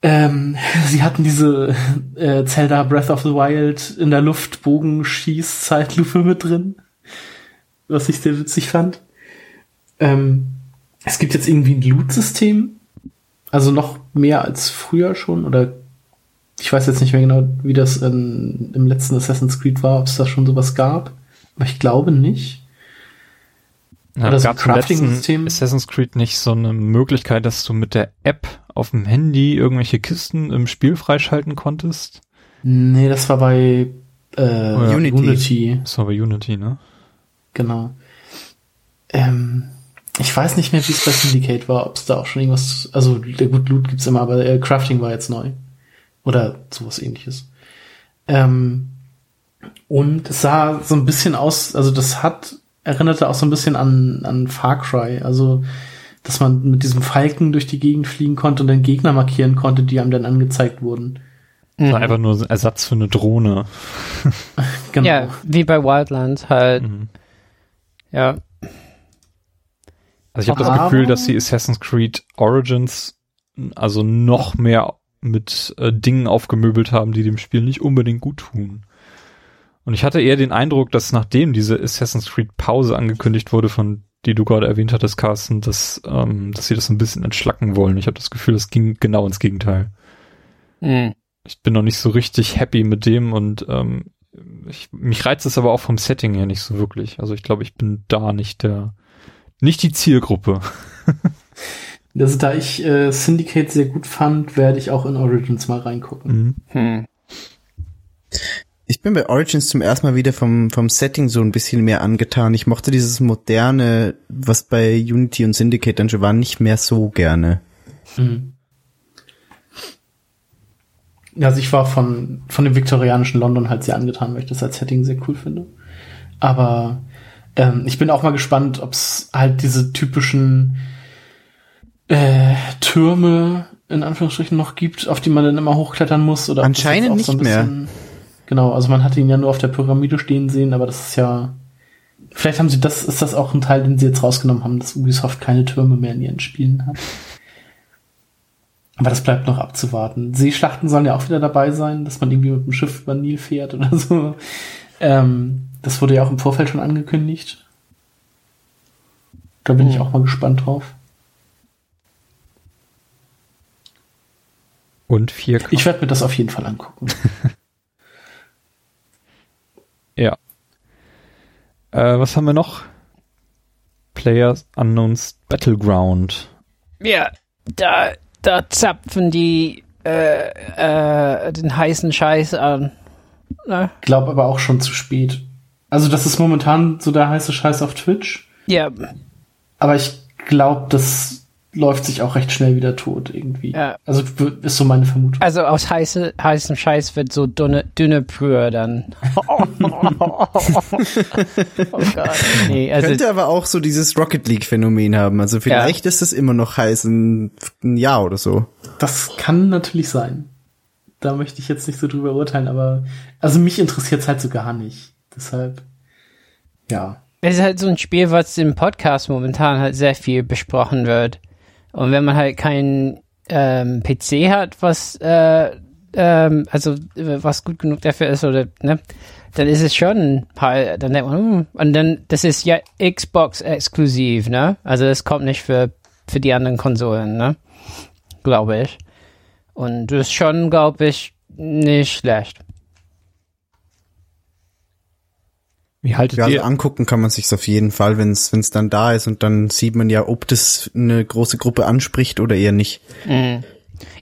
Ähm, sie hatten diese äh, Zelda Breath of the Wild in der Luft Bogenschieß-Zeitlupe mit drin, was ich sehr witzig fand. Ähm, es gibt jetzt irgendwie ein Loot-System, also noch mehr als früher schon, oder ich weiß jetzt nicht mehr genau, wie das in, im letzten Assassin's Creed war, ob es da schon sowas gab, aber ich glaube nicht. Ja, Oder so Crafting-System? Assassin's Creed nicht so eine Möglichkeit, dass du mit der App auf dem Handy irgendwelche Kisten im Spiel freischalten konntest? Nee, das war bei äh, ja. Unity. Unity. Das war bei Unity, ne? Genau. Ähm, ich weiß nicht mehr, wie es bei Syndicate war, ob es da auch schon irgendwas, also der gut Loot gibt's immer, aber äh, Crafting war jetzt neu. Oder sowas ähnliches. Ähm, und es sah so ein bisschen aus, also das hat, erinnerte auch so ein bisschen an, an Far Cry, also dass man mit diesem Falken durch die Gegend fliegen konnte und dann Gegner markieren konnte, die einem dann angezeigt wurden. Mhm. war einfach nur ein Ersatz für eine Drohne. Genau. Ja, wie bei Wildlands halt. Mhm. Ja. Also ich habe das Gefühl, dass die Assassin's Creed Origins also noch mehr mit äh, Dingen aufgemöbelt haben, die dem Spiel nicht unbedingt gut tun. Und ich hatte eher den Eindruck, dass nachdem diese Assassin's Creed Pause angekündigt wurde, von die du gerade erwähnt hattest, Carsten, dass, ähm, dass sie das ein bisschen entschlacken wollen. Ich habe das Gefühl, das ging genau ins Gegenteil. Mhm. ich bin noch nicht so richtig happy mit dem und ähm, ich, mich reizt es aber auch vom Setting her nicht so wirklich. Also ich glaube, ich bin da nicht der, nicht die Zielgruppe. Also da ich äh, Syndicate sehr gut fand, werde ich auch in Origins mal reingucken. Mhm. Hm. Ich bin bei Origins zum ersten Mal wieder vom, vom Setting so ein bisschen mehr angetan. Ich mochte dieses moderne, was bei Unity und Syndicate dann schon war, nicht mehr so gerne. Mhm. Also ich war von, von dem viktorianischen London halt sehr angetan, weil ich das als Setting sehr cool finde. Aber ähm, ich bin auch mal gespannt, ob es halt diese typischen äh, Türme in Anführungsstrichen noch gibt, auf die man dann immer hochklettern muss. Oder Anscheinend auch so ein nicht mehr. Genau, also man hat ihn ja nur auf der Pyramide stehen sehen, aber das ist ja. Vielleicht haben sie das, ist das auch ein Teil, den sie jetzt rausgenommen haben, dass Ubisoft keine Türme mehr in ihren Spielen hat. Aber das bleibt noch abzuwarten. Seeschlachten sollen ja auch wieder dabei sein, dass man irgendwie mit dem Schiff über Nil fährt oder so. Ähm, das wurde ja auch im Vorfeld schon angekündigt. Da bin ich auch mal gespannt drauf. Und 4K. Ich werde mir das auf jeden Fall angucken. ja. Äh, was haben wir noch? Players Unknowns Battleground. Ja, da, da zapfen die äh, äh, den heißen Scheiß an. Ne? Glaub aber auch schon zu spät. Also das ist momentan so der heiße Scheiß auf Twitch. Ja, Aber ich glaube, das läuft sich auch recht schnell wieder tot irgendwie. Ja. Also ist so meine Vermutung. also aus heiße, heißem Scheiß wird so dünne, dünne Brühe dann. oh Gott. Nee, also Könnte aber auch so dieses Rocket League Phänomen haben. Also vielleicht ist es immer noch heiß in ein Jahr oder so. Das kann natürlich sein. Da möchte ich jetzt nicht so drüber urteilen, aber also mich interessiert es halt so gar nicht. Deshalb, ja. es ist halt so ein Spiel, was im Podcast momentan halt sehr viel besprochen wird. Und wenn man halt keinen ähm, PC hat, was äh, ähm, also äh, was gut genug dafür ist oder ne, dann ist es schon halt, dann denkt man, hm, und dann das ist ja Xbox exklusiv, ne? Also es kommt nicht für für die anderen Konsolen, ne? Glaube ich. Und das ist schon, glaube ich, nicht schlecht. Wie haltet Ja, also ihr? angucken kann man sich's auf jeden Fall, wenn es dann da ist und dann sieht man ja, ob das eine große Gruppe anspricht oder eher nicht. Mhm.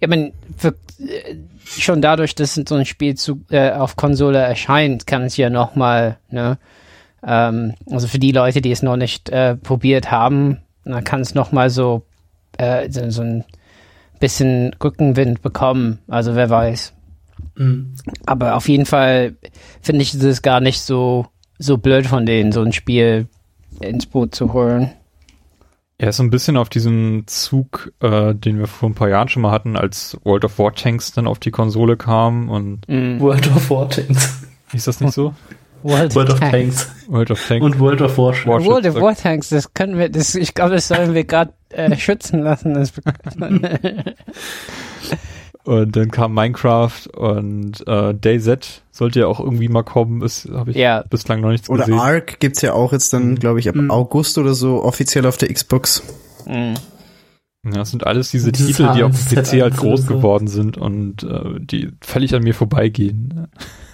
Ja, man, für, äh, schon dadurch, dass so ein Spiel zu, äh, auf Konsole erscheint, kann es ja nochmal, ne, ähm, also für die Leute, die es noch nicht äh, probiert haben, dann kann es nochmal so, äh, so, so ein bisschen Rückenwind bekommen. Also wer weiß. Mhm. Aber auf jeden Fall finde ich es gar nicht so, so blöd von denen, so ein Spiel ins Boot zu holen. Er ist so ein bisschen auf diesem Zug, äh, den wir vor ein paar Jahren schon mal hatten, als World of War Tanks dann auf die Konsole kam und Mhm. World of War Tanks. ist das nicht so? World, World of Tanks. World of Tanks. Und World of Warship. Warship, World of War Tanks, das können wir, das, ich glaube, das sollen wir gerade äh, schützen lassen. Das, Und dann kam Minecraft und äh, DayZ sollte ja auch irgendwie mal kommen, ist habe ich Ja. bislang noch nichts Oder gesehen. Ark gibt's ja auch jetzt dann, glaube ich, ab August oder so offiziell auf der Xbox. Mhm. Ja, das sind alles diese dieses Titel, die auf dem PC halt groß oder so. geworden sind und äh, die völlig an mir vorbeigehen.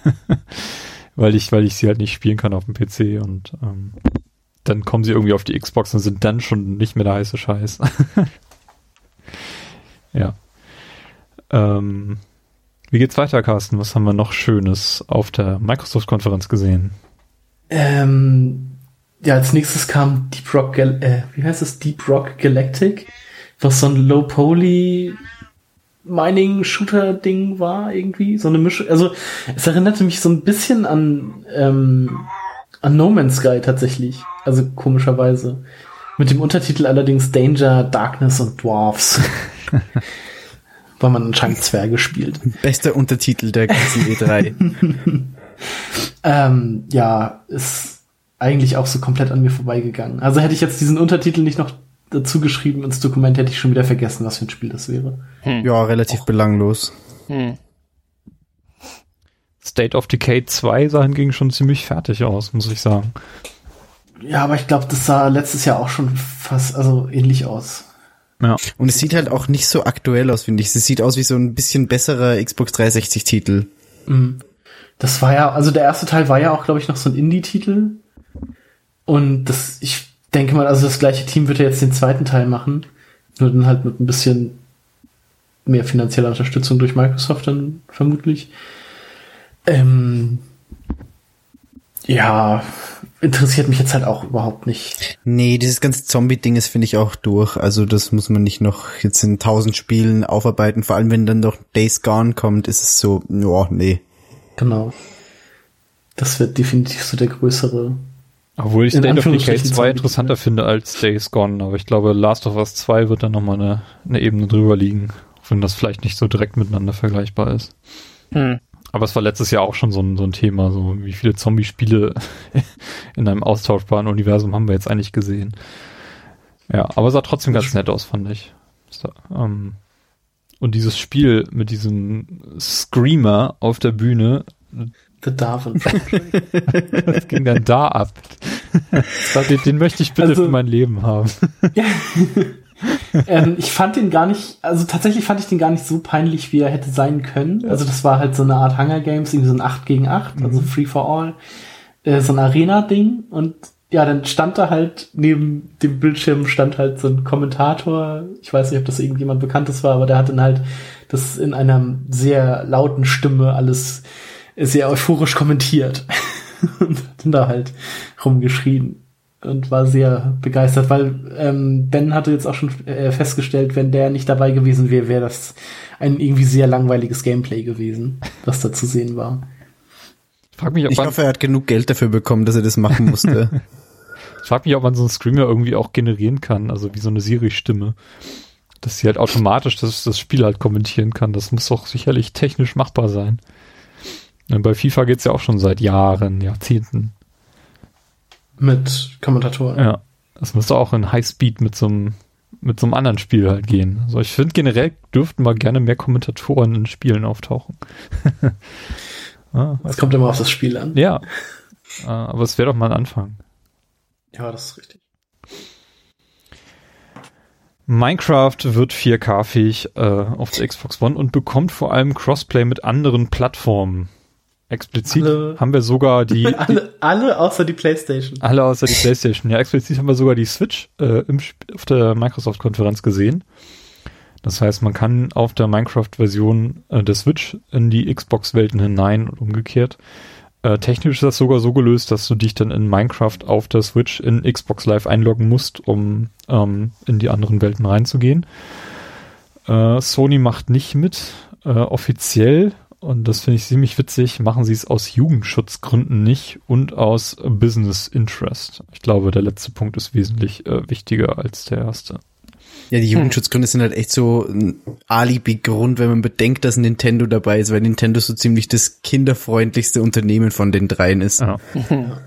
weil ich, weil ich sie halt nicht spielen kann auf dem PC und ähm, dann kommen sie irgendwie auf die Xbox und sind dann schon nicht mehr der heiße Scheiß. ja. Ähm, wie geht's weiter, Carsten? Was haben wir noch Schönes auf der Microsoft-Konferenz gesehen? Ähm, ja, als nächstes kam Deep Rock, Gal äh, wie heißt es? Deep Rock Galactic, was so ein Low Poly Mining Shooter Ding war irgendwie, so eine Mischung. Also es erinnerte mich so ein bisschen an ähm, an No Man's Sky tatsächlich, also komischerweise. Mit dem Untertitel allerdings Danger, Darkness und Dwarfs. Weil man anscheinend Zwerge spielt. Bester Untertitel der ganzen E E3. Ähm, ja, ist eigentlich auch so komplett an mir vorbeigegangen. Also hätte ich jetzt diesen Untertitel nicht noch dazu geschrieben ins Dokument, hätte ich schon wieder vergessen, was für ein Spiel das wäre. ja, relativ belanglos. Mhm. State of Decay 2 sah hingegen schon ziemlich fertig aus, muss ich sagen. Ja, aber ich glaube, das sah letztes Jahr auch schon fast, also ähnlich aus. Ja. Und es sieht halt auch nicht so aktuell aus, finde ich. Es sieht aus wie so ein bisschen besserer Xbox 360-Titel. Mhm. Das war ja, also der erste Teil war ja auch, glaube ich, noch so ein Indie-Titel. Und das, ich denke mal, also das gleiche Team wird ja jetzt den zweiten Teil machen. Nur dann halt mit ein bisschen mehr finanzieller Unterstützung durch Microsoft dann vermutlich. Ähm, ja, interessiert mich jetzt halt auch überhaupt nicht. Nee, dieses ganze Zombie-Ding ist, finde ich, auch durch. Also das muss man nicht noch jetzt in tausend Spielen aufarbeiten. Vor allem, wenn dann noch Days Gone kommt, ist es so, ja, nee. Genau. Das wird definitiv so der größere. Obwohl ich In State of Decay Anführungsstrichen 2 Zombie- interessanter finde als Days Gone, aber ich glaube, Last of Us 2 wird dann nochmal eine, eine Ebene drüber liegen, auch wenn das vielleicht nicht so direkt miteinander vergleichbar ist. Hm. Aber es war letztes Jahr auch schon so ein, so ein Thema, so wie viele Zombie-Spiele in einem austauschbaren Universum haben wir jetzt eigentlich gesehen. Ja, aber sah trotzdem ganz nett aus, fand ich. Ähm, und dieses Spiel mit diesem Screamer auf der Bühne, The Darwin. das ging dann da ab. den, den möchte ich bitte Also- für mein Leben haben. Ähm, ich fand den gar nicht, also tatsächlich fand ich den gar nicht so peinlich, wie er hätte sein können. Also das war halt so eine Art Hunger Games, irgendwie so ein 8 gegen 8, also Free for All, äh, so ein Arena-Ding. Und ja, dann stand da halt, neben dem Bildschirm stand halt so ein Kommentator. Ich weiß nicht, ob das irgendjemand Bekanntes war, aber der hat dann halt das in einer sehr lauten Stimme alles sehr euphorisch kommentiert. und hat dann da halt rumgeschrien und war sehr begeistert, weil ähm, Ben hatte jetzt auch schon äh, festgestellt, wenn der nicht dabei gewesen wäre, wäre das ein irgendwie sehr langweiliges Gameplay gewesen, was da zu sehen war. Ich frage mich, ob Ich man, hoffe, er hat genug Geld dafür bekommen, dass er das machen musste. ich frag mich, ob man so einen Screamer irgendwie auch generieren kann, also wie so eine Siri-Stimme. Dass sie halt automatisch das, das Spiel halt kommentieren kann. Das muss doch sicherlich technisch machbar sein. Und bei FIFA geht's ja auch schon seit Jahren, Jahrzehnten. Mit Kommentatoren. Ja. Das müsste auch in Highspeed mit so einem mit so einem anderen Spiel halt gehen. Also ich finde generell dürften mal gerne mehr Kommentatoren in Spielen auftauchen. ah, Es kommt immer auf das Spiel an. ja. Äh, aber es wäre doch mal ein Anfang. Ja, das ist richtig. Minecraft wird 4K-fähig äh, auf der Xbox One und bekommt vor allem Crossplay mit anderen Plattformen. Explizit Alle- haben wir sogar die, die Alle, alle außer die Playstation. alle außer die PlayStation. Ja, explizit haben wir sogar die Switch äh, im, auf der Microsoft-Konferenz gesehen. Das heißt, man kann auf der Minecraft-Version äh, der Switch in die Xbox-Welten hinein und umgekehrt. Äh, technisch ist das sogar so gelöst, dass du dich dann in Minecraft auf der Switch in Xbox Live einloggen musst, um ähm, in die anderen Welten reinzugehen. Äh, Sony macht nicht mit, äh, offiziell, und das finde ich ziemlich witzig, machen sie es aus Jugendschutzgründen nicht und aus Business Interest. Ich glaube, der letzte Punkt ist wesentlich äh, wichtiger als der erste. ja, die Jugendschutzgründe sind halt echt so ein Alibi-Grund, wenn man bedenkt, dass Nintendo dabei ist, weil Nintendo so ziemlich das kinderfreundlichste Unternehmen von den dreien ist. Ja.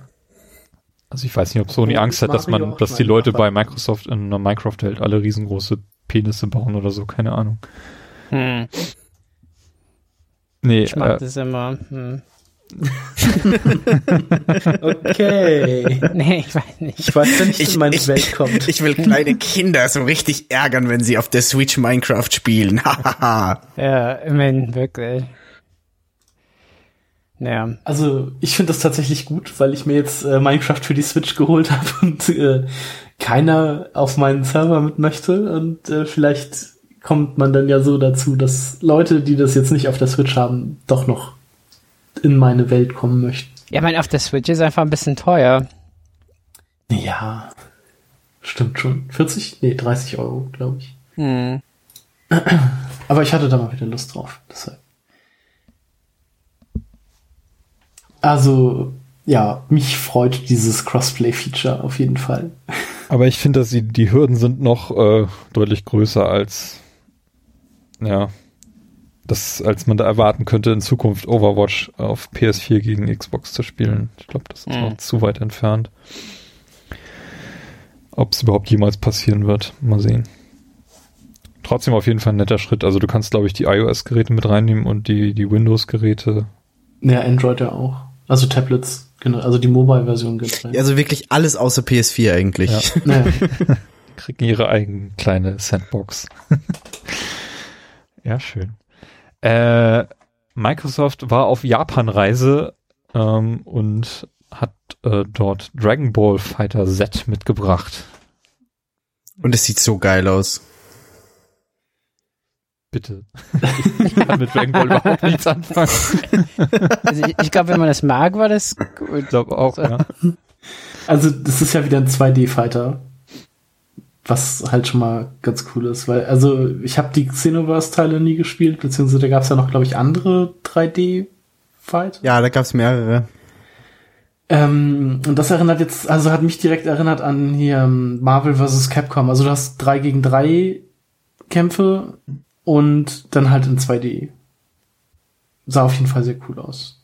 Also ich weiß nicht, ob Sony Angst hat, dass man, dass die Leute bei. Microsoft in einer Minecraft-Welt alle riesengroße Penisse bauen oder so, keine Ahnung. Hm. Nee, Ich mag äh, das immer. Hm. Okay. Nee, ich weiß nicht. Ich weiß, wenn ich, in meine Welt kommt. ich will kleine Kinder so richtig ärgern, wenn sie auf der Switch Minecraft spielen. Hahaha. Ja, immerhin, wirklich. Naja. Also ich finde das tatsächlich gut, weil ich mir jetzt äh, Minecraft für die Switch geholt habe und äh, keiner auf meinen Server mit möchte. Und äh, vielleicht kommt man dann ja so dazu, dass Leute, die das jetzt nicht auf der Switch haben, doch noch in meine Welt kommen möchten. Ja, ich meine, auf der Switch ist einfach ein bisschen teuer. Ja, stimmt schon. 40? Nee, 30 Euro, glaube ich. Hm. Aber ich hatte da mal wieder Lust drauf. Deshalb. Also, ja, mich freut dieses Crossplay-Feature auf jeden Fall. aber ich finde, dass die, die Hürden sind noch äh, deutlich größer als ja, das, als man da erwarten könnte, in Zukunft Overwatch auf PS4 gegen Xbox zu spielen. Ich glaube, das ist Mhm. noch zu weit entfernt. Ob es überhaupt jemals passieren wird, mal sehen. Trotzdem auf jeden Fall ein netter Schritt. Also du kannst, glaube ich, die iOS-Geräte mit reinnehmen und die, die Windows-Geräte. Ja, Android ja auch. Also Tablets, genau, also die Mobile-Version gibt's rein. Also wirklich alles außer PS4 eigentlich. Ja. Naja. kriegen ihre eigene kleine Sandbox. Ja, schön. Äh, Microsoft war auf Japan-Reise ähm, und hat äh, dort Dragon Ball Fighter Z mitgebracht. Und es sieht so geil aus. Bitte. Ich kann mit Dragon Ball überhaupt nichts anfangen. Also ich, ich glaube, wenn man das mag, war das gut. Ich glaube auch, ja. Also, das ist ja wieder ein 2D-Fighter. Was halt schon mal ganz cool ist, weil, also, ich habe die Xenoverse-Teile nie gespielt, beziehungsweise da gab es ja noch, glaube ich, andere 3D-Fighter. Ja, da gab's mehrere. Ähm, und das erinnert jetzt, also hat mich direkt erinnert an hier ähm, Marvel vs. Capcom. Also du hast 3 gegen 3 Kämpfe und dann halt in 2D. Sah auf jeden Fall sehr cool aus.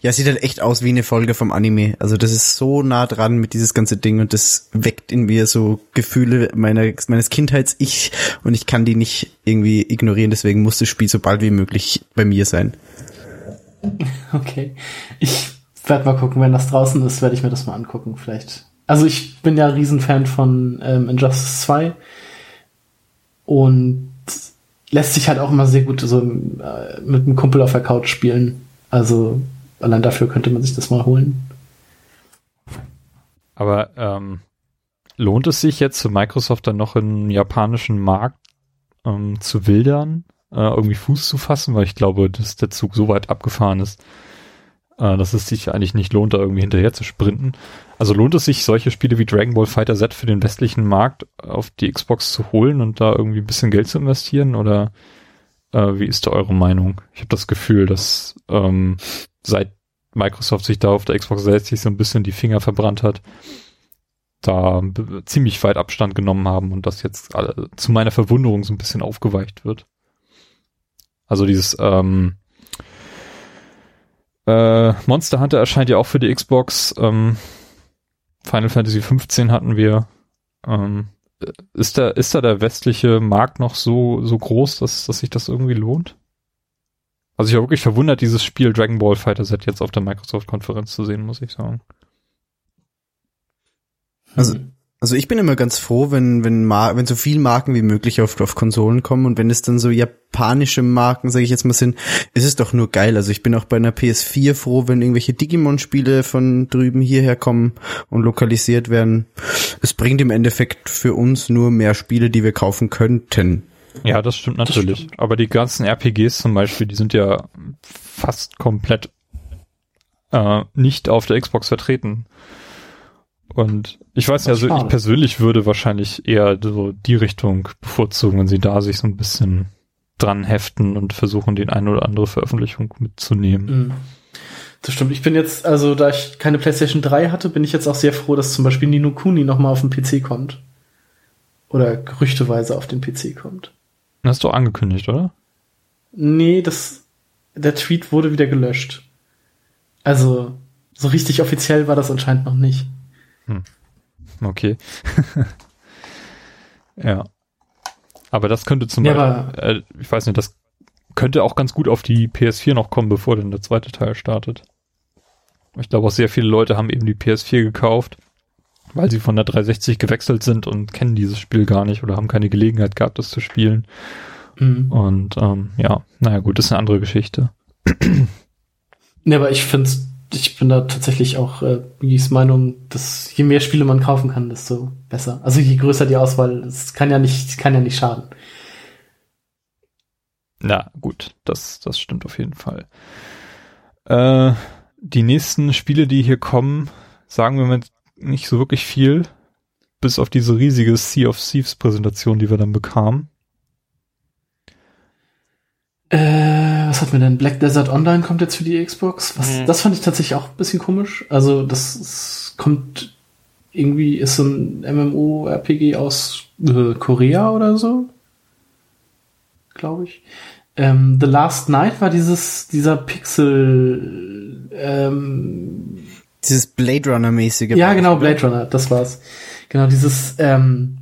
Ja, sieht halt echt aus wie eine Folge vom Anime. Also das ist so nah dran mit dieses ganze Ding und das weckt in mir so Gefühle meiner, meines Kindheits-Ich und ich kann die nicht irgendwie ignorieren, deswegen muss das Spiel so bald wie möglich bei mir sein. Okay. Ich werde mal gucken, wenn das draußen ist, werde ich mir das mal angucken, vielleicht. Also ich bin ja Riesenfan von ähm, Injustice 2 und lässt sich halt auch immer sehr gut so äh, mit einem Kumpel auf der Couch spielen. Also allein dafür könnte man sich das mal holen. Aber ähm, lohnt es sich jetzt Microsoft dann noch im japanischen Markt ähm, zu wildern, äh, irgendwie Fuß zu fassen, weil ich glaube, dass der Zug so weit abgefahren ist, äh, dass es sich eigentlich nicht lohnt, da irgendwie hinterher zu sprinten. Also lohnt es sich, solche Spiele wie Dragon Ball Fighter Z für den westlichen Markt auf die Xbox zu holen und da irgendwie ein bisschen Geld zu investieren? Oder äh, wie ist da eure Meinung? Ich habe das Gefühl, dass ähm, seit Microsoft sich da auf der Xbox selbst sich so ein bisschen die Finger verbrannt hat, da ziemlich weit Abstand genommen haben und das jetzt alle, zu meiner Verwunderung so ein bisschen aufgeweicht wird. Also dieses ähm, äh, Monster Hunter erscheint ja auch für die Xbox. Ähm, Final Fantasy 15 hatten wir. Ähm, ist da, ist da der westliche Markt noch so, so groß, dass, dass sich das irgendwie lohnt? Also ich war wirklich verwundert, dieses Spiel Dragon Ball Fighter Z jetzt auf der Microsoft-Konferenz zu sehen, muss ich sagen. Also, also ich bin immer ganz froh, wenn wenn Mar wenn so viel Marken wie möglich auf auf Konsolen kommen und wenn es dann so japanische Marken, sage ich jetzt mal, sind, ist es doch nur geil. Also ich bin auch bei einer PS4 froh, wenn irgendwelche Digimon-Spiele von drüben hierher kommen und lokalisiert werden. Es bringt im Endeffekt für uns nur mehr Spiele, die wir kaufen könnten. Ja, das stimmt natürlich. Aber die ganzen RPGs zum Beispiel, die sind ja fast komplett äh, nicht auf der Xbox vertreten. Und ich weiß nicht, also ich persönlich würde wahrscheinlich eher so die Richtung bevorzugen, wenn sie da sich so ein bisschen dran heften und versuchen, den eine oder andere Veröffentlichung mitzunehmen. Mhm. Das stimmt. Ich bin jetzt, also da ich keine PlayStation 3 hatte, bin ich jetzt auch sehr froh, dass zum Beispiel Nino Kuni nochmal auf den PC kommt. Oder gerüchteweise auf den PC kommt. Hast du angekündigt, oder? Nee, das, der Tweet wurde wieder gelöscht. Also, so richtig offiziell war das anscheinend noch nicht. Okay. ja. Aber das könnte zum Ja, Beispiel, äh, ich weiß nicht, das könnte auch ganz gut auf die PS4 noch kommen, bevor dann der zweite Teil startet. Ich glaube auch sehr viele Leute haben eben die PS4 gekauft, weil sie von der 360 gewechselt sind und kennen dieses Spiel gar nicht oder haben keine Gelegenheit gehabt, das zu spielen. Mhm. Und ähm, ja, naja gut, das ist eine andere Geschichte. Nee, aber ich finde, ich bin da tatsächlich auch äh, Biggies Meinung, dass je mehr Spiele man kaufen kann, desto besser. Also je größer die Auswahl, es kann ja nicht, kann ja nicht schaden. Na gut, das, das stimmt auf jeden Fall. Äh, die nächsten Spiele, die hier kommen, sagen wir mal nicht so wirklich viel, bis auf diese riesige Sea of Thieves Präsentation, die wir dann bekamen. Äh, was hat mir denn? Black Desert Online kommt jetzt für die Xbox. Was, Mhm. Das fand ich tatsächlich auch ein bisschen komisch. Also das ist, kommt irgendwie ist so ein MMO-RPG aus äh, Korea oder so, glaube ich. Ähm, The Last Night war dieses dieser Pixel. Ähm, Dieses Blade Runner-mäßige. ja, genau, Blade Runner, das war's. Genau, dieses, ähm,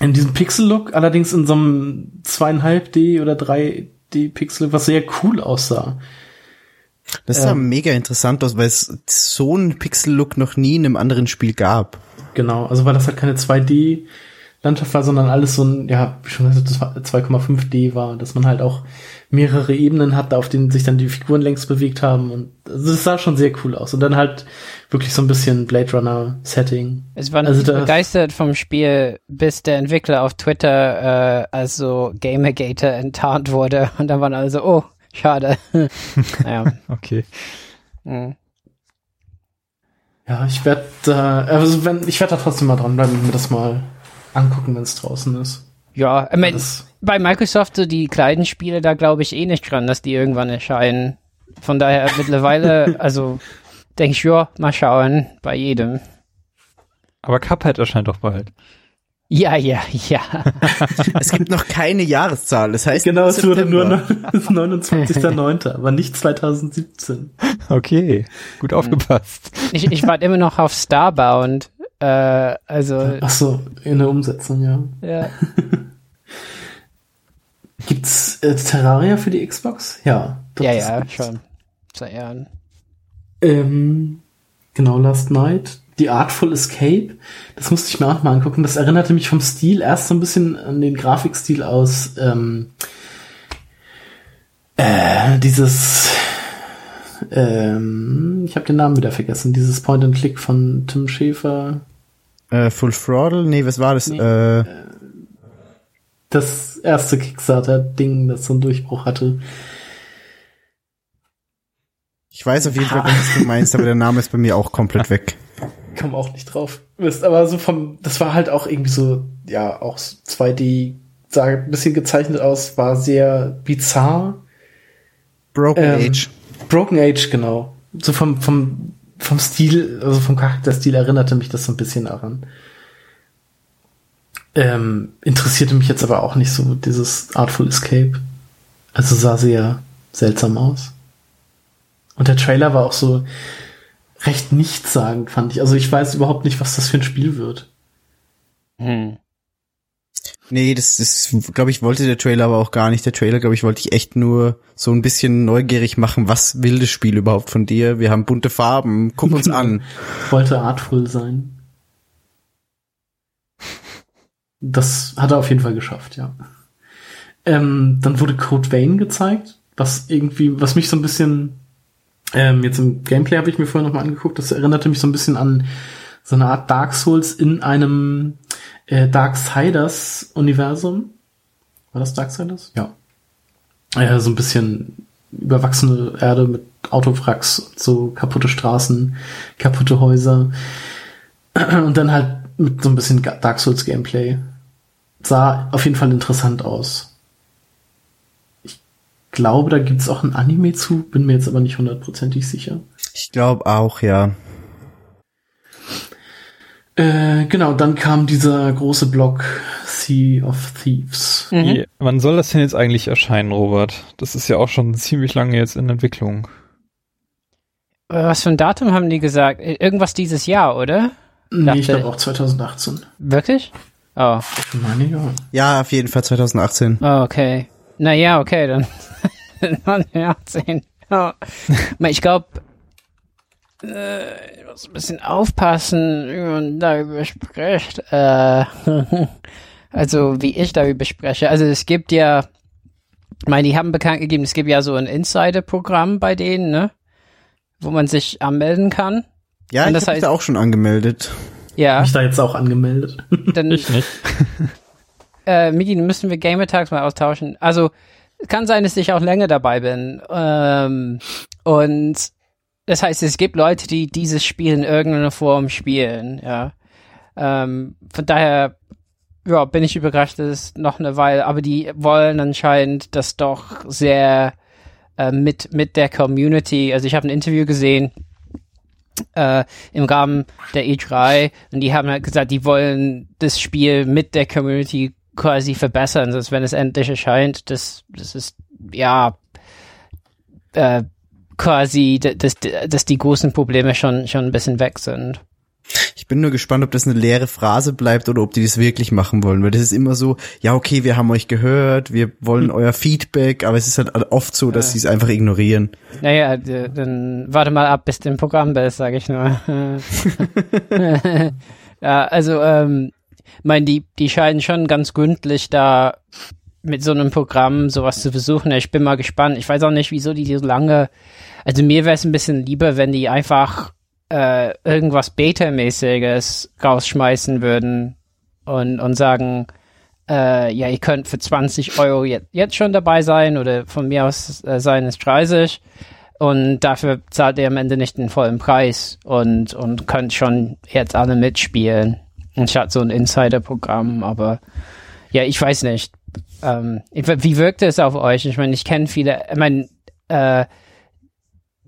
in diesem Pixel-Look, allerdings in so einem zweieinhalb D oder 3D Pixel, was sehr cool aussah. Das sah Ähm. mega interessant aus, weil es so einen Pixel-Look noch nie in einem anderen Spiel gab. Genau, also weil das halt keine 2D Landschaft war, sondern alles so ein, ja, wie schon gesagt, 2,5D war, dass man halt auch mehrere Ebenen hatte, auf denen sich dann die Figuren längs bewegt haben und also das sah schon sehr cool aus und dann halt wirklich so ein bisschen Blade Runner Setting. Es waren Also begeistert vom Spiel, bis der Entwickler auf Twitter äh, als so Gamergater enttarnt wurde und dann waren alle so, oh, schade. ja. Okay. mhm. Ja, ich werde da, also wenn, ich werde da trotzdem mal dranbleiben mir das mal angucken, wenn es draußen ist. Ja, ich mein, bei Microsoft so die kleinen Spiele, da glaube ich eh nicht dran, dass die irgendwann erscheinen. Von daher mittlerweile, also denke ich, ja, mal schauen, bei jedem. Aber Cuphead erscheint doch bald. Ja, ja, ja. Es gibt noch keine Jahreszahl. Das heißt, genau, es wurde nur September. 29.09., aber nicht 2017. Okay, gut aufgepasst. Ich, ich warte immer noch auf Starbound. Äh, also, Ach so, in der Umsetzung, ja. ja. Gibt's äh, Terraria für die Xbox? Ja. doch, Ja, ja, gibt's. schon. Seit Jahren. Ähm, genau, Last Night. The Artful Escape. Das musste ich mir auch mal angucken. Das erinnerte mich vom Stil erst so ein bisschen an den Grafikstil aus ähm, äh, dieses ähm, ich habe den Namen wieder vergessen. Dieses Point and Click von Tim Schäfer. Äh, Full Throttle? Nee, was war das? Nee. Äh, Das erste Kickstarter-Ding, das so einen Durchbruch hatte. ich weiß auf jeden Fall, was du meinst, aber der Name ist bei mir auch komplett weg. Komm auch nicht drauf. Aber so vom, das war halt auch irgendwie so, ja, auch so 2D, sah ein bisschen gezeichnet aus, war sehr bizarr. Broken Ähm, Age. Broken Age, genau. So vom, vom, vom Stil, also vom Charakterstil erinnerte mich das so ein bisschen daran. Ähm, interessierte mich jetzt aber auch nicht so dieses Artful Escape. Also sah sehr seltsam aus. Und der Trailer war auch so recht nichtssagend, fand ich. Also ich weiß überhaupt nicht, was das für ein Spiel wird. Hm. Nee, das ist, glaube ich, wollte der Trailer aber auch gar nicht. Der Trailer, glaube ich, wollte ich echt nur so ein bisschen neugierig machen. Was will das Spiel überhaupt von dir? Wir haben bunte Farben. Guck uns an. Wollte artful sein. Das hat er auf jeden Fall geschafft, ja. Ähm, dann wurde Code Vein gezeigt, was irgendwie, was mich so ein bisschen, ähm, jetzt im Gameplay habe ich mir vorher nochmal angeguckt, das erinnerte mich so ein bisschen an so eine Art Dark Souls in einem äh, Darksiders-Universum. War das Darksiders? Ja. Äh, so ein bisschen überwachsene Erde mit Autowracks, und so kaputte Straßen, kaputte Häuser. Und dann halt mit so ein bisschen Dark Souls Gameplay. Sah auf jeden Fall interessant aus. Ich glaube, da gibt's auch ein Anime zu, bin mir jetzt aber nicht hundertprozentig sicher. Ich glaube auch, ja. Äh, genau, dann kam dieser große Block Sea of Thieves. Mhm. Wie, wann soll das denn jetzt eigentlich erscheinen, Robert? Das ist ja auch schon ziemlich lange jetzt in Entwicklung. Was für ein Datum haben die gesagt? Irgendwas dieses Jahr, oder? Nee, ich Dachte- glaube auch 2018. Wirklich? Oh, Ich meine, ja. Ja, auf jeden Fall 2018. oh okay. Naja, okay, dann. 2018. Ja. Aber Ich glaube, äh, ich muss ein bisschen aufpassen, wie man darüber spricht. Äh, also, wie ich darüber spreche. Also, es gibt ja, ich meine, die haben bekannt gegeben, es gibt ja so ein Insider-Programm bei denen, ne? Wo man sich anmelden kann. Ja, Und ich habe mich da auch schon angemeldet. Ja, Mich da jetzt auch angemeldet. dann Ich nicht. äh, Miki, müssen wir Gamertags mal austauschen. Also, es kann sein, dass ich auch länger dabei bin. Ähm, und das heißt, es gibt Leute, die dieses Spiel in irgendeiner Form spielen, ja. Ähm, von daher, ja, bin ich überrascht, dass es noch eine Weile, aber die wollen anscheinend das doch sehr äh, mit, mit der Community. Also ich habe ein Interview gesehen, äh, im Rahmen der E3 und die haben halt gesagt, die wollen das Spiel mit der Community quasi verbessern, dass wenn es endlich erscheint, das, das ist ja äh, quasi, dass, dass die großen Probleme schon, schon ein bisschen weg sind. Ich bin nur gespannt, ob das eine leere Phrase bleibt oder ob die das wirklich machen wollen, weil das ist immer so, ja okay, wir haben euch gehört, wir wollen euer Feedback, aber es ist halt oft so, dass Ja. sie es einfach ignorieren. Naja, dann warte mal ab, bis du im Programm bist, sage ich nur. ja, also ähm, Ich meine, die, die scheinen schon ganz gründlich da mit so einem Programm sowas zu versuchen. Ich bin mal gespannt. Ich weiß auch nicht, wieso die so lange. Also mir wäre es ein bisschen lieber, wenn die einfach äh, irgendwas Beta-mäßiges rausschmeißen würden und, und sagen, äh, ja, ihr könnt für 20 Euro jetzt, jetzt schon dabei sein oder von mir aus äh, seien es 30 und dafür zahlt ihr am Ende nicht den vollen Preis und, und könnt schon jetzt alle mitspielen. Anstatt so ein Insider-Programm, aber ja, ich weiß nicht. Ähm, wie wirkte es auf euch? Ich meine, ich kenne viele, ich meine, äh,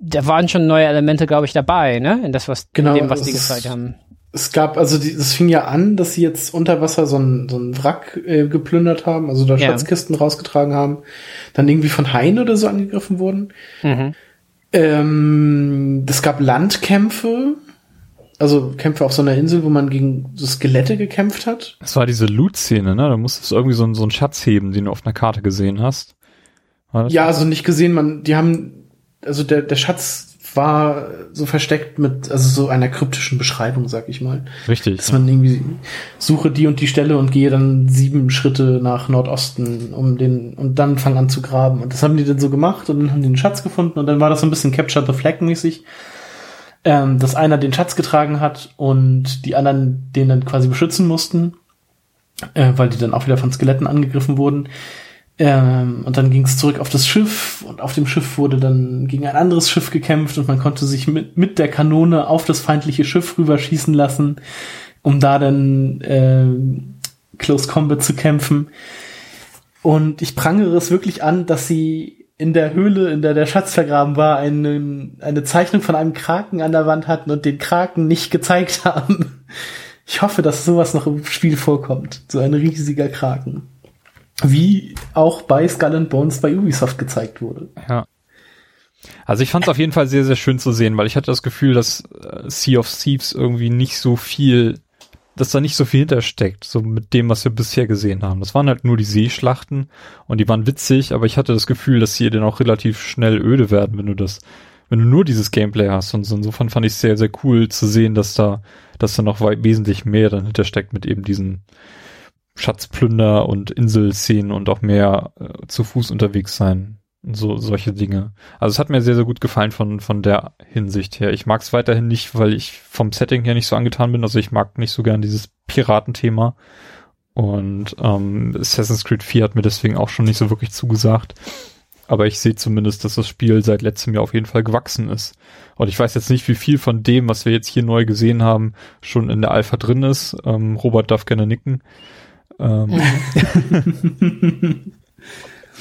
da waren schon neue Elemente, glaube ich, dabei, ne? In das, was, genau, in dem, was die gezeigt haben. Es gab, also es fing ja an, dass sie jetzt unter Wasser so ein, so ein Wrack äh, geplündert haben, also da Ja. Schatzkisten rausgetragen haben, dann irgendwie von Haien oder so angegriffen wurden. Mhm. Ähm, es gab Landkämpfe, also Kämpfe auf so einer Insel, wo man gegen so Skelette gekämpft hat. Das war diese Loot-Szene, ne? Da musstest du irgendwie so, einen- so einen Schatz heben, den du auf einer Karte gesehen hast. Ja, also nicht gesehen, man, die haben, also der, der Schatz war so versteckt mit, also so einer kryptischen Beschreibung, sag ich mal. Richtig. Dass man irgendwie suche die und die Stelle und gehe dann sieben Schritte nach Nordosten, um den, und dann fang an zu graben. Und das haben die dann so gemacht und dann haben die den Schatz gefunden und dann war das so ein bisschen Capture the Flag mäßig. Ähm, dass einer den Schatz getragen hat und die anderen den dann quasi beschützen mussten, äh, weil die dann auch wieder von Skeletten angegriffen wurden. Ähm, und dann ging es zurück auf das Schiff und auf dem Schiff wurde dann gegen ein anderes Schiff gekämpft und man konnte sich mit, mit der Kanone auf das feindliche Schiff rüberschießen lassen, um da dann äh, Close Combat zu kämpfen. Und ich prangere es wirklich an, dass sie in der Höhle, in der der Schatz vergraben war, eine, eine Zeichnung von einem Kraken an der Wand hatten und den Kraken nicht gezeigt haben. Ich hoffe, dass sowas noch im Spiel vorkommt. So ein riesiger Kraken. Wie auch bei Skull and Bones bei Ubisoft gezeigt wurde. Ja. Also ich fand es auf jeden Fall sehr, sehr schön zu sehen, weil ich hatte das Gefühl, dass äh, Sea of Thieves irgendwie nicht so viel, dass da nicht so viel hintersteckt, so mit dem, was wir bisher gesehen haben. Das waren halt nur die Seeschlachten und die waren witzig, aber ich hatte das Gefühl, dass sie dann auch relativ schnell öde werden, wenn du das, wenn du nur dieses Gameplay hast. Und so insofern fand ich es sehr, sehr cool zu sehen, dass da, dass da noch wesentlich mehr dann hintersteckt mit eben diesen Schatzplünder und Inselszenen und auch mehr äh, zu Fuß unterwegs sein. So solche Dinge. Also es hat mir sehr, sehr gut gefallen von, von der Hinsicht her. Ich mag es weiterhin nicht, weil ich vom Setting her nicht so angetan bin. Also ich mag nicht so gern dieses Piratenthema. Und ähm, Assassin's Creed 4 hat mir deswegen auch schon nicht so wirklich zugesagt. Aber ich sehe zumindest, dass das Spiel seit letztem Jahr auf jeden Fall gewachsen ist. Und ich weiß jetzt nicht, wie viel von dem, was wir jetzt hier neu gesehen haben, schon in der Alpha drin ist. Ähm, Robert darf gerne nicken. Ähm,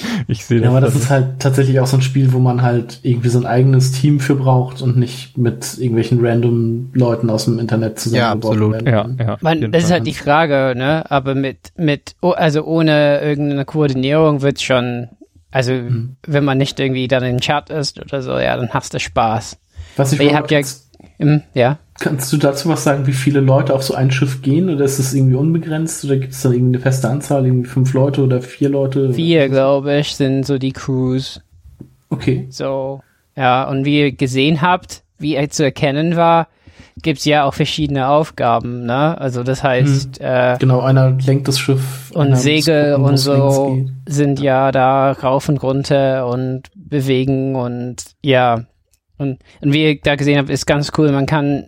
ich sehe Ja, aber das ist halt tatsächlich auch so ein Spiel, wo man halt irgendwie so ein eigenes Team für braucht und nicht mit irgendwelchen random Leuten aus dem Internet zusammengeworfen absolut. werden. ja, ja. Man, das ist halt die Frage, ne? Aber mit, mit, also ohne irgendeine Koordinierung wird's schon, also Mhm. wenn man nicht irgendwie dann im Chat ist oder so, ja, dann hast du Spaß. Was ich ihr habt ja- Im, ja. Kannst du dazu was sagen, wie viele Leute auf so ein Schiff gehen? Oder ist es irgendwie unbegrenzt? Oder gibt es dann irgendwie eine feste Anzahl, irgendwie fünf Leute oder vier Leute? Vier, glaube ich, sind so die Crews. Okay. So, ja, und wie ihr gesehen habt, wie er zu erkennen war, gibt's ja auch verschiedene Aufgaben, ne? Also das heißt, äh, Genau, einer lenkt das Schiff. und Segel und so sind ja da rauf und runter und bewegen und ja. Und, und wie ihr da gesehen habt, ist ganz cool. Man kann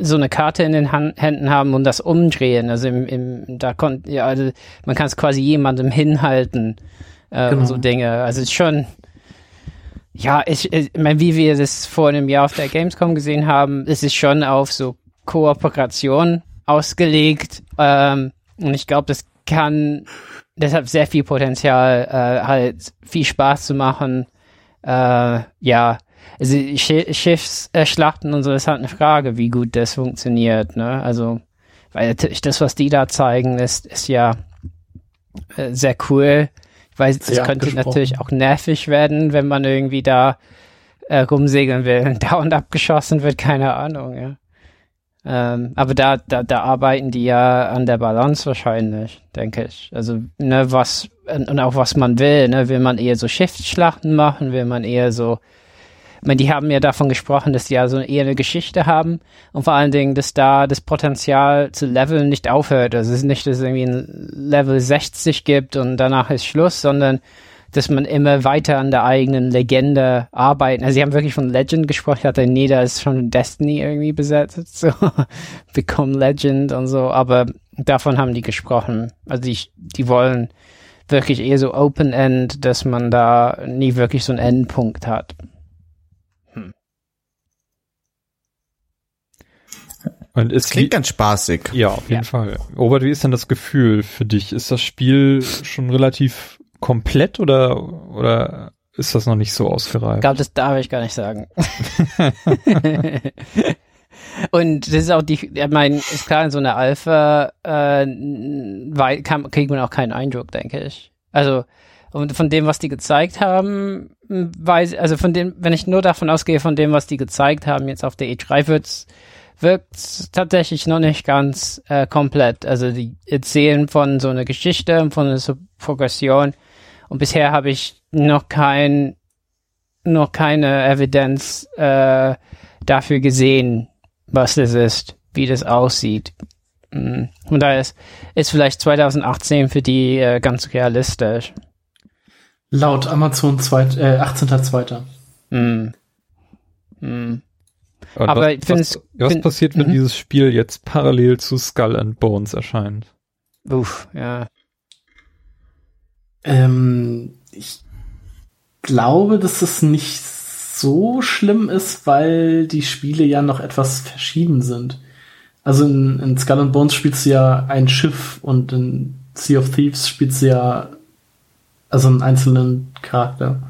so eine Karte in den Han Händen haben und das umdrehen. Also im, im da kommt, ja, also man kann es quasi jemandem hinhalten äh, Genau. und so Dinge. Also es ist schon, ja, ich, ich meine, wie wir das vor einem Jahr auf der Gamescom gesehen haben, ist es schon auf so Kooperation ausgelegt. Ähm, und ich glaube, das kann deshalb sehr viel Potenzial, äh, halt viel Spaß zu machen. Äh, ja, also Sch Schiffsschlachten und so ist halt eine Frage, wie gut das funktioniert, ne? Also, weil natürlich das, was die da zeigen, ist, ist ja äh, sehr cool. Ich weiß, es Sehr könnte abgesprochen. natürlich auch nervig werden, wenn man irgendwie da äh, rumsegeln will und dauernd abgeschossen wird, keine Ahnung, ja. Ähm, aber da, da, da arbeiten die ja an der Balance wahrscheinlich, denke ich. Also, ne, was, und und auch was man will, ne, will man eher so Schiffsschlachten machen, will man eher so ich meine, die haben ja davon gesprochen, dass die ja so eher eine Geschichte haben und vor allen Dingen, dass da das Potenzial zu leveln nicht aufhört. Also es ist nicht, dass es irgendwie ein Level 60 gibt und danach ist Schluss, sondern dass man immer weiter an der eigenen Legende arbeiten. Also sie haben wirklich von Legend gesprochen. Ich dachte, nee, da ist schon Destiny irgendwie besetzt. So, Become Legend und so. Aber davon haben die gesprochen. Also die, die wollen wirklich eher so Open-End, dass man da nie wirklich so einen Endpunkt hat. Und Das ist klingt ganz spaßig. ja, auf jeden Ja. Fall. Robert, wie ist denn das Gefühl für dich? Ist das Spiel schon relativ komplett oder, oder ist das noch nicht so Ich ausgereift? glaube, das darf ich gar nicht sagen. Und das ist auch die, ich meine, ist klar, in so einer Alpha äh, kann, kriegt man auch keinen Eindruck, denke ich. Also, und von dem, was die gezeigt haben, weiß, also von dem, wenn ich nur davon ausgehe, von dem, was die gezeigt haben, jetzt auf der E3 wird's, wirkt's tatsächlich noch nicht ganz äh, komplett. Also die erzählen von so einer Geschichte und von einer Progression. Und bisher habe ich noch kein, noch keine Evidenz äh, dafür gesehen, was das ist, wie das aussieht. Mm. Und da ist, ist vielleicht 2018 für die äh, ganz realistisch. Laut Amazon zweit, äh, 18.02. Mm. Mm. Und Aber was, ich find's- was, was find- passiert, wenn Mhm. dieses Spiel jetzt parallel zu Skull and Bones erscheint? Uff, ja. Ähm, ich glaube, dass es nicht so schlimm ist, weil die Spiele ja noch etwas verschieden sind. Also in, in Skull and Bones spielst du ja ein Schiff und in Sea of Thieves spielst du ja also einen einzelnen Charakter.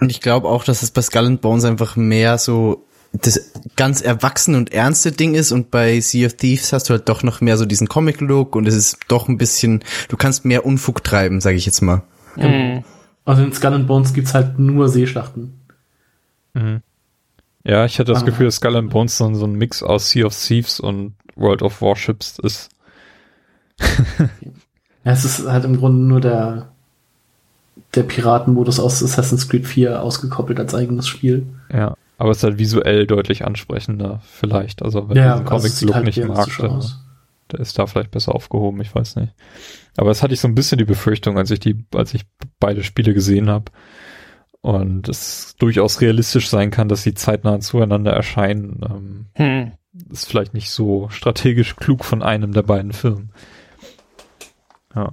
Und ich glaube auch, dass es bei Skull and Bones einfach mehr so das ganz erwachsene und ernste Ding ist und bei Sea of Thieves hast du halt doch noch mehr so diesen Comic-Look und es ist doch ein bisschen, du kannst mehr Unfug treiben, sage ich jetzt mal. Mm. Und in Skull and Bones gibt's halt nur Seeschlachten. Mhm. Ja, ich hatte das Ah. Gefühl, dass Skull and Bones dann so ein Mix aus Sea of Thieves und World of Warships ist. Ja, es ist halt im Grunde nur der, der Piratenmodus aus Assassin's Creed 4 ausgekoppelt als eigenes Spiel. Ja. Aber es ist halt visuell deutlich ansprechender, vielleicht. Also wenn Ja, du diesen also es sieht Comic-Look halt nicht mag, realistischer der, ist da vielleicht besser aufgehoben, ich weiß nicht. Aber es hatte ich so ein bisschen die Befürchtung, als ich die, als ich beide Spiele gesehen habe. Und es durchaus realistisch sein kann, dass sie zeitnah zueinander erscheinen. Ähm, Hm. ist vielleicht nicht so strategisch klug von einem der beiden Firmen. Ja.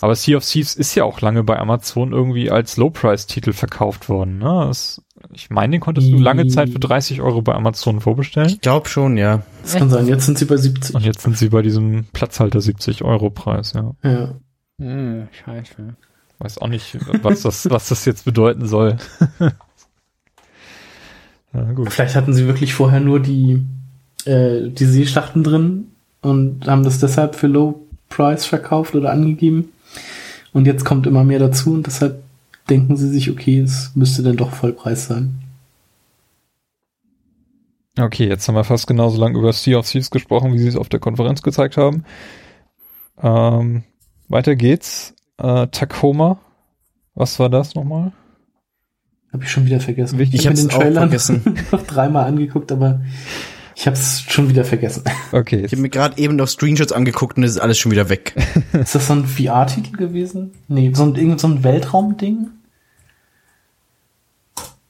Aber Sea of Thieves ist ja auch lange bei Amazon irgendwie als Low-Price-Titel verkauft worden. Ne? Das, ich meine, den konntest du lange Zeit für 30 Euro bei Amazon vorbestellen. Ich glaube schon, ja. Das kann sein. Jetzt sind sie bei 70. Und jetzt sind sie bei diesem Platzhalter 70 Euro Preis, ja. Ja. Hm, scheiße. Weiß auch nicht, was das, was das jetzt bedeuten soll. ja, gut. Vielleicht hatten sie wirklich vorher nur die, äh, die Seeschlachten drin und haben das deshalb für Low Price verkauft oder angegeben. Und jetzt kommt immer mehr dazu und deshalb denken sie sich, okay, es müsste dann doch Vollpreis sein. Okay, jetzt haben wir fast genauso lang über Sea of Thieves gesprochen, wie sie es auf der Konferenz gezeigt haben. Ähm, weiter geht's. Äh, Tacoma. Was war das nochmal? Habe ich schon wieder vergessen. Ich hab hab's mir den Trailer vergessen. noch dreimal angeguckt, aber ich habe es schon wieder vergessen. Okay. Ich habe mir gerade eben noch Screenshots angeguckt und es ist alles schon wieder weg. Ist das so ein VR-Titel gewesen? Nee, so ein, irgend so ein Weltraumding?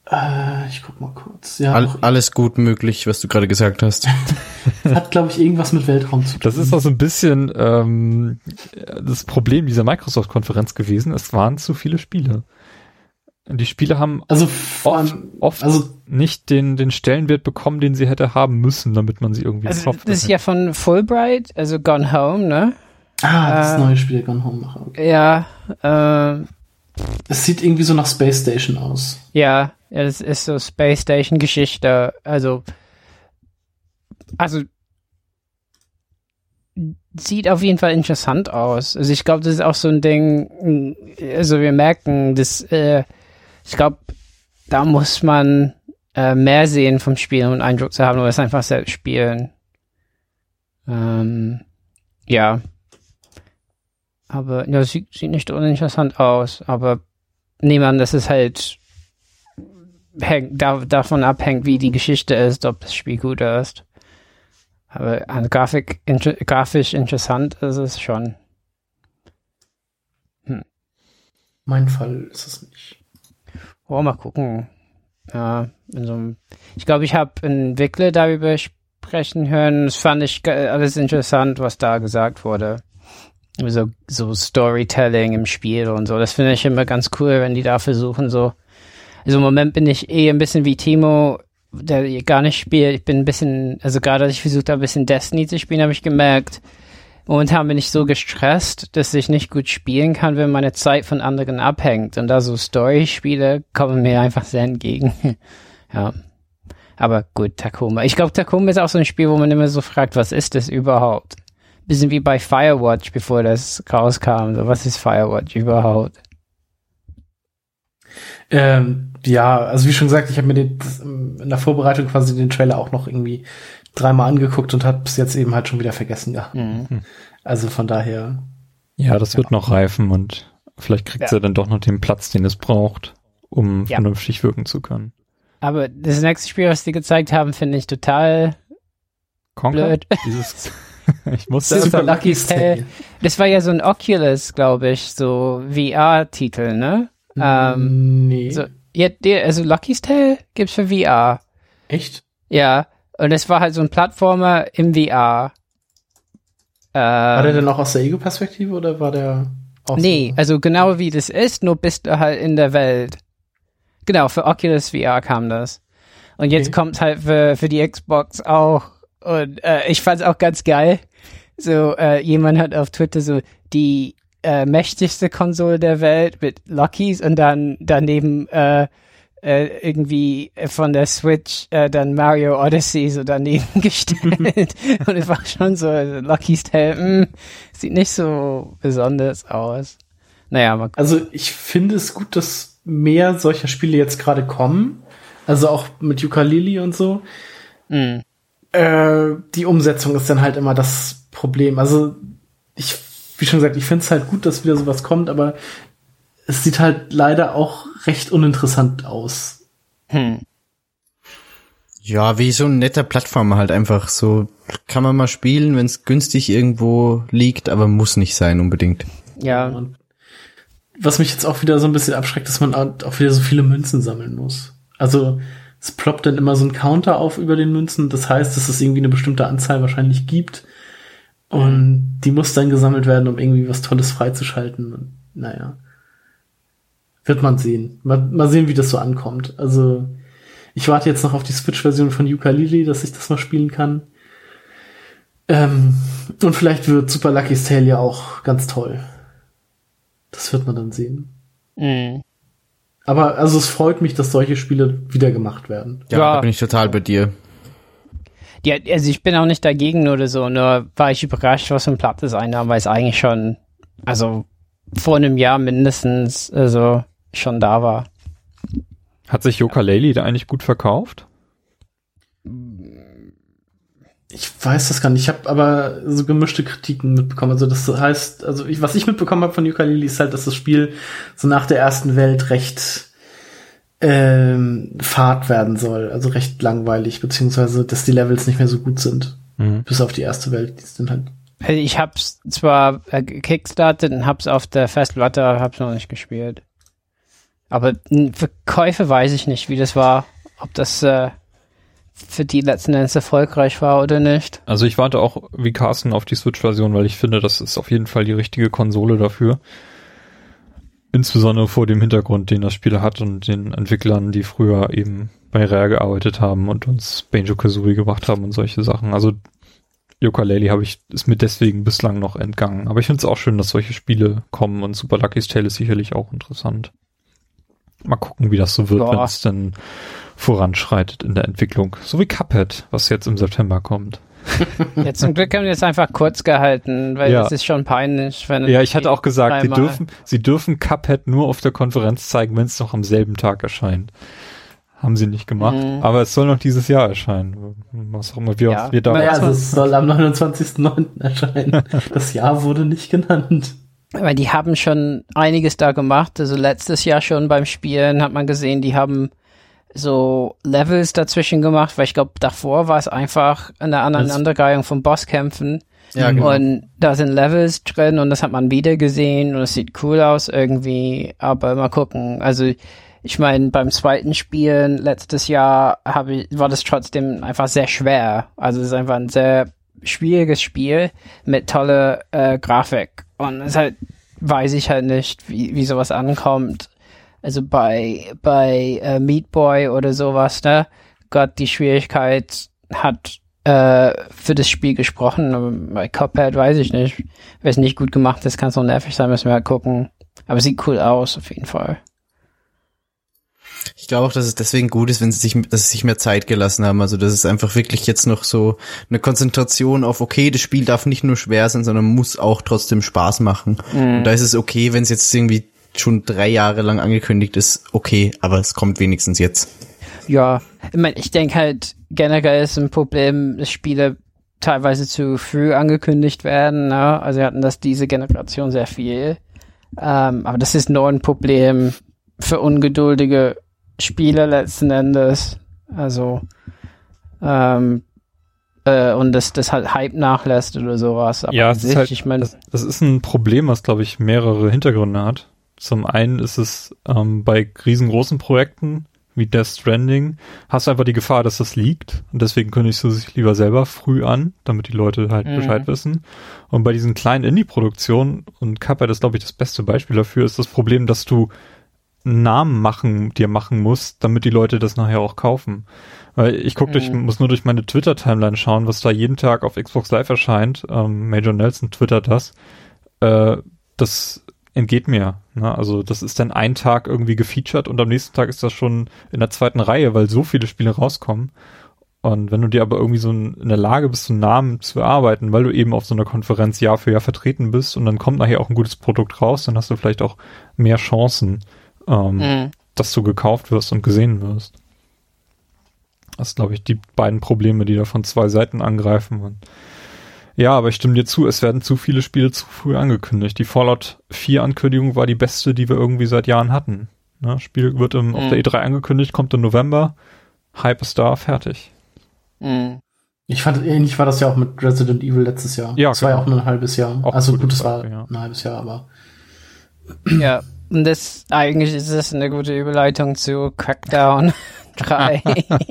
Äh, ich guck mal kurz. Ja, All, alles gut möglich, was du gerade gesagt hast. hat, glaube ich, irgendwas mit Weltraum zu tun. Das ist auch so ein bisschen ähm, das Problem dieser Microsoft-Konferenz gewesen. Es waren zu viele Spiele. Die Spiele haben also oft, allem, oft also nicht den, den Stellenwert bekommen, den sie hätte haben müssen, damit man sie irgendwie Also, das ist ja von Fulbright, also Gone Home, ne? ah, das äh, neue Spiel Gone Home Macher. Okay. Ja, äh, Es sieht irgendwie so nach Space Station aus. ja, ja, das ist so Space Station Geschichte. Also, also sieht auf jeden Fall interessant aus. Also ich glaube, das ist auch so ein Ding. Also wir merken, dass äh, ich glaube, da muss man äh, mehr sehen vom Spiel, um einen Eindruck zu haben, oder es einfach selbst spielen. Ähm, ja. Aber ja, sieht, sieht nicht uninteressant aus, aber nehmen dass es halt hängt, da, davon abhängt, wie die Geschichte ist, ob das Spiel gut ist. Aber an Grafik, inter, grafisch interessant ist es schon. Mein Fall ist es nicht. Oh, mal gucken. Ja, in so einem, ich glaube, ich habe einen Entwickler darüber sprechen hören. Das fand ich alles interessant, was da gesagt wurde. So, so Storytelling im Spiel und so. Das finde ich immer ganz cool, wenn die da versuchen, so. Also im Moment bin ich eh ein bisschen wie Timo, der gar nicht spielt. Ich bin ein bisschen, also gerade als ich versucht habe, ein bisschen Destiny zu spielen, habe ich gemerkt, momentan bin ich so gestresst, dass ich nicht gut spielen kann, wenn meine Zeit von anderen abhängt. Und da so Story-Spiele kommen mir einfach sehr entgegen. ja. Aber gut, Tacoma. Ich glaube, Tacoma ist auch so ein Spiel, wo man immer so fragt, was ist das überhaupt? Bisschen wie bei Firewatch, bevor das rauskam. So, was ist Firewatch überhaupt? Ähm, ja, also wie schon gesagt, ich habe mir den, in der Vorbereitung quasi den Trailer auch noch irgendwie dreimal angeguckt und hat bis jetzt eben halt schon wieder vergessen gehabt. Mhm. Also von daher. Ja, das wird noch reifen und vielleicht kriegt Ja. sie dann doch noch den Platz, den es braucht, um Ja. vernünftig wirken zu können. Aber das nächste Spiel, was die gezeigt haben, finde ich total Conker? blöd. Dieses, ich muss Super das, Lucky's Tale. Das war ja so ein Oculus, glaube ich, so VR-Titel, ne? Ähm, nee. so, ja, der, also Lucky's Tale gibt's für VR. Echt? Ja. Und es war halt so ein Plattformer im VR. War der Ähm, denn auch aus der Ego-Perspektive oder war der auch nee, so? also genau wie das ist, nur bist du halt in der Welt. Genau, für Oculus VR kam das. Und jetzt Okay. kommt halt für, für die Xbox auch. Und äh, ich fand's auch ganz geil. So, äh, jemand hat auf Twitter so die äh, mächtigste Konsole der Welt mit Luckies und dann daneben äh, äh, irgendwie von der Switch äh, dann Mario Odyssey so daneben gestellt. und es war schon so, also Lucky's Tale, mh, sieht nicht so besonders aus. Naja, mal Also ich finde es gut, dass mehr solcher Spiele jetzt gerade kommen. Also auch mit Ukulele und so. mh. Äh, die Umsetzung ist dann halt immer das Problem. Also ich, wie schon gesagt, ich finde es halt gut, dass wieder sowas kommt, aber es sieht halt leider auch recht uninteressant aus. Hm. Ja, wie so ein netter Plattformer halt einfach so. Kann man mal spielen, wenn es günstig irgendwo liegt, aber muss nicht sein unbedingt. Ja, Und was mich jetzt auch wieder so ein bisschen abschreckt, dass man auch wieder so viele Münzen sammeln muss. Also es ploppt dann immer so ein Counter auf über den Münzen. Das heißt, dass es irgendwie eine bestimmte Anzahl wahrscheinlich gibt. Und die muss dann gesammelt werden, um irgendwie was Tolles freizuschalten. Und, naja. Wird man sehen. Mal, mal sehen, wie das so ankommt. Also, ich warte jetzt noch auf die Switch-Version von Ukulele, dass ich das mal spielen kann. Ähm, und vielleicht wird Super Lucky's Tale ja auch ganz toll. Das wird man dann sehen. mh. Aber also es freut mich, dass solche Spiele wieder gemacht werden. Ja, Ja. da bin ich total bei dir. Ja, also ich bin auch nicht dagegen oder so, nur war ich überrascht, was für ein Plattdesign haben, weil es eigentlich schon, also vor einem Jahr mindestens, also schon da war. hat sich Yooka-Laylee da eigentlich gut verkauft? Ich weiß das gar nicht. Ich habe aber so gemischte Kritiken mitbekommen. Also das heißt, also ich, was ich mitbekommen habe von Ukulele ist halt, dass das Spiel so nach der ersten Welt recht ähm, fad werden soll. Also recht langweilig, beziehungsweise dass die Levels nicht mehr so gut sind. Mhm. Bis auf die erste Welt. Die sind halt Also Ich hab's zwar äh, kickstartet und hab's auf der Festplatte, aber hab's noch nicht gespielt. Aber für Käufe weiß ich nicht, wie das war. Ob das äh, für die letzten Endes erfolgreich war oder nicht. Also ich warte auch wie Carsten auf die Switch-Version, weil ich finde, das ist auf jeden Fall die richtige Konsole dafür. Insbesondere vor dem Hintergrund, den das Spiel hat und den Entwicklern, die früher eben bei Rare gearbeitet haben und uns Banjo-Kazooie gebracht haben und solche Sachen. Also Yooka-Laylee habe ich, ist mir deswegen bislang noch entgangen. Aber ich finde es auch schön, dass solche Spiele kommen und Super Lucky's Tale ist sicherlich auch interessant. Mal gucken, wie das so wird, wenn es dann voranschreitet in der Entwicklung. So wie Cuphead, was jetzt im September kommt. Ja, zum Glück haben wir es einfach kurz gehalten, weil Ja. es ist schon peinlich. Wenn Ja, ich hatte auch gesagt, sie dürfen, sie dürfen Cuphead nur auf der Konferenz zeigen, wenn es noch am selben Tag erscheint. Haben sie nicht gemacht, Mhm. aber es soll noch dieses Jahr erscheinen. Was auch immer wir, Ja. wir da Ja, Naja, also es soll am 29.09. erscheinen. Das Jahr wurde nicht genannt. Weil die haben schon einiges da gemacht. Also letztes Jahr schon beim Spielen hat man gesehen, die haben so Levels dazwischen gemacht, weil ich glaube, davor war es einfach eine Aneinanderreihung von Bosskämpfen. Ja, genau. Und da sind Levels drin und das hat man wieder gesehen und es sieht cool aus irgendwie, aber mal gucken. Also ich meine, beim zweiten Spielen letztes Jahr habe ich, war das trotzdem einfach sehr schwer. Also es ist einfach ein sehr schwieriges Spiel mit toller äh, Grafik. Und es halt weiß ich halt nicht, wie, wie sowas ankommt. Also bei, bei äh, Meat Boy oder sowas, ne? Gott, die Schwierigkeit hat äh, für das Spiel gesprochen. Aber bei Cuphead weiß ich nicht. Wenn es nicht gut gemacht ist, kann es auch nervig sein, müssen wir halt gucken. Aber sieht cool aus, auf jeden Fall. Ich glaube auch, dass es deswegen gut ist, wenn sie sich, dass sie sich mehr Zeit gelassen haben. Also das ist einfach wirklich jetzt noch so eine Konzentration auf, okay, das Spiel darf nicht nur schwer sein, sondern muss auch trotzdem Spaß machen. Mhm. Und da ist es okay, wenn es jetzt irgendwie schon drei Jahre lang angekündigt ist, okay, aber es kommt wenigstens jetzt. Ja, ich meine, ich denke halt, generell ist ein Problem, dass Spiele teilweise zu früh angekündigt werden. Ne? Also wir hatten das diese Generation sehr viel. Ähm, aber das ist nur ein Problem für ungeduldige Spieler letzten Endes. Also ähm, äh, und dass das halt Hype nachlässt oder sowas. Aber Ja, es ist halt, ich meine, das, das ist ein Problem, was, glaube ich, mehrere Hintergründe hat. Zum einen ist es ähm, bei riesengroßen Projekten wie Death Stranding, hast du einfach die Gefahr, dass das liegt. Und deswegen kündigst du sich lieber selber früh an, damit die Leute halt Mhm. Bescheid wissen. Und bei diesen kleinen Indie-Produktionen, und Cuphead ist, glaube ich, das beste Beispiel dafür, ist das Problem, dass du einen Namen machen, dir machen musst, damit die Leute das nachher auch kaufen. Weil ich guck durch, Mhm. muss nur durch meine Twitter-Timeline schauen, was da jeden Tag auf Xbox Live erscheint. Ähm, Major Nelson twittert das. Äh, das entgeht mir. Ne? Also das ist dann ein Tag irgendwie gefeatured und am nächsten Tag ist das schon in der zweiten Reihe, weil so viele Spiele rauskommen. Und wenn du dir aber irgendwie so in in der Lage bist, so einen Namen zu erarbeiten, weil du eben auf so einer Konferenz Jahr für Jahr vertreten bist und dann kommt nachher auch ein gutes Produkt raus, dann hast du vielleicht auch mehr Chancen, ähm, Mhm. dass du gekauft wirst und gesehen wirst. Das sind, glaube ich, die beiden Probleme, die da von zwei Seiten angreifen. Und ja, aber ich stimme dir zu, es werden zu viele Spiele zu früh angekündigt. Die Fallout 4 Ankündigung war die beste, die wir irgendwie seit Jahren hatten. Ne, Spiel wird im, auf Mhm. der E3 angekündigt, kommt im November, Hype ist da, fertig. Mhm. Ich fand, ähnlich war das ja auch mit Resident Evil letztes Jahr. Ja, Das war ja genau. auch nur ein halbes Jahr. Auch also gut, es war ja. ein halbes Jahr, aber Ja, und das eigentlich ist das eine gute Überleitung zu Crackdown 3.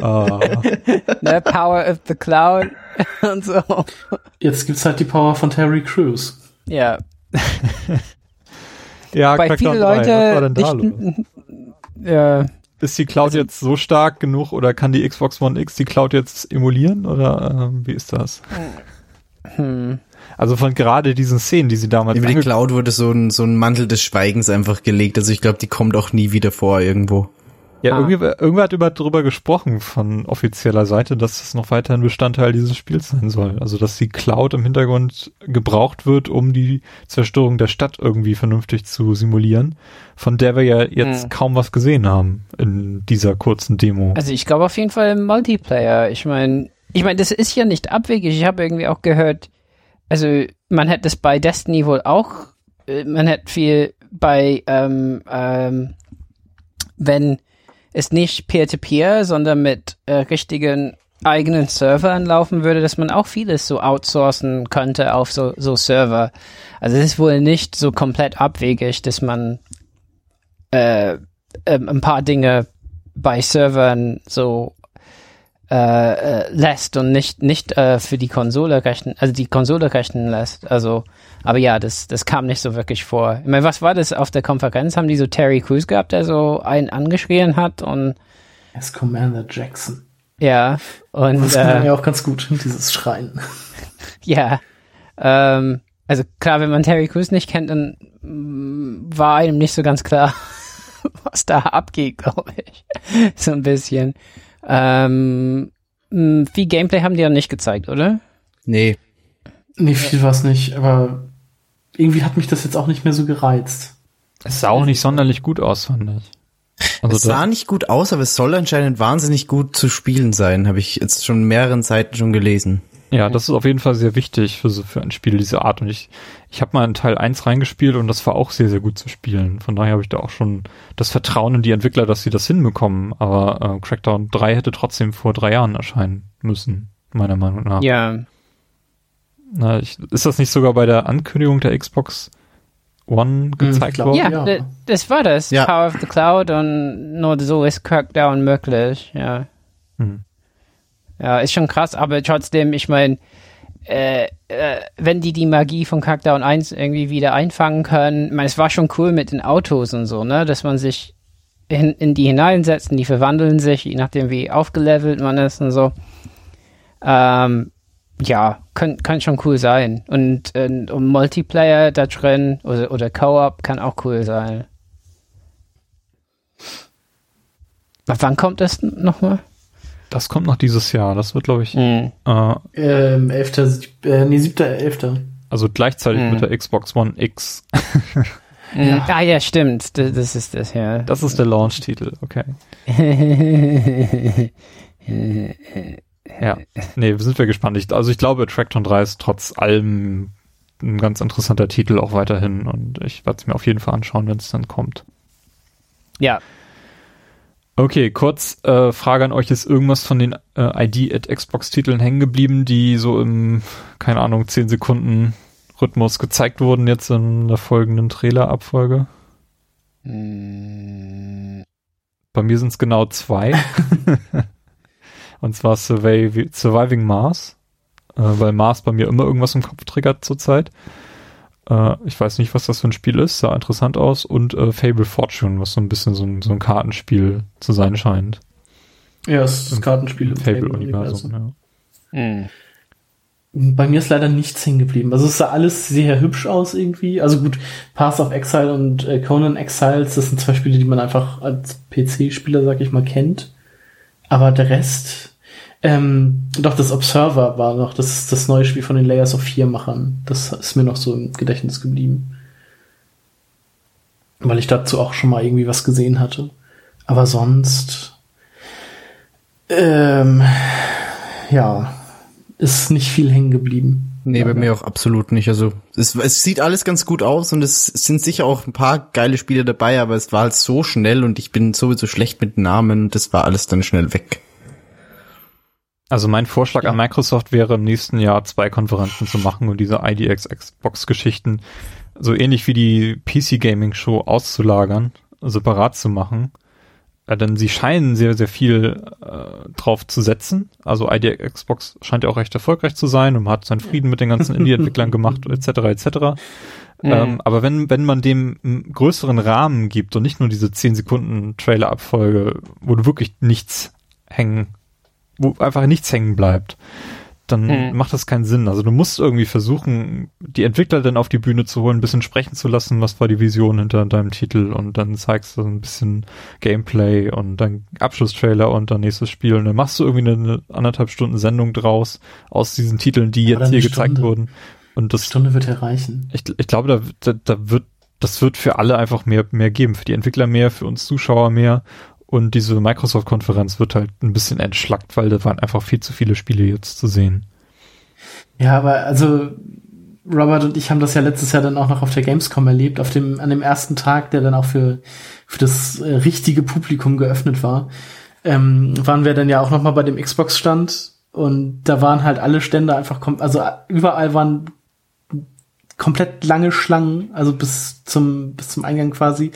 Ah, ne? Power of the Cloud und so. jetzt gibt's halt die Power von Terry Crews. Ja, ja, bei Crackdown viele 3, Leute was war denn da los? ja, Ist die Cloud jetzt so stark genug oder kann die Xbox One X die Cloud jetzt emulieren oder ähm, wie ist das? hm. Also von gerade diesen Szenen, die sie damals Über die Cloud wurde so ein, so ein Mantel des Schweigens einfach gelegt. Also ich glaube, die kommt auch nie wieder vor irgendwo. Ja, Ah. irgendwie, irgendwer hat über, drüber gesprochen von offizieller Seite, dass das noch weiterhin Bestandteil dieses Spiels sein soll. Also, dass die Cloud im Hintergrund gebraucht wird, um die Zerstörung der Stadt irgendwie vernünftig zu simulieren, von der wir ja jetzt Hm. kaum was gesehen haben in dieser kurzen Demo. Also ich glaube auf jeden Fall im Multiplayer. Ich meine, ich meine, das ist ja nicht abwegig. Ich habe irgendwie auch gehört, also man hätte es bei Destiny wohl auch, äh, man hätte viel bei, ähm, ähm, wenn es nicht Peer-to-Peer, sondern mit äh, richtigen eigenen Servern laufen würde, dass man auch vieles so outsourcen könnte auf so, so Server. Also es ist wohl nicht so komplett abwegig, dass man äh, ähm, ein paar Dinge bei Servern so äh, äh, lässt und nicht nicht äh, für die Konsole rechnen, also die Konsole rechnen lässt. Also, aber ja, das das kam nicht so wirklich vor. Ich meine, was war das auf der Konferenz? Haben die so Terry Crews gehabt, der so einen angeschrien hat und Er ist Commander Jackson. ja und Das kann äh, ja auch ganz gut, dieses Schreien. ja, ähm, also klar, wenn man Terry Crews nicht kennt, dann mm, war einem nicht so ganz klar, was da abgeht, glaube ich. so ein bisschen. Ähm, viel Gameplay haben die ja nicht gezeigt, oder? Nee. Nee, viel war's nicht, aber irgendwie hat mich das jetzt auch nicht mehr so gereizt. Es sah auch nicht sonderlich gut aus, fand ich. Also es sah nicht gut aus, aber es soll anscheinend wahnsinnig gut zu spielen sein, habe ich jetzt schon mehreren Seiten schon gelesen. Ja, das ist auf jeden Fall sehr wichtig für, so, für ein Spiel dieser Art. Und ich, ich habe mal in Teil 1 reingespielt und das war auch sehr, sehr gut zu spielen. Von daher habe ich da auch schon das Vertrauen in die Entwickler, dass sie das hinbekommen. Aber äh, Crackdown 3 hätte trotzdem vor drei Jahren erscheinen müssen, meiner Meinung nach. Ja. Na, ich, ist das nicht sogar bei der Ankündigung der Xbox One gezeigt glaub, worden? Ja, ja. d- das war das. Ja. Power of the Cloud und nur so ist Crackdown möglich, ja. Hm. Ja, ist schon krass, aber trotzdem, ich meine, äh, äh, wenn die die Magie von Crackdown 1 irgendwie wieder einfangen können, ich meine, es war schon cool mit den Autos und so, ne, dass man sich in, in die hineinsetzt und die verwandeln sich, je nachdem wie aufgelevelt man ist und so. Ähm, ja, kann, kann schon cool sein. Und, äh, und Multiplayer da drin oder, oder Co-op kann auch cool sein. Wann kommt das nochmal? Das kommt noch dieses Jahr. Das wird, glaube ich, Mhm. äh, Ähm, 11. Sieb- Äh, nee, 7. 11. also gleichzeitig Hm. mit der Xbox One X. Ja. Ah ja, stimmt. Das, das ist das, ja. Das ist der Launch-Titel, okay. Ja, nee, sind wir gespannt. Ich, also ich glaube, Trackton 3 ist trotz allem ein ganz interessanter Titel auch weiterhin und ich werde es mir auf jeden Fall anschauen, wenn es dann kommt. ja. Okay, kurz äh, Frage an euch, ist irgendwas von den äh, ID at Xbox Titeln hängen geblieben, die so im, keine Ahnung, 10 Sekunden Rhythmus gezeigt wurden jetzt in der folgenden Trailer-Abfolge? Mm, Bei mir sind es genau zwei. Und zwar Survey Surviving Mars, äh, weil Mars bei mir immer irgendwas im Kopf triggert zurzeit. Äh, ich weiß nicht, was das für ein Spiel ist, sah interessant aus. Und äh, Fable Fortune, was so ein bisschen so ein, so ein Kartenspiel zu sein scheint. Ja, es ist das Kartenspiel im Fable-Universum. Fable-Universum. Ja. mm. Bei mir ist leider nichts hängen geblieben. Also es sah alles sehr hübsch aus irgendwie. Also gut, Path of Exile und äh, Conan Exiles, das sind zwei Spiele, die man einfach als PC-Spieler, sag ich mal, kennt. Aber der Rest, ähm, doch das Observer war noch, das ist das neue Spiel von den Layers of 4 Machern. Das ist mir noch so im Gedächtnis geblieben. Weil ich dazu auch schon mal irgendwie was gesehen hatte. Aber sonst, ähm, ja, ist nicht viel hängen geblieben. Nee, bei mir auch absolut nicht. Also es, es sieht alles ganz gut aus und es sind sicher auch ein paar geile Spiele dabei, aber es war halt so schnell und ich bin sowieso schlecht mit Namen. Das war alles dann schnell weg. Also mein Vorschlag Ja. an Microsoft wäre im nächsten Jahr zwei Konferenzen zu machen und diese IDX Xbox Geschichten so ähnlich wie die PC Gaming Show auszulagern, separat zu machen. Äh, denn sie scheinen sehr, sehr viel äh, drauf zu setzen. Also IDX Xbox scheint ja auch recht erfolgreich zu sein und man hat seinen Frieden mit den ganzen Indie-Entwicklern gemacht, etc. etc. Ähm, aber wenn, wenn man dem einen größeren Rahmen gibt und nicht nur diese 10 Sekunden Trailer-Abfolge, wo du wirklich nichts hängen, wo einfach nichts hängen bleibt, dann Hm. macht das keinen Sinn. Also du musst irgendwie versuchen, die Entwickler dann auf die Bühne zu holen, ein bisschen sprechen zu lassen, was war die Vision hinter deinem Titel und dann zeigst du ein bisschen Gameplay und dann Abschlusstrailer und dann nächstes Spiel und dann machst du irgendwie eine anderthalb Stunden Sendung draus aus diesen Titeln, die jetzt hier eine gezeigt Stunde. wurden. Und Eine das Stunde wird erreichen. ich, ich glaube, da, da, da wird, das wird für alle einfach mehr, mehr geben. Für die Entwickler mehr, für uns Zuschauer mehr. Und diese Microsoft-Konferenz wird halt ein bisschen entschlackt, weil da waren einfach viel zu viele Spiele jetzt zu sehen. Ja, aber also Robert und ich haben das ja letztes Jahr dann auch noch auf der Gamescom erlebt, auf dem an dem ersten Tag, der dann auch für für das äh, richtige Publikum geöffnet war, ähm, waren wir dann ja auch noch mal bei dem Xbox Stand und da waren halt alle Stände einfach also überall waren komplett lange Schlangen, also bis zum bis zum Eingang quasi.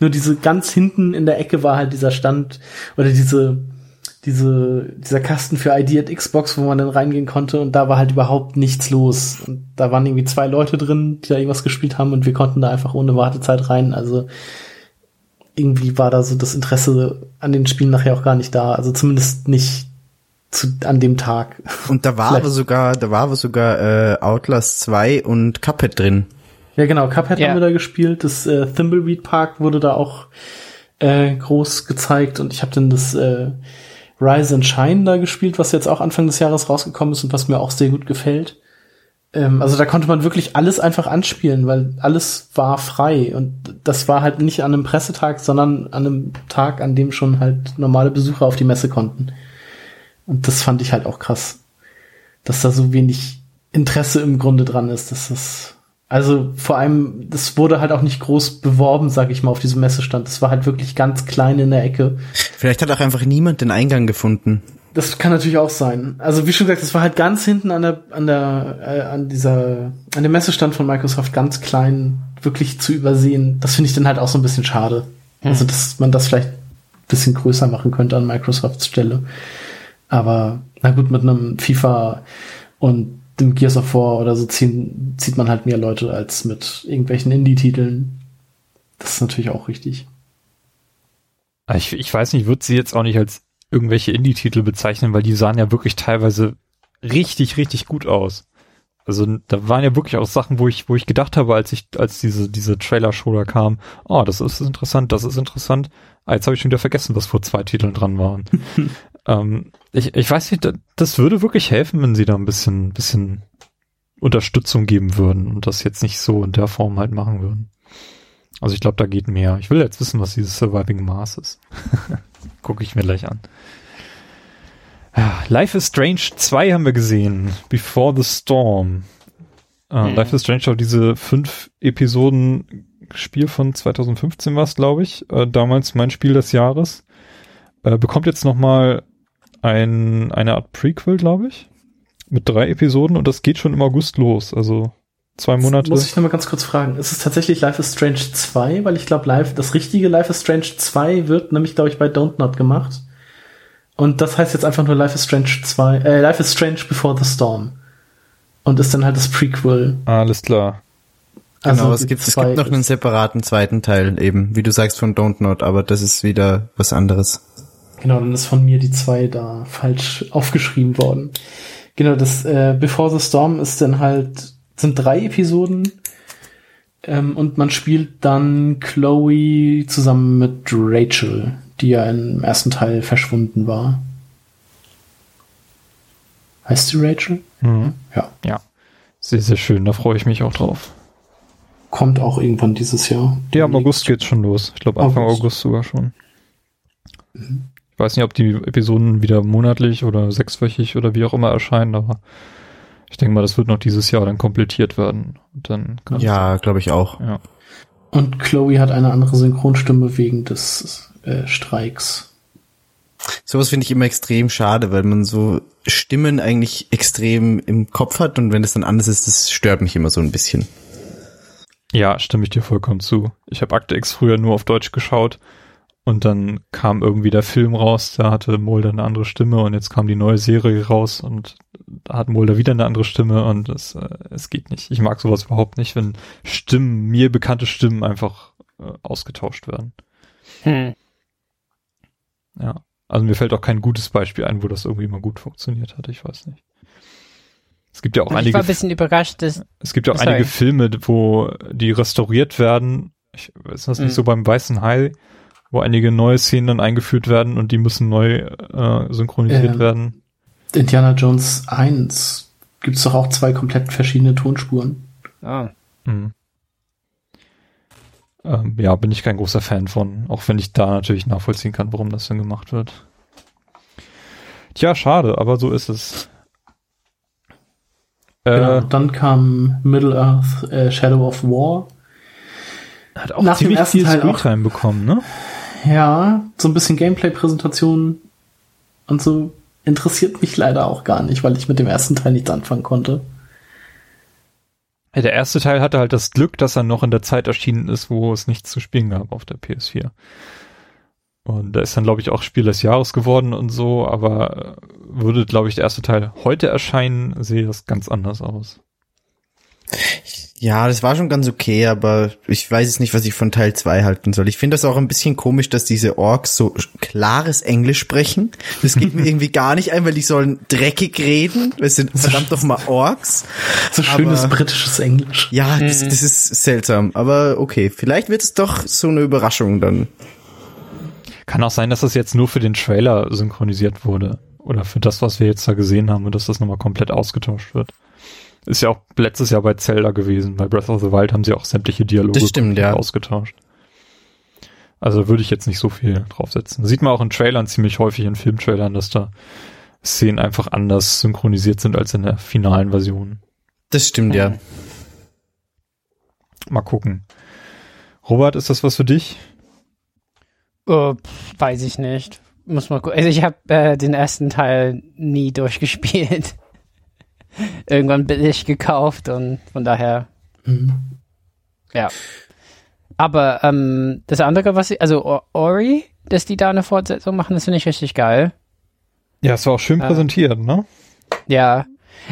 Nur diese ganz hinten in der Ecke war halt dieser Stand oder diese diese, dieser Kasten für ID at Xbox, wo man dann reingehen konnte und da war halt überhaupt nichts los. Und da waren irgendwie zwei Leute drin, die da irgendwas gespielt haben und wir konnten da einfach ohne Wartezeit rein. Also irgendwie war da so das Interesse an den Spielen nachher auch gar nicht da. Also zumindest nicht zu, an dem Tag. Und da war aber sogar, da war aber sogar äh, Outlast 2 und Cuphead drin. Ja, genau, Cuphead Ja. haben wir da gespielt. Das äh, Thimbleweed Park wurde da auch äh, groß gezeigt und ich habe dann das äh, Rise and Shine da gespielt, was jetzt auch Anfang des Jahres rausgekommen ist und was mir auch sehr gut gefällt. Ähm, also da konnte man wirklich alles einfach anspielen, weil alles war frei und das war halt nicht an einem Pressetag, sondern an einem Tag, an dem schon halt normale Besucher auf die Messe konnten. Und das fand ich halt auch krass. dass da so wenig Interesse im Grunde dran ist, dass das also vor allem, das wurde halt auch nicht groß beworben, sag ich mal, auf diesem Messestand. Das war halt wirklich ganz klein in der Ecke. Vielleicht hat auch einfach niemand den Eingang gefunden. Das kann natürlich auch sein. Also wie schon gesagt, das war halt ganz hinten an der, an der, äh, an dieser, an dem Messestand von Microsoft ganz klein, wirklich zu übersehen. Das finde ich dann halt auch so ein bisschen schade. Hm. Also dass man das vielleicht ein bisschen größer machen könnte an Microsofts Stelle. Aber na gut, mit einem FIFA und dem Gears of War oder so ziehen, zieht man halt mehr Leute als mit irgendwelchen Indie-Titeln. Das ist natürlich auch richtig. Ich, ich weiß nicht, wird sie jetzt auch nicht als irgendwelche Indie-Titel bezeichnen, weil die sahen ja wirklich teilweise richtig, richtig gut aus. Also da waren ja wirklich auch Sachen, wo ich, wo ich gedacht habe, als ich, als diese, diese Trailer-Show da kam, oh, das ist interessant, das ist interessant. Ah, jetzt habe ich schon wieder vergessen, was vor zwei Titeln dran waren. ähm, ich, ich weiß nicht, das würde wirklich helfen, wenn sie da ein bisschen, bisschen Unterstützung geben würden und das jetzt nicht so in der Form halt machen würden. Also ich glaube, da geht mehr. Ich will jetzt wissen, was dieses Surviving Mars ist. Gucke ich mir gleich an. Life is Strange 2 haben wir gesehen. Before the Storm. Äh, mhm. Life is Strange auch diese fünf Episoden Spiel von 2015 war es, glaube ich. Äh, damals mein Spiel des Jahres. Äh, bekommt jetzt nochmal ein, eine Art Prequel, glaube ich. Mit drei Episoden und das geht schon im August los. Also zwei Monate. Muss ich nochmal ganz kurz fragen. Ist es tatsächlich Life is Strange 2? Weil ich glaube, Life, das richtige Life is Strange 2 wird nämlich, glaube ich, bei Don't Not gemacht. Und das heißt jetzt einfach nur Life is Strange 2, äh, Life is Strange Before the Storm. Und ist dann halt das Prequel. Alles klar. Also genau, es gibt, es gibt noch einen separaten zweiten Teil eben, wie du sagst von Don't Not, aber das ist wieder was anderes. Genau, dann ist von mir die zwei da falsch aufgeschrieben worden. Genau, das äh, Before the Storm ist dann halt, sind drei Episoden ähm, und man spielt dann Chloe zusammen mit Rachel, die ja im ersten Teil verschwunden war. Heißt sie Rachel? Mhm. Ja. Ja. Sehr, sehr schön, da freue ich mich auch drauf. Kommt auch irgendwann dieses Jahr. Ja, im August geht's schon los. Ich glaube Anfang August. August sogar schon. Mhm weiß nicht, ob die Episoden wieder monatlich oder sechswöchig oder wie auch immer erscheinen, aber ich denke mal, das wird noch dieses Jahr dann komplettiert werden. Und dann ja, glaube ich auch. Ja. Und Chloe hat eine andere Synchronstimme wegen des äh, Streiks. Sowas finde ich immer extrem schade, weil man so Stimmen eigentlich extrem im Kopf hat und wenn es dann anders ist, das stört mich immer so ein bisschen. Ja, stimme ich dir vollkommen zu. Ich habe Akte X früher nur auf Deutsch geschaut und dann kam irgendwie der Film raus, da hatte Mulder eine andere Stimme und jetzt kam die neue Serie raus und da hat Mulder wieder eine andere Stimme und es, äh, es geht nicht. Ich mag sowas überhaupt nicht, wenn Stimmen, mir bekannte Stimmen einfach äh, ausgetauscht werden. Hm. Ja. Also mir fällt auch kein gutes Beispiel ein, wo das irgendwie mal gut funktioniert hat. Ich weiß nicht. Es gibt ja auch ich einige. Ich war ein bisschen überrascht. Dass, es gibt ja auch sorry. einige Filme, wo die restauriert werden. Ich, ist das nicht hm. so beim Weißen Hai? Wo einige neue Szenen dann eingeführt werden und die müssen neu äh, synchronisiert ähm, werden. Indiana Jones 1 gibt es doch auch zwei komplett verschiedene Tonspuren. Ah. Mhm. Ähm, ja, bin ich kein großer Fan von, auch wenn ich da natürlich nachvollziehen kann, warum das denn gemacht wird. Tja, schade, aber so ist es. Äh, genau, dann kam Middle Earth äh, Shadow of War. Hat auch Nach ziemlich dem ersten viel Teil Screentime bekommen, ne? Ja, so ein bisschen Gameplay-Präsentation und so interessiert mich leider auch gar nicht, weil ich mit dem ersten Teil nichts anfangen konnte. Der erste Teil hatte halt das Glück, dass er noch in der Zeit erschienen ist, wo es nichts zu spielen gab auf der PS4. Und da ist dann, glaube ich, auch Spiel des Jahres geworden und so, aber äh, würde, glaube ich, der erste Teil heute erscheinen, sehe das ganz anders aus. Ja, das war schon ganz okay, aber ich weiß es nicht, was ich von Teil 2 halten soll. Ich finde das auch ein bisschen komisch, dass diese Orks so klares Englisch sprechen. Das geht mir irgendwie gar nicht ein, weil die sollen dreckig reden. Wir sind verdammt doch mal Orks. So schönes aber, britisches Englisch. Ja, das, das ist seltsam. Aber okay, vielleicht wird es doch so eine Überraschung dann. Kann auch sein, dass das jetzt nur für den Trailer synchronisiert wurde. Oder für das, was wir jetzt da gesehen haben und dass das nochmal komplett ausgetauscht wird. Ist ja auch letztes Jahr bei Zelda gewesen. Bei Breath of the Wild haben sie auch sämtliche Dialoge stimmt, ja. ausgetauscht. Also würde ich jetzt nicht so viel draufsetzen. Sieht man auch in Trailern ziemlich häufig, in Filmtrailern, dass da Szenen einfach anders synchronisiert sind als in der finalen Version. Das stimmt, ja. Mal gucken. Robert, ist das was für dich? Pff, weiß ich nicht. Muss mal gucken. Also ich habe äh, den ersten Teil nie durchgespielt. Irgendwann billig gekauft und von daher, Mhm. ja. Aber ähm, das andere, was ich, also O- Ori, dass die da eine Fortsetzung machen, das finde ich richtig geil. Ja, es war auch schön Ja. präsentiert, ne? Ja.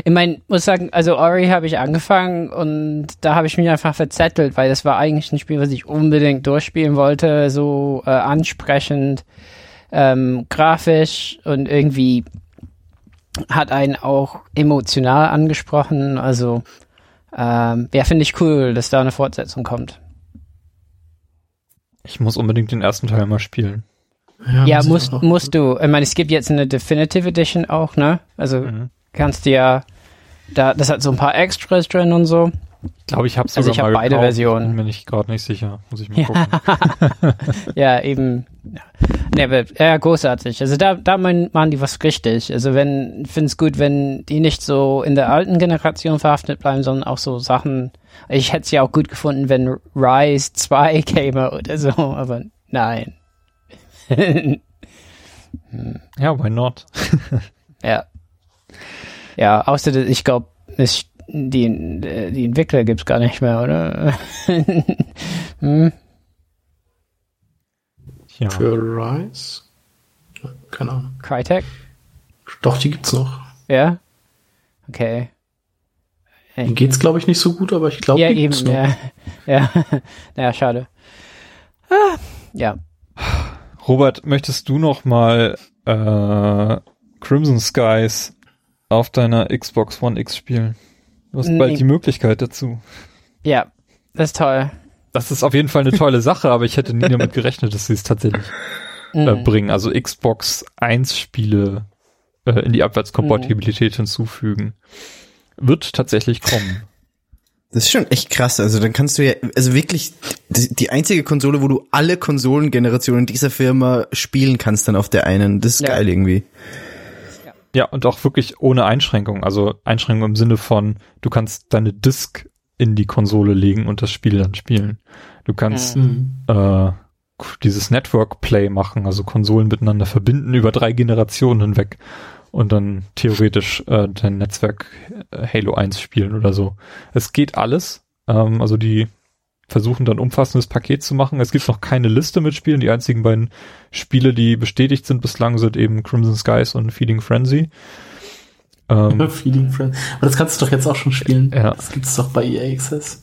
Ich meine, muss sagen, also Ori habe ich angefangen und da habe ich mich einfach verzettelt, weil das war eigentlich ein Spiel, was ich unbedingt durchspielen wollte, so äh, ansprechend, ähm, grafisch und irgendwie hat einen auch emotional angesprochen. Also ähm, ja, finde ich cool, dass da eine Fortsetzung kommt. Ich muss unbedingt den ersten Teil mal spielen. Ja, muss ich musst, musst du. Ich meine, es gibt jetzt eine Definitive Edition auch, ne? Also Mhm. kannst du ja, da, das hat so ein paar Extras drin und so. Ich glaube, ich habe Also sogar ich hab mal beide gekauft. Versionen. Bin nicht gerade nicht sicher. Muss ich mal Ja. gucken. ja, eben. Ja. Nee, aber, ja, großartig. Also da, da machen die was richtig. Also wenn, ich finde es gut, wenn die nicht so in der alten Generation verhaftet bleiben, sondern auch so Sachen. Ich hätte es ja auch gut gefunden, wenn Rise 2 käme oder so, aber nein. Ja, why not? ja. Ja, außer ich glaube, die, die Entwickler gibt's gar nicht mehr, oder? hm? Ja. Für Rise? Keine Ahnung. Crytek? Doch, die gibt's noch. Ja? Okay. Denen geht's, glaube ich, nicht so gut, aber ich glaube, ja, die eben, gibt's noch. ja. Ja, ja, schade. Ah, ja. Robert, möchtest du noch mal äh, Crimson Skies auf deiner Xbox One X spielen? Du hast Nee. bald die Möglichkeit dazu. Ja, das ist toll. Das ist auf jeden Fall eine tolle Sache, aber ich hätte nie damit gerechnet, dass sie es tatsächlich äh, Mhm. bringen. Also Xbox 1 Spiele äh, in die Abwärtskompatibilität hinzufügen. Wird tatsächlich kommen. Das ist schon echt krass. Also dann kannst du ja, also wirklich die, die einzige Konsole, wo du alle Konsolengenerationen dieser Firma spielen kannst, dann auf der einen. Das ist Ja. geil irgendwie. Ja, und auch wirklich ohne Einschränkung. Also Einschränkung im Sinne von, du kannst deine Disk in die Konsole legen und das Spiel dann spielen. Du kannst Mhm. äh, dieses Network Play machen, also Konsolen miteinander verbinden über drei Generationen hinweg und dann theoretisch äh, dein Netzwerk äh, Halo 1 spielen oder so. Es geht alles. Ähm, also die versuchen dann umfassendes Paket zu machen. Es gibt noch keine Liste mit Spielen. Die einzigen beiden Spiele, die bestätigt sind bislang, sind eben Crimson Skies und Feeding Frenzy. Ähm, Feeding Friend. Aber das kannst du doch jetzt auch schon spielen. Ja. Das gibt's doch bei EA Access.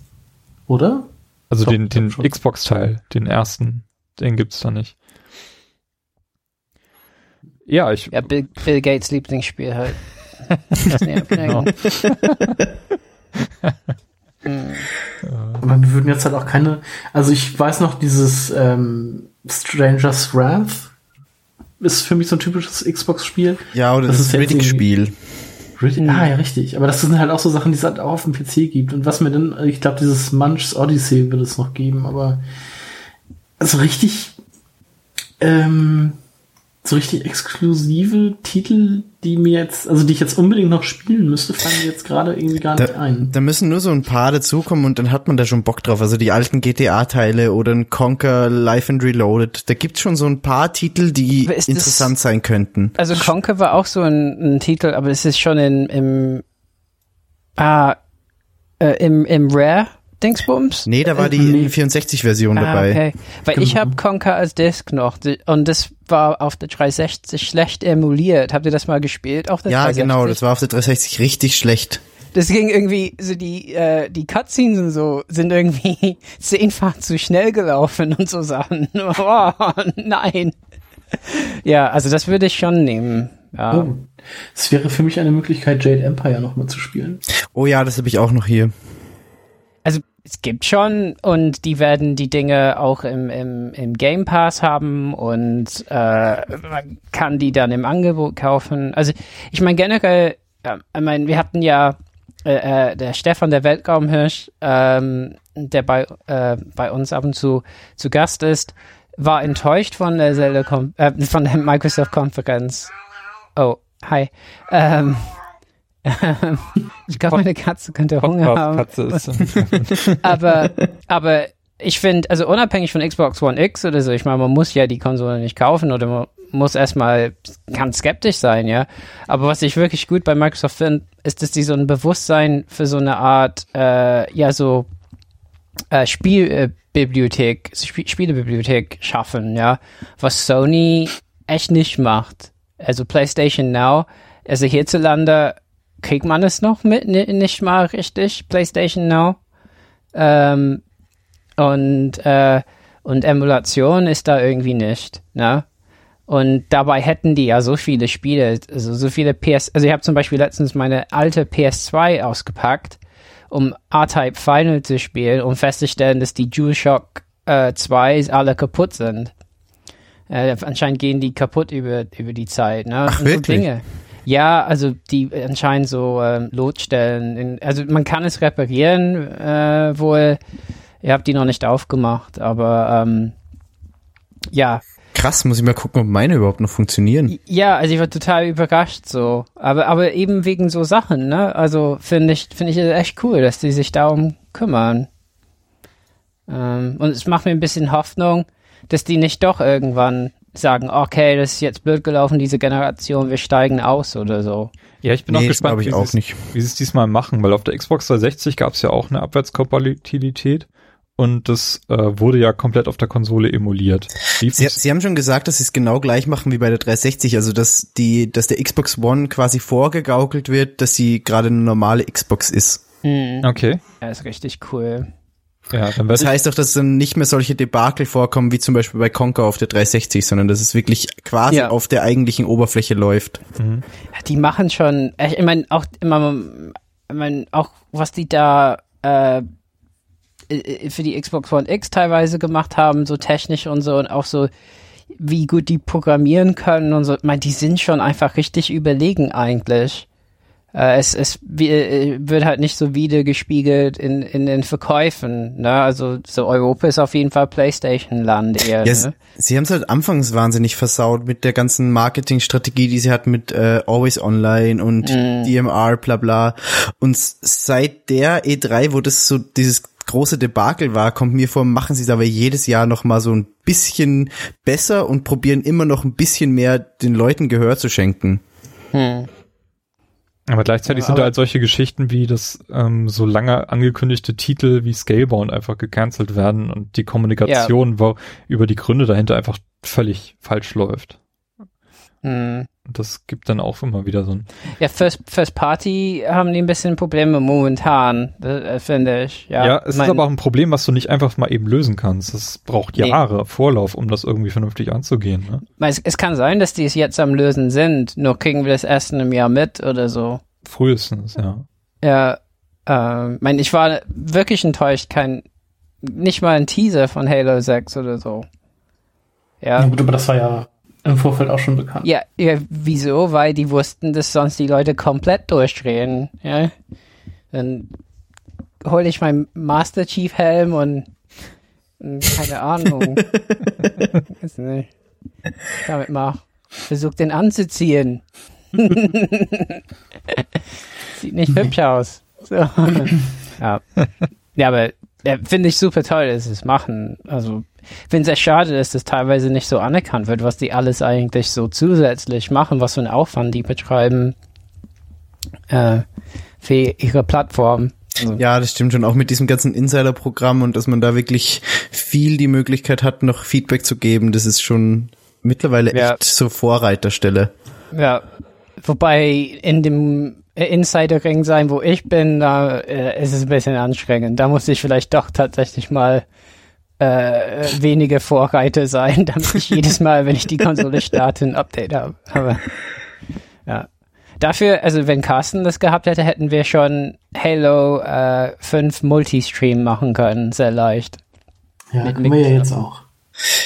Oder? also Doch, den, den. Xbox-Teil, den ersten, den gibt's da nicht. Ja, ich, Ja, Bill, Bill Gates Lieblingsspiel halt. Genau. Aber wir würden jetzt halt auch keine. Also ich weiß noch, dieses ähm, Stranger's Wrath ist für mich so ein typisches Xbox-Spiel. Ja, oder Das das, ist Riddick-Spiel. Richtig? Mhm. Ah, ja, richtig. Aber das sind halt auch so Sachen, die es halt auch auf dem PC gibt. Und was mir denn, ich glaube, dieses Munch's Odyssey wird es noch geben, aber so richtig, ähm, so richtig exklusive Titel, die mir jetzt, also die ich jetzt unbedingt noch spielen müsste, fallen mir jetzt gerade irgendwie gar nicht Da, ein. da müssen nur so ein paar dazukommen und dann hat man da schon Bock drauf. Also die alten GTA-Teile oder ein Conker Life and Reloaded. Da gibt's schon so ein paar Titel, die ist das- interessant sein könnten. Also Conker war auch so ein, ein Titel, aber es ist schon in, im, ah, äh, im, im Rare Dingsbums? Nee, da war die Nee. 64-Version Ah, dabei. okay. Weil ich Genau. habe Conker als Disc noch und das war auf der 360 schlecht emuliert. Habt ihr das mal gespielt auf der Ja, 360? genau, das war auf der 360 richtig schlecht. Das ging irgendwie, so die, äh, die Cutscenes und so sind irgendwie zehnfach zu schnell gelaufen und so Sachen. Oh, nein. Ja, also das würde ich schon nehmen. Ja. Oh. Es wäre für mich eine Möglichkeit, Jade Empire nochmal zu spielen. Oh ja, das habe ich auch noch hier. Es gibt schon und die werden die Dinge auch im, im, im Game Pass haben und äh, man kann die dann im Angebot kaufen. Also ich meine generell, ja, ich meine, wir hatten ja äh, äh, der Stefan, der Weltraumhirsch, ähm, der bei, äh, bei uns ab und zu zu Gast ist, war enttäuscht von der Zelda äh, von der Microsoft Konferenz. Oh, Hi. Ähm, ich glaube, meine Katze könnte Hunger haben. Katze aber, aber ich finde, also unabhängig von Xbox One X oder so, ich meine, man muss ja die Konsole nicht kaufen oder man muss erstmal ganz skeptisch sein, ja. Aber was ich wirklich gut bei Microsoft finde, ist, dass die so ein Bewusstsein für so eine Art, äh, ja, so äh, Spielbibliothek, Sp Spielebibliothek schaffen, ja. Was Sony echt nicht macht. Also PlayStation Now, also hierzulande kriegt man es noch mit, nicht mal richtig, PlayStation Now. Ähm, und, äh, und Emulation ist da irgendwie nicht, ne? Und dabei hätten die ja so viele Spiele, also so viele PS, also ich habe zum Beispiel letztens meine alte PS2 ausgepackt, um R-Type Final zu spielen, um festzustellen, dass die DualShock äh, 2 alle kaputt sind. Äh, anscheinend gehen die kaputt über, über die Zeit, ne? Ach, Und so wirklich? Dinge. Ja, also die anscheinend so ähm, Lotstellen. In, also man kann es reparieren, äh, wohl. Ihr habt die noch nicht aufgemacht, aber ähm, ja, Krass, muss ich mal gucken, ob meine überhaupt noch funktionieren. ja, also ich war total überrascht so. Aber, aber eben wegen so Sachen, ne? Also finde ich, finde ich es echt cool, dass die sich darum kümmern. Ähm, und es macht mir ein bisschen Hoffnung, dass die nicht doch irgendwann sagen, okay, das ist jetzt blöd gelaufen, diese Generation, wir steigen aus oder so. Ja, ich bin Nee, auch gespannt, ich wie, auch nicht. wie sie es diesmal machen, weil auf der Xbox 360 gab es ja auch eine Abwärtskompatibilität und das äh, wurde ja komplett auf der Konsole emuliert. Sie, Sie haben schon gesagt, dass Sie es genau gleich machen wie bei der 360, also dass die, dass der Xbox One quasi vorgegaukelt wird, dass sie gerade eine normale Xbox ist. Hm. okay. Ja, ist richtig cool. Ja, dann Das heißt auch, dass dann nicht mehr solche Debakel vorkommen wie zum Beispiel bei Conker auf der 360, sondern dass es wirklich quasi Ja. auf der eigentlichen Oberfläche läuft. Ja, Die machen schon, ich meine, auch immer, ich mein, auch was die da äh, äh, für die Xbox One X teilweise gemacht haben, so technisch und so und auch so, wie gut die programmieren können und so, ich meine, die sind schon einfach richtig überlegen eigentlich. Äh, es es wie, äh, wird halt nicht so wieder gespiegelt in, in den Verkäufen, ne? Also so Europa ist auf jeden Fall PlayStation-Land eher. Ja, ne? sie, haben es halt anfangs wahnsinnig versaut mit der ganzen Marketingstrategie, die sie hatten mit äh, Always Online und DMR, bla bla. Und seit der E3, wo das so dieses große Debakel war, kommt mir vor, machen sie es aber jedes Jahr noch mal so ein bisschen besser und probieren immer noch ein bisschen mehr den Leuten Gehör zu schenken. Hm. Aber gleichzeitig Ja, sind da aber- halt solche Geschichten wie, dass ähm, so lange angekündigte Titel wie Scalebound einfach gecancelt werden und die Kommunikation wo, über die Gründe dahinter einfach völlig falsch läuft. Hm. Das gibt dann auch immer wieder so ein Ja, First, First Party haben die ein bisschen Probleme momentan, äh, finde ich. Ja, Ja, es mein, ist aber auch ein Problem, was du nicht einfach mal eben lösen kannst. Es braucht Nee. Jahre Vorlauf, um das irgendwie vernünftig anzugehen. Ne? es, es kann sein, dass die es jetzt am Lösen sind, nur kriegen wir das erst in einem Jahr mit oder so. Frühestens, ja. Ja, ähm, mein, ich war wirklich enttäuscht, kein, nicht mal ein Teaser von Halo 6 oder so. Ja Ja. gut, aber das war ja im Vorfeld auch schon bekannt. Ja, ja, wieso? Weil die wussten, dass sonst die Leute komplett durchdrehen. Ja. Dann hole ich meinen Master Chief Helm und, und keine Ahnung. Weiß nicht. Damit mal versuch den anzuziehen. Sieht nicht hübsch aus. So. ja. ja, aber ja, finde ich super toll, dass sie es machen. Also finde es sehr schade, dass das teilweise nicht so anerkannt wird, was die alles eigentlich so zusätzlich machen, was für einen Aufwand die betreiben äh, für ihre Plattform. Also, Ja, das stimmt schon. Auch mit diesem ganzen Insider-Programm und dass man da wirklich viel die Möglichkeit hat, noch Feedback zu geben, das ist schon mittlerweile Ja. echt so Vorreiterstelle. ja. Wobei in dem Insider-Ring sein, wo ich bin, da äh, ist es ein bisschen anstrengend. Da muss ich vielleicht doch tatsächlich mal äh, weniger Vorreiter sein, damit ich jedes Mal, wenn ich die Konsole starte, ein Update habe. Aber ja. Dafür, also wenn Carsten das gehabt hätte, hätten wir schon Halo äh, 5 Multistream machen können, sehr leicht. Ja, Mit können wir ja Mixer. jetzt auch.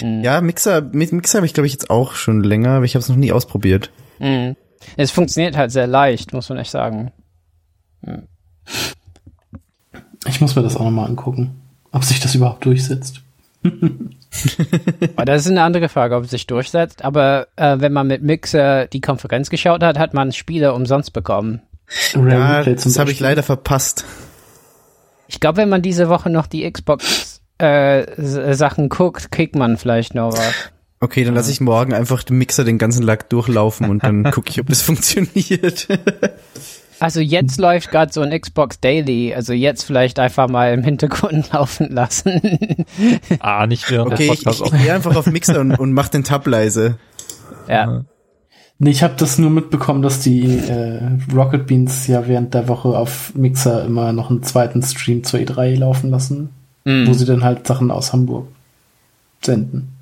Ja, Mixer, mit Mixer habe ich glaube ich jetzt auch schon länger, aber ich habe es noch nie ausprobiert. Mhm. Es funktioniert halt sehr leicht, muss man echt sagen. Ich muss mir das auch nochmal angucken, ob sich das überhaupt durchsetzt. Aber das ist eine andere Frage, ob es sich durchsetzt. Aber äh, wenn man mit Mixer die Konferenz geschaut hat, hat man Spiele umsonst bekommen. Ja, das habe ich leider verpasst. Ich glaube, wenn man diese Woche noch die Xbox äh, Sachen guckt, kriegt man vielleicht noch was. Okay, dann lasse ich morgen einfach den Mixer den ganzen Lack durchlaufen und dann gucke ich, ob das funktioniert. Also jetzt läuft gerade so ein Xbox Daily, also jetzt vielleicht einfach mal im Hintergrund laufen lassen. ah, nicht während okay, ich, ich, ich gehe einfach auf Mixer und, und mach den Tab leise. Ja. Nee, ich habe das nur mitbekommen, dass die äh, Rocket Beans ja während der Woche auf Mixer immer noch einen zweiten Stream zur E3 laufen lassen, mm. wo sie dann halt Sachen aus Hamburg senden.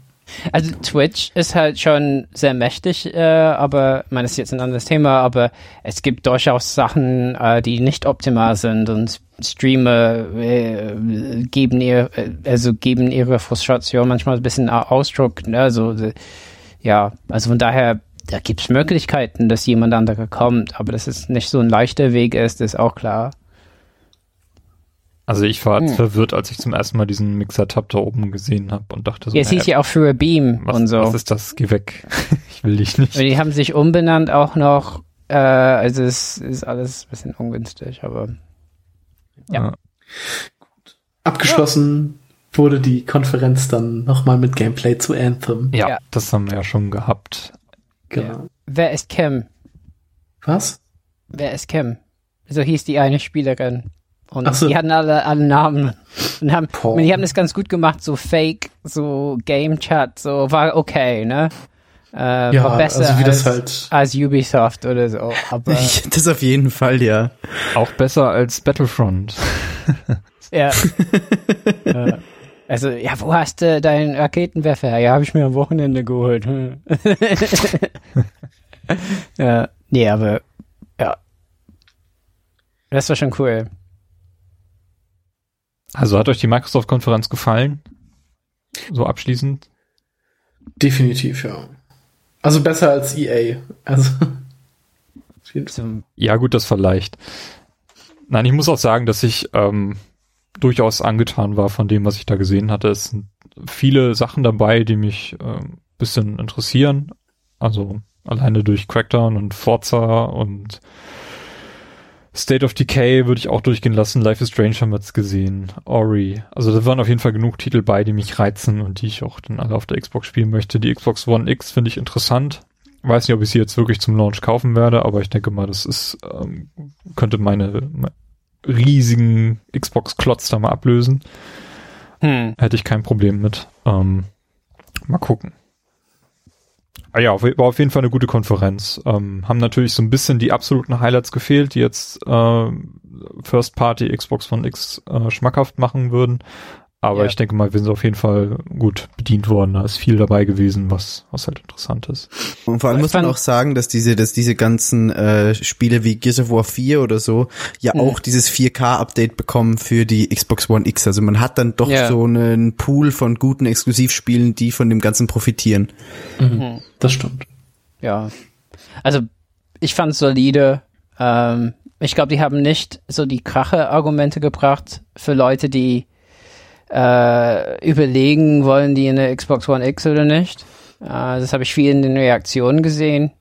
Also Twitch ist halt schon sehr mächtig, äh, aber das ist jetzt ein anderes Thema, aber es gibt durchaus Sachen, äh, die nicht optimal sind und Streamer äh, geben ihr, äh, also geben ihre Frustration manchmal ein bisschen Ausdruck. Ne? Also ja, also von daher, da gibt es Möglichkeiten, dass jemand anderer kommt, aber dass es nicht so ein leichter Weg ist, ist auch klar. Also ich war hm. verwirrt, als ich zum ersten Mal diesen Mixer-Tab da oben gesehen habe und dachte so, Jetzt hieß ja auch für Beam was, und so. Was ist das? Geh weg. ich will dich nicht. Und die haben sich umbenannt auch noch. Äh, also es ist alles ein bisschen ungünstig, aber ja. ja. Abgeschlossen ja. wurde die Konferenz dann nochmal mit Gameplay zu Anthem. Ja, ja, das haben wir ja schon gehabt. Genau. Wer ist Kim? Was? Wer ist Kim? So hieß die eine Spielerin. Und so. die hatten alle, alle Namen. Und haben, und die haben das ganz gut gemacht, so Fake, so Game Chat, so war okay, ne? Äh, ja, war besser also als, halt als Ubisoft oder so. Aber das auf jeden Fall, ja. Auch besser als Battlefront. ja. äh, also, ja, wo hast du deinen Raketenwerfer? Ja, habe ich mir am Wochenende geholt. ja, nee, aber ja. Das war schon cool. Also hat euch die Microsoft-Konferenz gefallen? So abschließend? Definitiv, ja. Also besser als EA. Also. Ja, gut, das vielleicht. Nein, ich muss auch sagen, dass ich ähm, durchaus angetan war von dem, was ich da gesehen hatte. Es sind viele Sachen dabei, die mich äh, bisschen interessieren. Also alleine durch Crackdown und Forza und State of Decay würde ich auch durchgehen lassen. Life is Strange haben wir jetzt gesehen. Ori. Also da waren auf jeden Fall genug Titel bei, die mich reizen und die ich auch dann alle auf der Xbox spielen möchte. Die Xbox One X finde ich interessant. Weiß nicht, ob ich sie jetzt wirklich zum Launch kaufen werde, aber ich denke mal, das ist, ähm, könnte meine, meine riesigen Xbox-Klotz da mal ablösen. Hm. Hätte ich kein Problem mit. Ähm, mal gucken. Ah ja, war auf jeden Fall eine gute Konferenz. Ähm, haben natürlich so ein bisschen die absoluten Highlights gefehlt, die jetzt äh, First Party Xbox One X äh, schmackhaft machen würden. Aber ja. ich denke mal, wir sind auf jeden Fall gut bedient worden. Da ist viel dabei gewesen, was, was halt interessant ist. Und vor allem muss man auch sagen, dass diese, dass diese ganzen äh, Spiele wie Gears of War 4 oder so ja mhm. auch dieses 4K-Update bekommen für die Xbox One X. Also man hat dann doch ja. so einen Pool von guten Exklusivspielen, die von dem Ganzen profitieren. Mhm. mhm. Das stimmt. Ja. Also ich fand es solide. Ähm, ich glaube, die haben nicht so die Krache-Argumente gebracht für Leute, die äh, überlegen, wollen die eine Xbox One X oder nicht. Äh, das habe ich viel in den Reaktionen gesehen.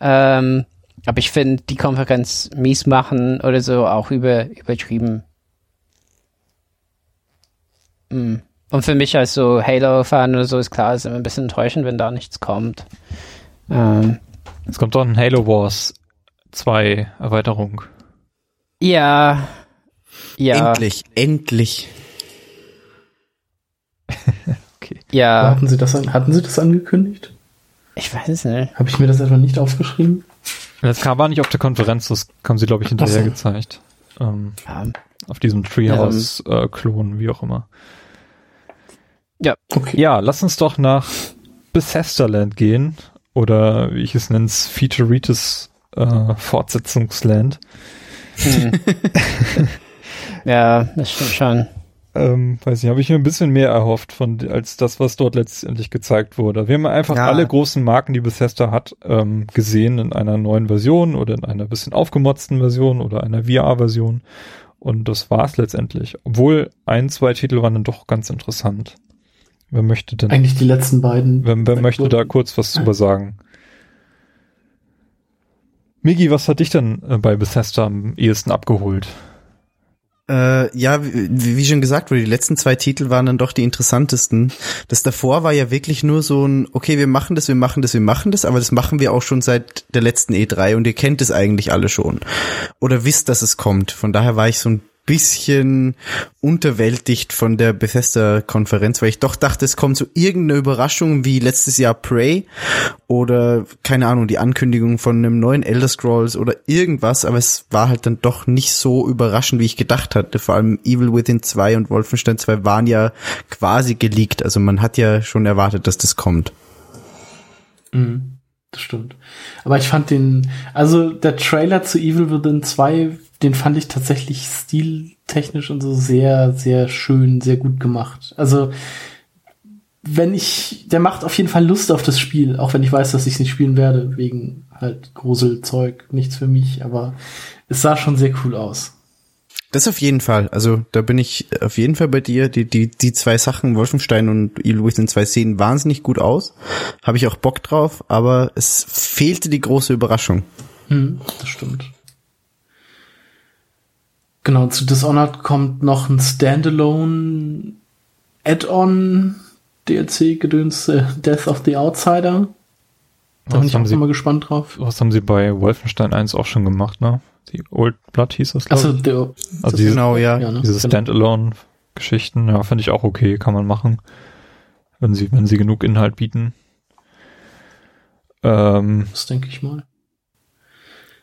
Ähm, aber ich finde die Konferenz mies machen oder so auch über, übertrieben. Mm. Und für mich als so Halo-Fan oder so ist klar, es ist immer ein bisschen enttäuschend, wenn da nichts kommt. Ähm, es kommt doch ein Halo Wars 2 Erweiterung. Ja. Ja. Endlich, endlich. okay. Ja. Hatten Sie, das an, hatten Sie das angekündigt? Ich weiß es nicht. Habe ich mir das etwa nicht aufgeschrieben? Das kam, war nicht auf der Konferenz, das haben sie, glaube ich, hinterher so. gezeigt. Ähm, ja. Auf diesem Treehouse-Klon, äh, wie auch immer. Ja. Okay. Ja, lass uns doch nach Bethesda-Land gehen. Oder wie ich es nenne, Featureitis äh, Fortsetzungsland. Hm. ja, das stimmt schon ähm, weiß nicht, habe ich mir ein bisschen mehr erhofft von als das, was dort letztendlich gezeigt wurde. Wir haben einfach ja. alle großen Marken, die Bethesda hat, ähm, gesehen in einer neuen Version oder in einer bisschen aufgemotzten Version oder einer VR-Version. Und das war's letztendlich. Obwohl ein, zwei Titel waren dann doch ganz interessant. Wer möchte denn? Eigentlich die letzten beiden. Wer, wer möchte da kurz was drüber sagen? Migi, was hat dich denn äh, bei Bethesda am ehesten abgeholt? Äh, ja, wie, wie schon gesagt wurde, die letzten zwei Titel waren dann doch die interessantesten. Das davor war ja wirklich nur so ein, okay, wir machen das, wir machen das, wir machen das, aber das machen wir auch schon seit der letzten E3 und ihr kennt es eigentlich alle schon. Oder wisst, dass es kommt. Von daher war ich so ein bisschen unterwältigt von der Bethesda-Konferenz, weil ich doch dachte, es kommt so irgendeine Überraschung wie letztes Jahr Prey oder keine Ahnung, die Ankündigung von einem neuen Elder Scrolls oder irgendwas, aber es war halt dann doch nicht so überraschend, wie ich gedacht hatte. Vor allem Evil Within 2 und Wolfenstein 2 waren ja quasi geleakt, also man hat ja schon erwartet, dass das kommt. Mhm. Das stimmt. Aber ich fand den, also der Trailer zu Evil Within 2 den fand ich tatsächlich stiltechnisch und so sehr, sehr schön, sehr gut gemacht. Also, wenn ich, der macht auf jeden Fall Lust auf das Spiel, auch wenn ich weiß, dass ich es nicht spielen werde, wegen halt Gruselzeug, nichts für mich, aber es sah schon sehr cool aus. Das auf jeden Fall. Also da bin ich auf jeden Fall bei dir. Die, die, die zwei Sachen, Wolfenstein und Evil Within zwei sehen wahnsinnig gut aus. Habe ich auch Bock drauf, aber es fehlte die große Überraschung. Hm, das stimmt. Genau, zu Dishonored kommt noch ein Standalone Add-on DLC-Gedöns äh, Death of the Outsider. Da was bin ich auch Sie, mal gespannt drauf. Was haben sie bei Wolfenstein 1 auch schon gemacht, ne? Die Old Blood hieß das, glaube ich. Also, also diese, genau, ja. ja ne? Diese genau. Standalone-Geschichten, ja, finde ich auch okay, kann man machen. Wenn sie, wenn sie genug Inhalt bieten. Ähm, das denke ich mal.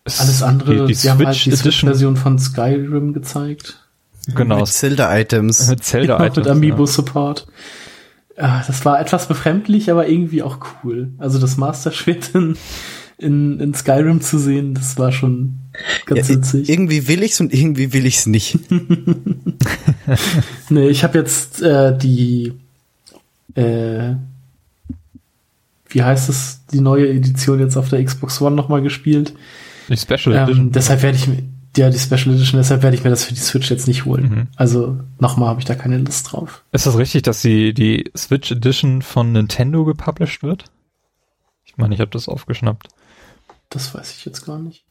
Alles andere, die, die haben halt die Switch-Version von Skyrim gezeigt. Genau. Mit Zelda-Items. Mit Zelda-Items. mit Amiibo-Support. Ja, das war etwas befremdlich, aber irgendwie auch cool. Also das Master Schwert in, in, in Skyrim zu sehen, das war schon ganz ja, witzig. Irgendwie will ich's und irgendwie will ich's nicht. nee, ich habe jetzt äh, die äh, wie heißt es, die neue Edition jetzt auf der Xbox One nochmal gespielt. Die Special ähm, Edition. Deshalb werde ich mir, ja, die Special Edition, deshalb werde ich mir das für die Switch jetzt nicht holen. Mhm. Also nochmal habe ich da keine Lust drauf. Ist das richtig, dass die, die Switch Edition von Nintendo gepublished wird? Ich meine, ich habe das aufgeschnappt. Das weiß ich jetzt gar nicht.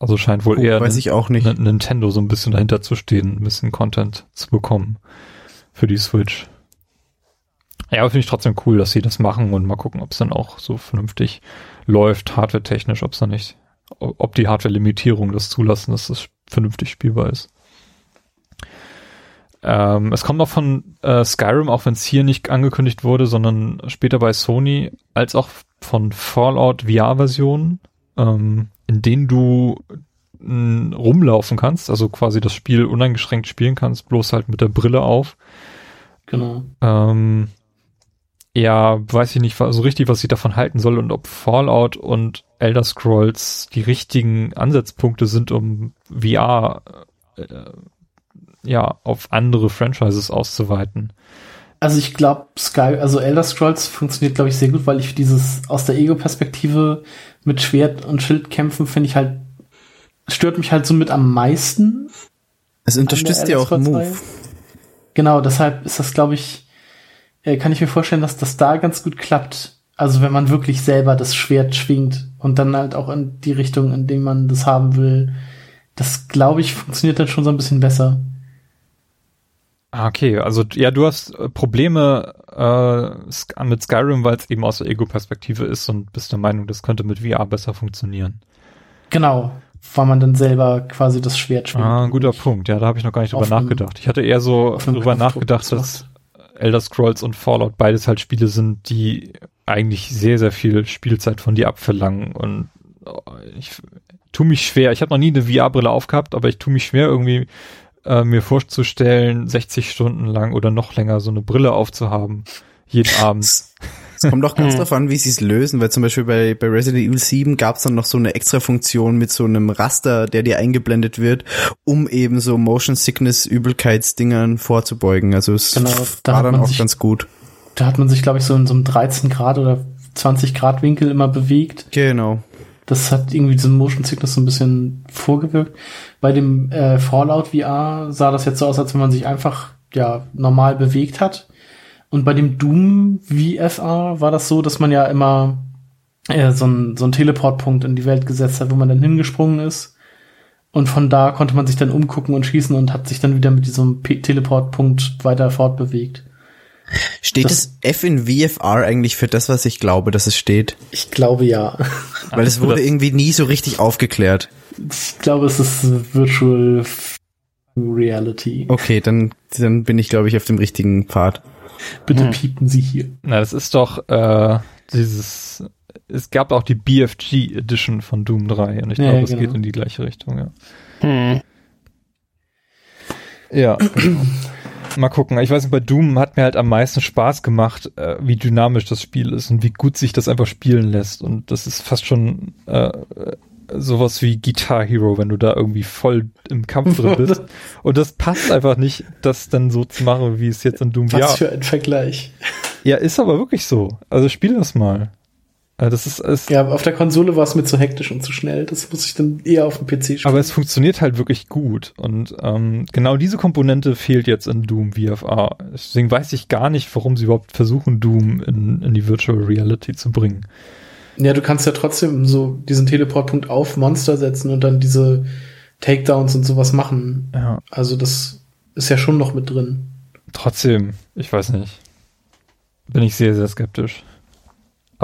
Also scheint wohl oh, eher weiß ich auch nicht. Nintendo so ein bisschen dahinter zu stehen, ein bisschen Content zu bekommen für die Switch. Ja, aber finde ich trotzdem cool, dass sie das machen und mal gucken, ob es dann auch so vernünftig läuft, hardware-technisch, ob es da nicht, ob die Hardware-Limitierungen das zulassen, dass das vernünftig spielbar ist. Ähm, es kommt noch von äh, Skyrim, auch wenn es hier nicht angekündigt wurde, sondern später bei Sony, als auch von Fallout VR-Versionen, ähm, in denen du rumlaufen kannst, also quasi das Spiel uneingeschränkt spielen kannst, bloß halt mit der Brille auf. Genau. Ähm, ja, weiß ich nicht so richtig, was ich davon halten soll und ob Fallout und Elder Scrolls die richtigen Ansatzpunkte sind, um VR äh, ja auf andere Franchises auszuweiten. Also ich glaube, Sky, also Elder Scrolls funktioniert, glaube ich, sehr gut, weil ich dieses aus der Ego-Perspektive mit Schwert und Schild kämpfen finde ich halt stört mich halt so mit am meisten. Es unterstützt ja auch Move. Genau, deshalb ist das, glaube ich, äh, kann ich mir vorstellen, dass das da ganz gut klappt. Also wenn man wirklich selber das Schwert schwingt und dann halt auch in die Richtung, in die man das haben will. Das, glaube ich, funktioniert dann schon so ein bisschen besser. Ah, okay, also ja, du hast äh, Probleme äh, mit Skyrim, weil es eben aus der Ego-Perspektive ist und bist der Meinung, das könnte mit VR besser funktionieren. Genau, weil man dann selber quasi das Schwert schwingt. Ah, ein guter Punkt. Ja, da habe ich noch gar nicht drüber nachgedacht. Ich hatte eher so drüber nachgedacht, dass Elder Scrolls und Fallout beides halt Spiele sind, die eigentlich sehr, sehr viel Spielzeit von dir abverlangen und oh, ich tu mich schwer. Ich habe noch nie eine VR-Brille aufgehabt, aber ich tu mich schwer irgendwie äh, mir vorzustellen, 60 Stunden lang oder noch länger so eine Brille aufzuhaben, jeden Abend. Es kommt auch ganz drauf an, wie sie es lösen, weil zum Beispiel bei, bei Resident Evil 7 gab es dann noch so eine extra Funktion mit so einem Raster, der dir eingeblendet wird, um eben so Motion Sickness Übelkeitsdingern vorzubeugen. Also es genau, da war dann auch sich, ganz gut. Da hat man sich, glaube ich, so in so einem 13 Grad oder 20 Grad Winkel immer bewegt. Genau. Das hat irgendwie diesen Motion Sickness so ein bisschen vorgewirkt. Bei dem äh, Fallout VR sah das jetzt so aus, als wenn man sich einfach ja normal bewegt hat Und bei dem Doom VFR war das so, dass man ja immer äh, so ein so ein Teleportpunkt in die Welt gesetzt hat, wo man dann hingesprungen ist. Und von da konnte man sich dann umgucken und schießen und hat sich dann wieder mit diesem P Teleportpunkt weiter fortbewegt. Steht das, das, F in VFR eigentlich für das, was ich glaube, dass es steht? Ich glaube ja. Weil es wurde irgendwie nie so richtig aufgeklärt. Ich glaube, es ist Virtual Reality. Okay, dann, dann bin ich, glaube ich, auf dem richtigen Pfad. Bitte hm. piepen Sie hier. Na, das ist doch äh, dieses. Es gab auch die BFG Edition von Doom 3 und ich ja, glaube, es genau. geht in die gleiche Richtung, ja. Hm. Ja. Genau. Mal gucken. Ich weiß nicht, bei Doom hat mir halt am meisten Spaß gemacht, äh, wie dynamisch das Spiel ist und wie gut sich das einfach spielen lässt. Und das ist fast schon äh, sowas wie Guitar Hero, wenn du da irgendwie voll im Kampf drin bist. und das passt einfach nicht, das dann so zu machen, wie es jetzt in Doom Was ja. für ein Vergleich. Ja, ist aber wirklich so. Also spiel das mal. Das ist, ist ja, auf der Konsole war es mir zu hektisch und zu schnell. Das muss ich dann eher auf dem PC spielen. Aber es funktioniert halt wirklich gut. Und ähm, genau diese Komponente fehlt jetzt in Doom VFR. Deswegen weiß ich gar nicht, warum sie überhaupt versuchen, Doom in, in die Virtual Reality zu bringen. Ja, du kannst ja trotzdem so diesen Teleportpunkt auf Monster setzen und dann diese Takedowns und sowas machen. Ja. Also das ist ja schon noch mit drin. Trotzdem, ich weiß nicht. Bin ich sehr, sehr skeptisch.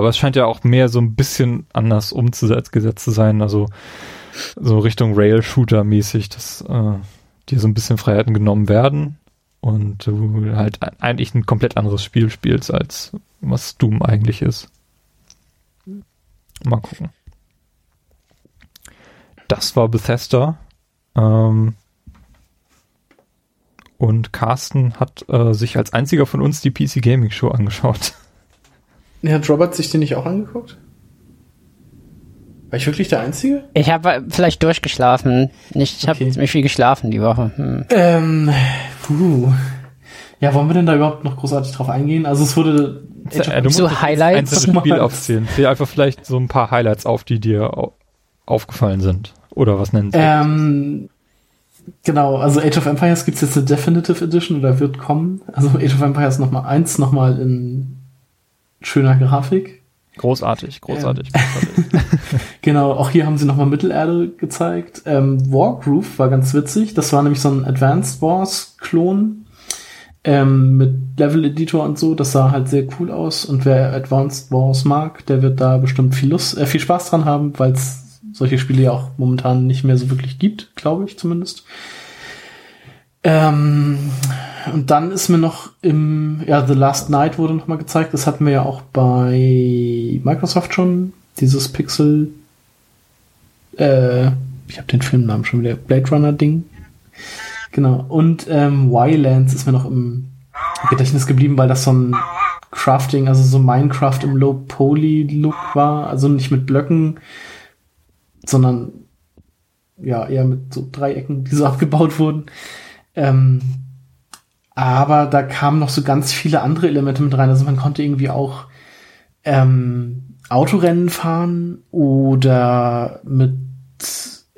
Aber es scheint ja auch mehr so ein bisschen anders umgesetzt zu sein, also so Richtung Rail-Shooter-mäßig, dass äh, dir so ein bisschen Freiheiten genommen werden und du halt eigentlich ein komplett anderes Spiel spielst, als was Doom eigentlich ist. Mal gucken. Das war Bethesda. Ähm, und Carsten hat äh, sich als einziger von uns die PC Gaming Show angeschaut. Ja, hat Robert sich den nicht auch angeguckt? War ich wirklich der Einzige? Ich habe vielleicht durchgeschlafen. Nicht, ich okay. habe ziemlich viel geschlafen die Woche. Hm. Ähm, puh. Ja, wollen wir denn da überhaupt noch großartig drauf eingehen? Also es wurde ja, du so Highlights einzelne Spiel aufzählen. Zähl einfach vielleicht so ein paar Highlights auf, die dir aufgefallen sind. Oder was nennen sie? Ähm, genau, also Age of Empires gibt's jetzt eine Definitive Edition oder wird kommen. Also Age of Empires nochmal eins, nochmal in schöner Grafik. Großartig, großartig, ähm, großartig. genau, auch hier haben sie nochmal Mittelerde gezeigt. Ähm, Wargroove war ganz witzig. Das war nämlich so ein Advanced Wars-Klon ähm, mit Level-Editor und so. Das sah halt sehr cool aus. Und wer Advanced Wars mag, der wird da bestimmt viel Lust, äh, viel Spaß dran haben, weil es solche Spiele ja auch momentan nicht mehr so wirklich gibt, glaube ich zumindest. Ähm, und dann ist mir noch im, ja, The Last Night wurde noch mal gezeigt. Das hatten wir ja auch bei Microsoft schon. Dieses Pixel, äh, ich habe den Filmnamen schon wieder, Blade Runner Ding. Genau. Und ähm, Wildlands ist mir noch im Gedächtnis geblieben, weil das so ein Crafting, also so Minecraft im Low-Poly-Look war. Also nicht mit Blöcken, sondern ja, eher mit so Dreiecken, die so abgebaut wurden. Ähm, aber da kamen noch so ganz viele andere Elemente mit rein. Also man konnte irgendwie auch ähm, Autorennen fahren oder mit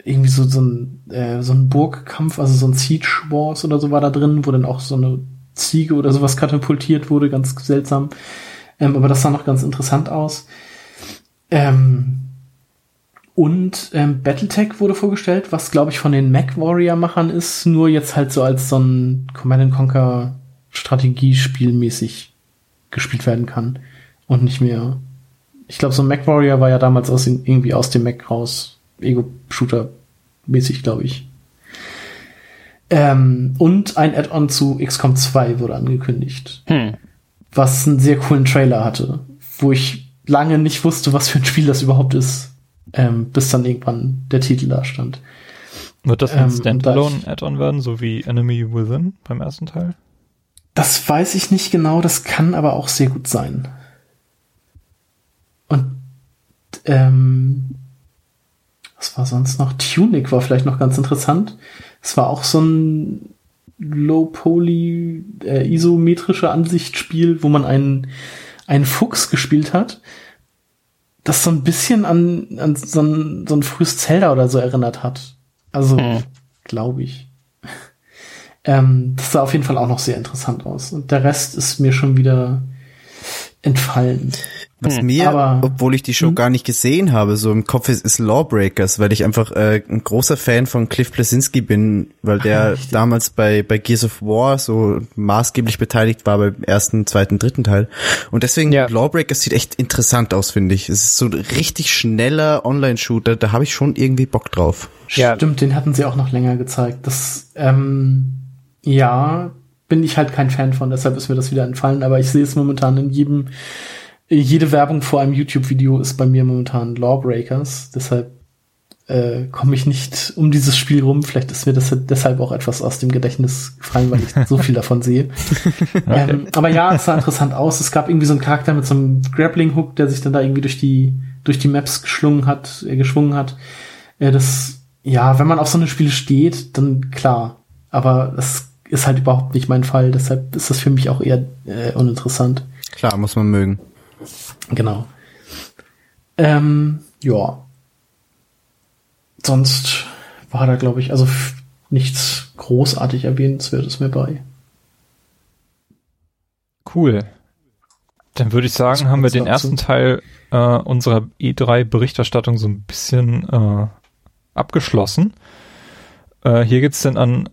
irgendwie so, so ein, äh, so ein Burgkampf, also so ein Siege Wars oder so war da drin, wo dann auch so eine Ziege oder sowas katapultiert wurde, ganz seltsam. Ähm, aber das sah noch ganz interessant aus. Ähm, und ähm, Battletech wurde vorgestellt, was glaube ich von den Mac Warrior Machern ist, nur jetzt halt so als so ein Command Conquer Strategiespielmäßig gespielt werden kann und nicht mehr. Ich glaube, so ein Mac Warrior war ja damals aus irgendwie aus dem Mac raus Ego-Shooter mäßig, glaube ich. Ähm, und ein Add-on zu XCOM 2 wurde angekündigt. Hm. Was einen sehr coolen Trailer hatte, wo ich lange nicht wusste, was für ein Spiel das überhaupt ist, ähm, bis dann irgendwann der Titel da stand. Wird das ein ähm, Standalone-Add-on werden, so wie Enemy Within beim ersten Teil? Das weiß ich nicht genau, das kann aber auch sehr gut sein. Und ähm, was war sonst noch? Tunic war vielleicht noch ganz interessant. Es war auch so ein Low-Poly, äh, isometrische Ansichtsspiel, wo man einen, einen Fuchs gespielt hat, das so ein bisschen an, an so, ein, so ein frühes Zelda oder so erinnert hat. Also, hm. glaube ich. Ähm, das sah auf jeden Fall auch noch sehr interessant aus. Und der Rest ist mir schon wieder entfallen. Was Hm, mir, aber- obwohl ich die Show Hm. gar nicht gesehen habe, so im Kopf ist, ist Lawbreakers, weil ich einfach äh, ein großer Fan von Cliff Blasinski bin, weil der richtig. damals bei, bei Gears of War so maßgeblich beteiligt war beim ersten, zweiten, dritten Teil. Und deswegen, Ja. Lawbreakers sieht echt interessant aus, finde ich. Es ist so ein richtig schneller Online-Shooter, da habe ich schon irgendwie Bock drauf. Ja. Stimmt, den hatten sie auch noch länger gezeigt. Das, ähm, ja, bin ich halt kein Fan von, deshalb ist mir das wieder entfallen, aber ich sehe es momentan in jedem, jede Werbung vor einem YouTube-Video ist bei mir momentan Lawbreakers, deshalb äh, komme ich nicht um dieses Spiel rum. Vielleicht ist mir das deshalb auch etwas aus dem Gedächtnis gefallen, weil ich so viel davon sehe. ähm, aber ja, es sah interessant aus. Es gab irgendwie so einen Charakter mit so einem Grappling-Hook, der sich dann da irgendwie durch die, durch die Maps geschlungen hat, äh, geschwungen hat. Äh, das, ja, wenn man auf so eine Spiele steht, dann klar. Aber das ist halt überhaupt nicht mein Fall. Deshalb ist das für mich auch eher äh, uninteressant. Klar, muss man mögen. Genau. Ähm, ja. Sonst war da, glaube ich, also nichts großartig erwähnenswertes mehr bei. Cool. Dann würde ich sagen, haben wir den dazu? ersten Teil äh, unserer E3-Berichterstattung so ein bisschen äh, abgeschlossen. Äh, hier geht's dann an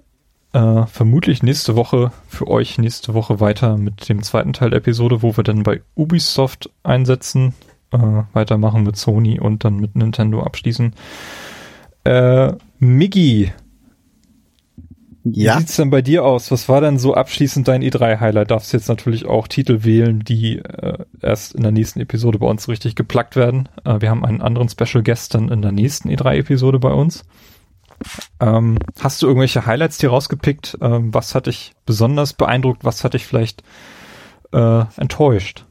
äh, vermutlich nächste Woche für euch nächste Woche weiter mit dem zweiten Teil der Episode, wo wir dann bei Ubisoft einsetzen, äh, weitermachen mit Sony und dann mit Nintendo abschließen. Äh, Miggi, wie Ja, sieht's denn bei dir aus? Was war denn so abschließend dein E3-Highlight? Darfst jetzt natürlich auch Titel wählen, die äh, erst in der nächsten Episode bei uns richtig geplackt werden. Äh, wir haben einen anderen Special Guest dann in der nächsten E3-Episode bei uns. Ähm, hast du irgendwelche Highlights dir rausgepickt? Ähm, was hat dich besonders beeindruckt? Was hat dich vielleicht äh, enttäuscht?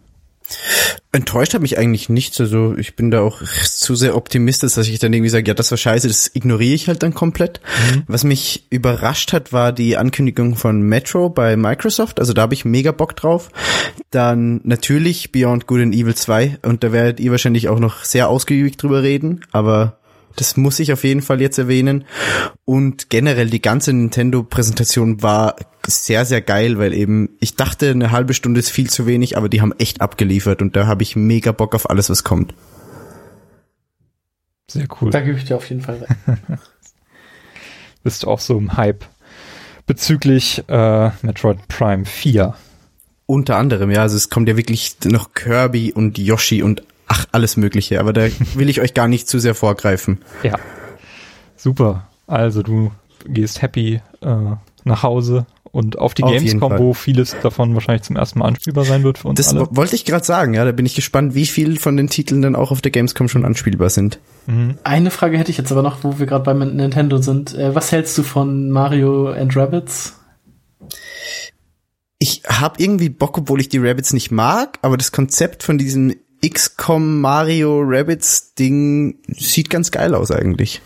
enttäuscht hat mich eigentlich nichts. Also ich bin da auch zu sehr optimistisch, dass ich dann irgendwie sage, ja, das war scheiße, das ignoriere ich halt dann komplett. Was mich überrascht hat, war die Ankündigung von Metro bei Microsoft. Also da habe ich mega Bock drauf. Dann natürlich Beyond Good and Evil 2 und da werdet ihr wahrscheinlich auch noch sehr ausgiebig drüber reden, aber das muss ich auf jeden Fall jetzt erwähnen. Und generell die ganze Nintendo-Präsentation war sehr, sehr geil, weil eben ich dachte, eine halbe Stunde ist viel zu wenig, aber die haben echt abgeliefert und da habe ich mega Bock auf alles, was kommt. Sehr cool. Da gebe ich dir auf jeden Fall recht. Bist du auch so im Hype bezüglich äh, Metroid Prime 4? Unter anderem, ja, also es kommt ja wirklich noch Kirby und Yoshi und ach, alles mögliche, aber da will ich euch gar nicht zu sehr vorgreifen. Ja. Super. Also du gehst happy äh, nach Hause und auf die Auf Gamescom, wo vieles davon wahrscheinlich zum ersten Mal anspielbar sein wird für uns Das alle. wo- wollte ich gerade sagen, ja, da bin ich gespannt, wie viel von den Titeln dann auch auf der Gamescom schon anspielbar sind. Eine Frage hätte ich jetzt aber noch, wo wir gerade beim Nintendo sind. Äh, was hältst du von Mario and Rabbits? Ich habe irgendwie Bock, obwohl ich die Rabbits nicht mag, aber das Konzept von diesem XCOM Mario Rabbits Ding sieht ganz geil aus eigentlich.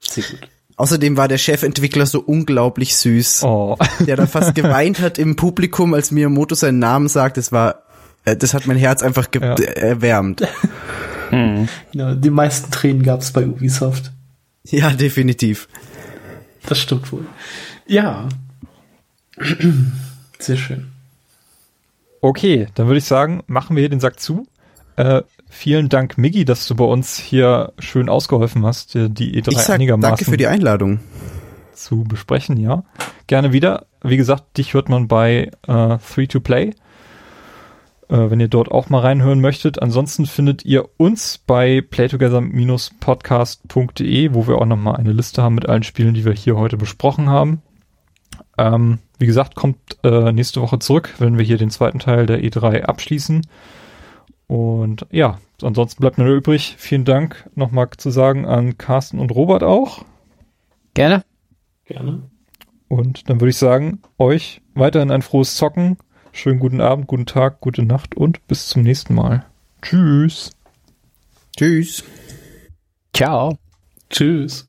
Sehr gut. Außerdem war der Chefentwickler so unglaublich süß, Oh, der da fast geweint hat im Publikum, als Miyamoto seinen Namen sagt. Das war, äh, das hat mein Herz einfach ge- Ja. erwärmt. Genau, die meisten Tränen gab es bei Ubisoft. Ja, definitiv. Das stimmt wohl. Ja. Sehr schön. Okay, dann würde ich sagen, machen wir hier den Sack zu. Äh, vielen Dank, Miggi, dass du bei uns hier schön ausgeholfen hast, die E3 Ich sag einigermaßen danke für die Einladung. zu besprechen, ja. Gerne wieder. Wie gesagt, dich hört man bei äh, Free to Play, äh, wenn ihr dort auch mal reinhören möchtet. Ansonsten findet ihr uns bei playtogether-podcast.de, wo wir auch nochmal eine Liste haben mit allen Spielen, die wir hier heute besprochen haben. Ähm, wie gesagt, kommt äh, nächste Woche zurück, wenn wir hier den zweiten Teil der E3 abschließen. Und ja, ansonsten bleibt mir nur übrig, vielen Dank nochmal zu sagen an Carsten und Robert auch. Gerne. Gerne. Und dann würde ich sagen, euch weiterhin ein frohes Zocken. Schönen guten Abend, guten Tag, gute Nacht und bis zum nächsten Mal. Tschüss. Tschüss. Ciao. Tschüss.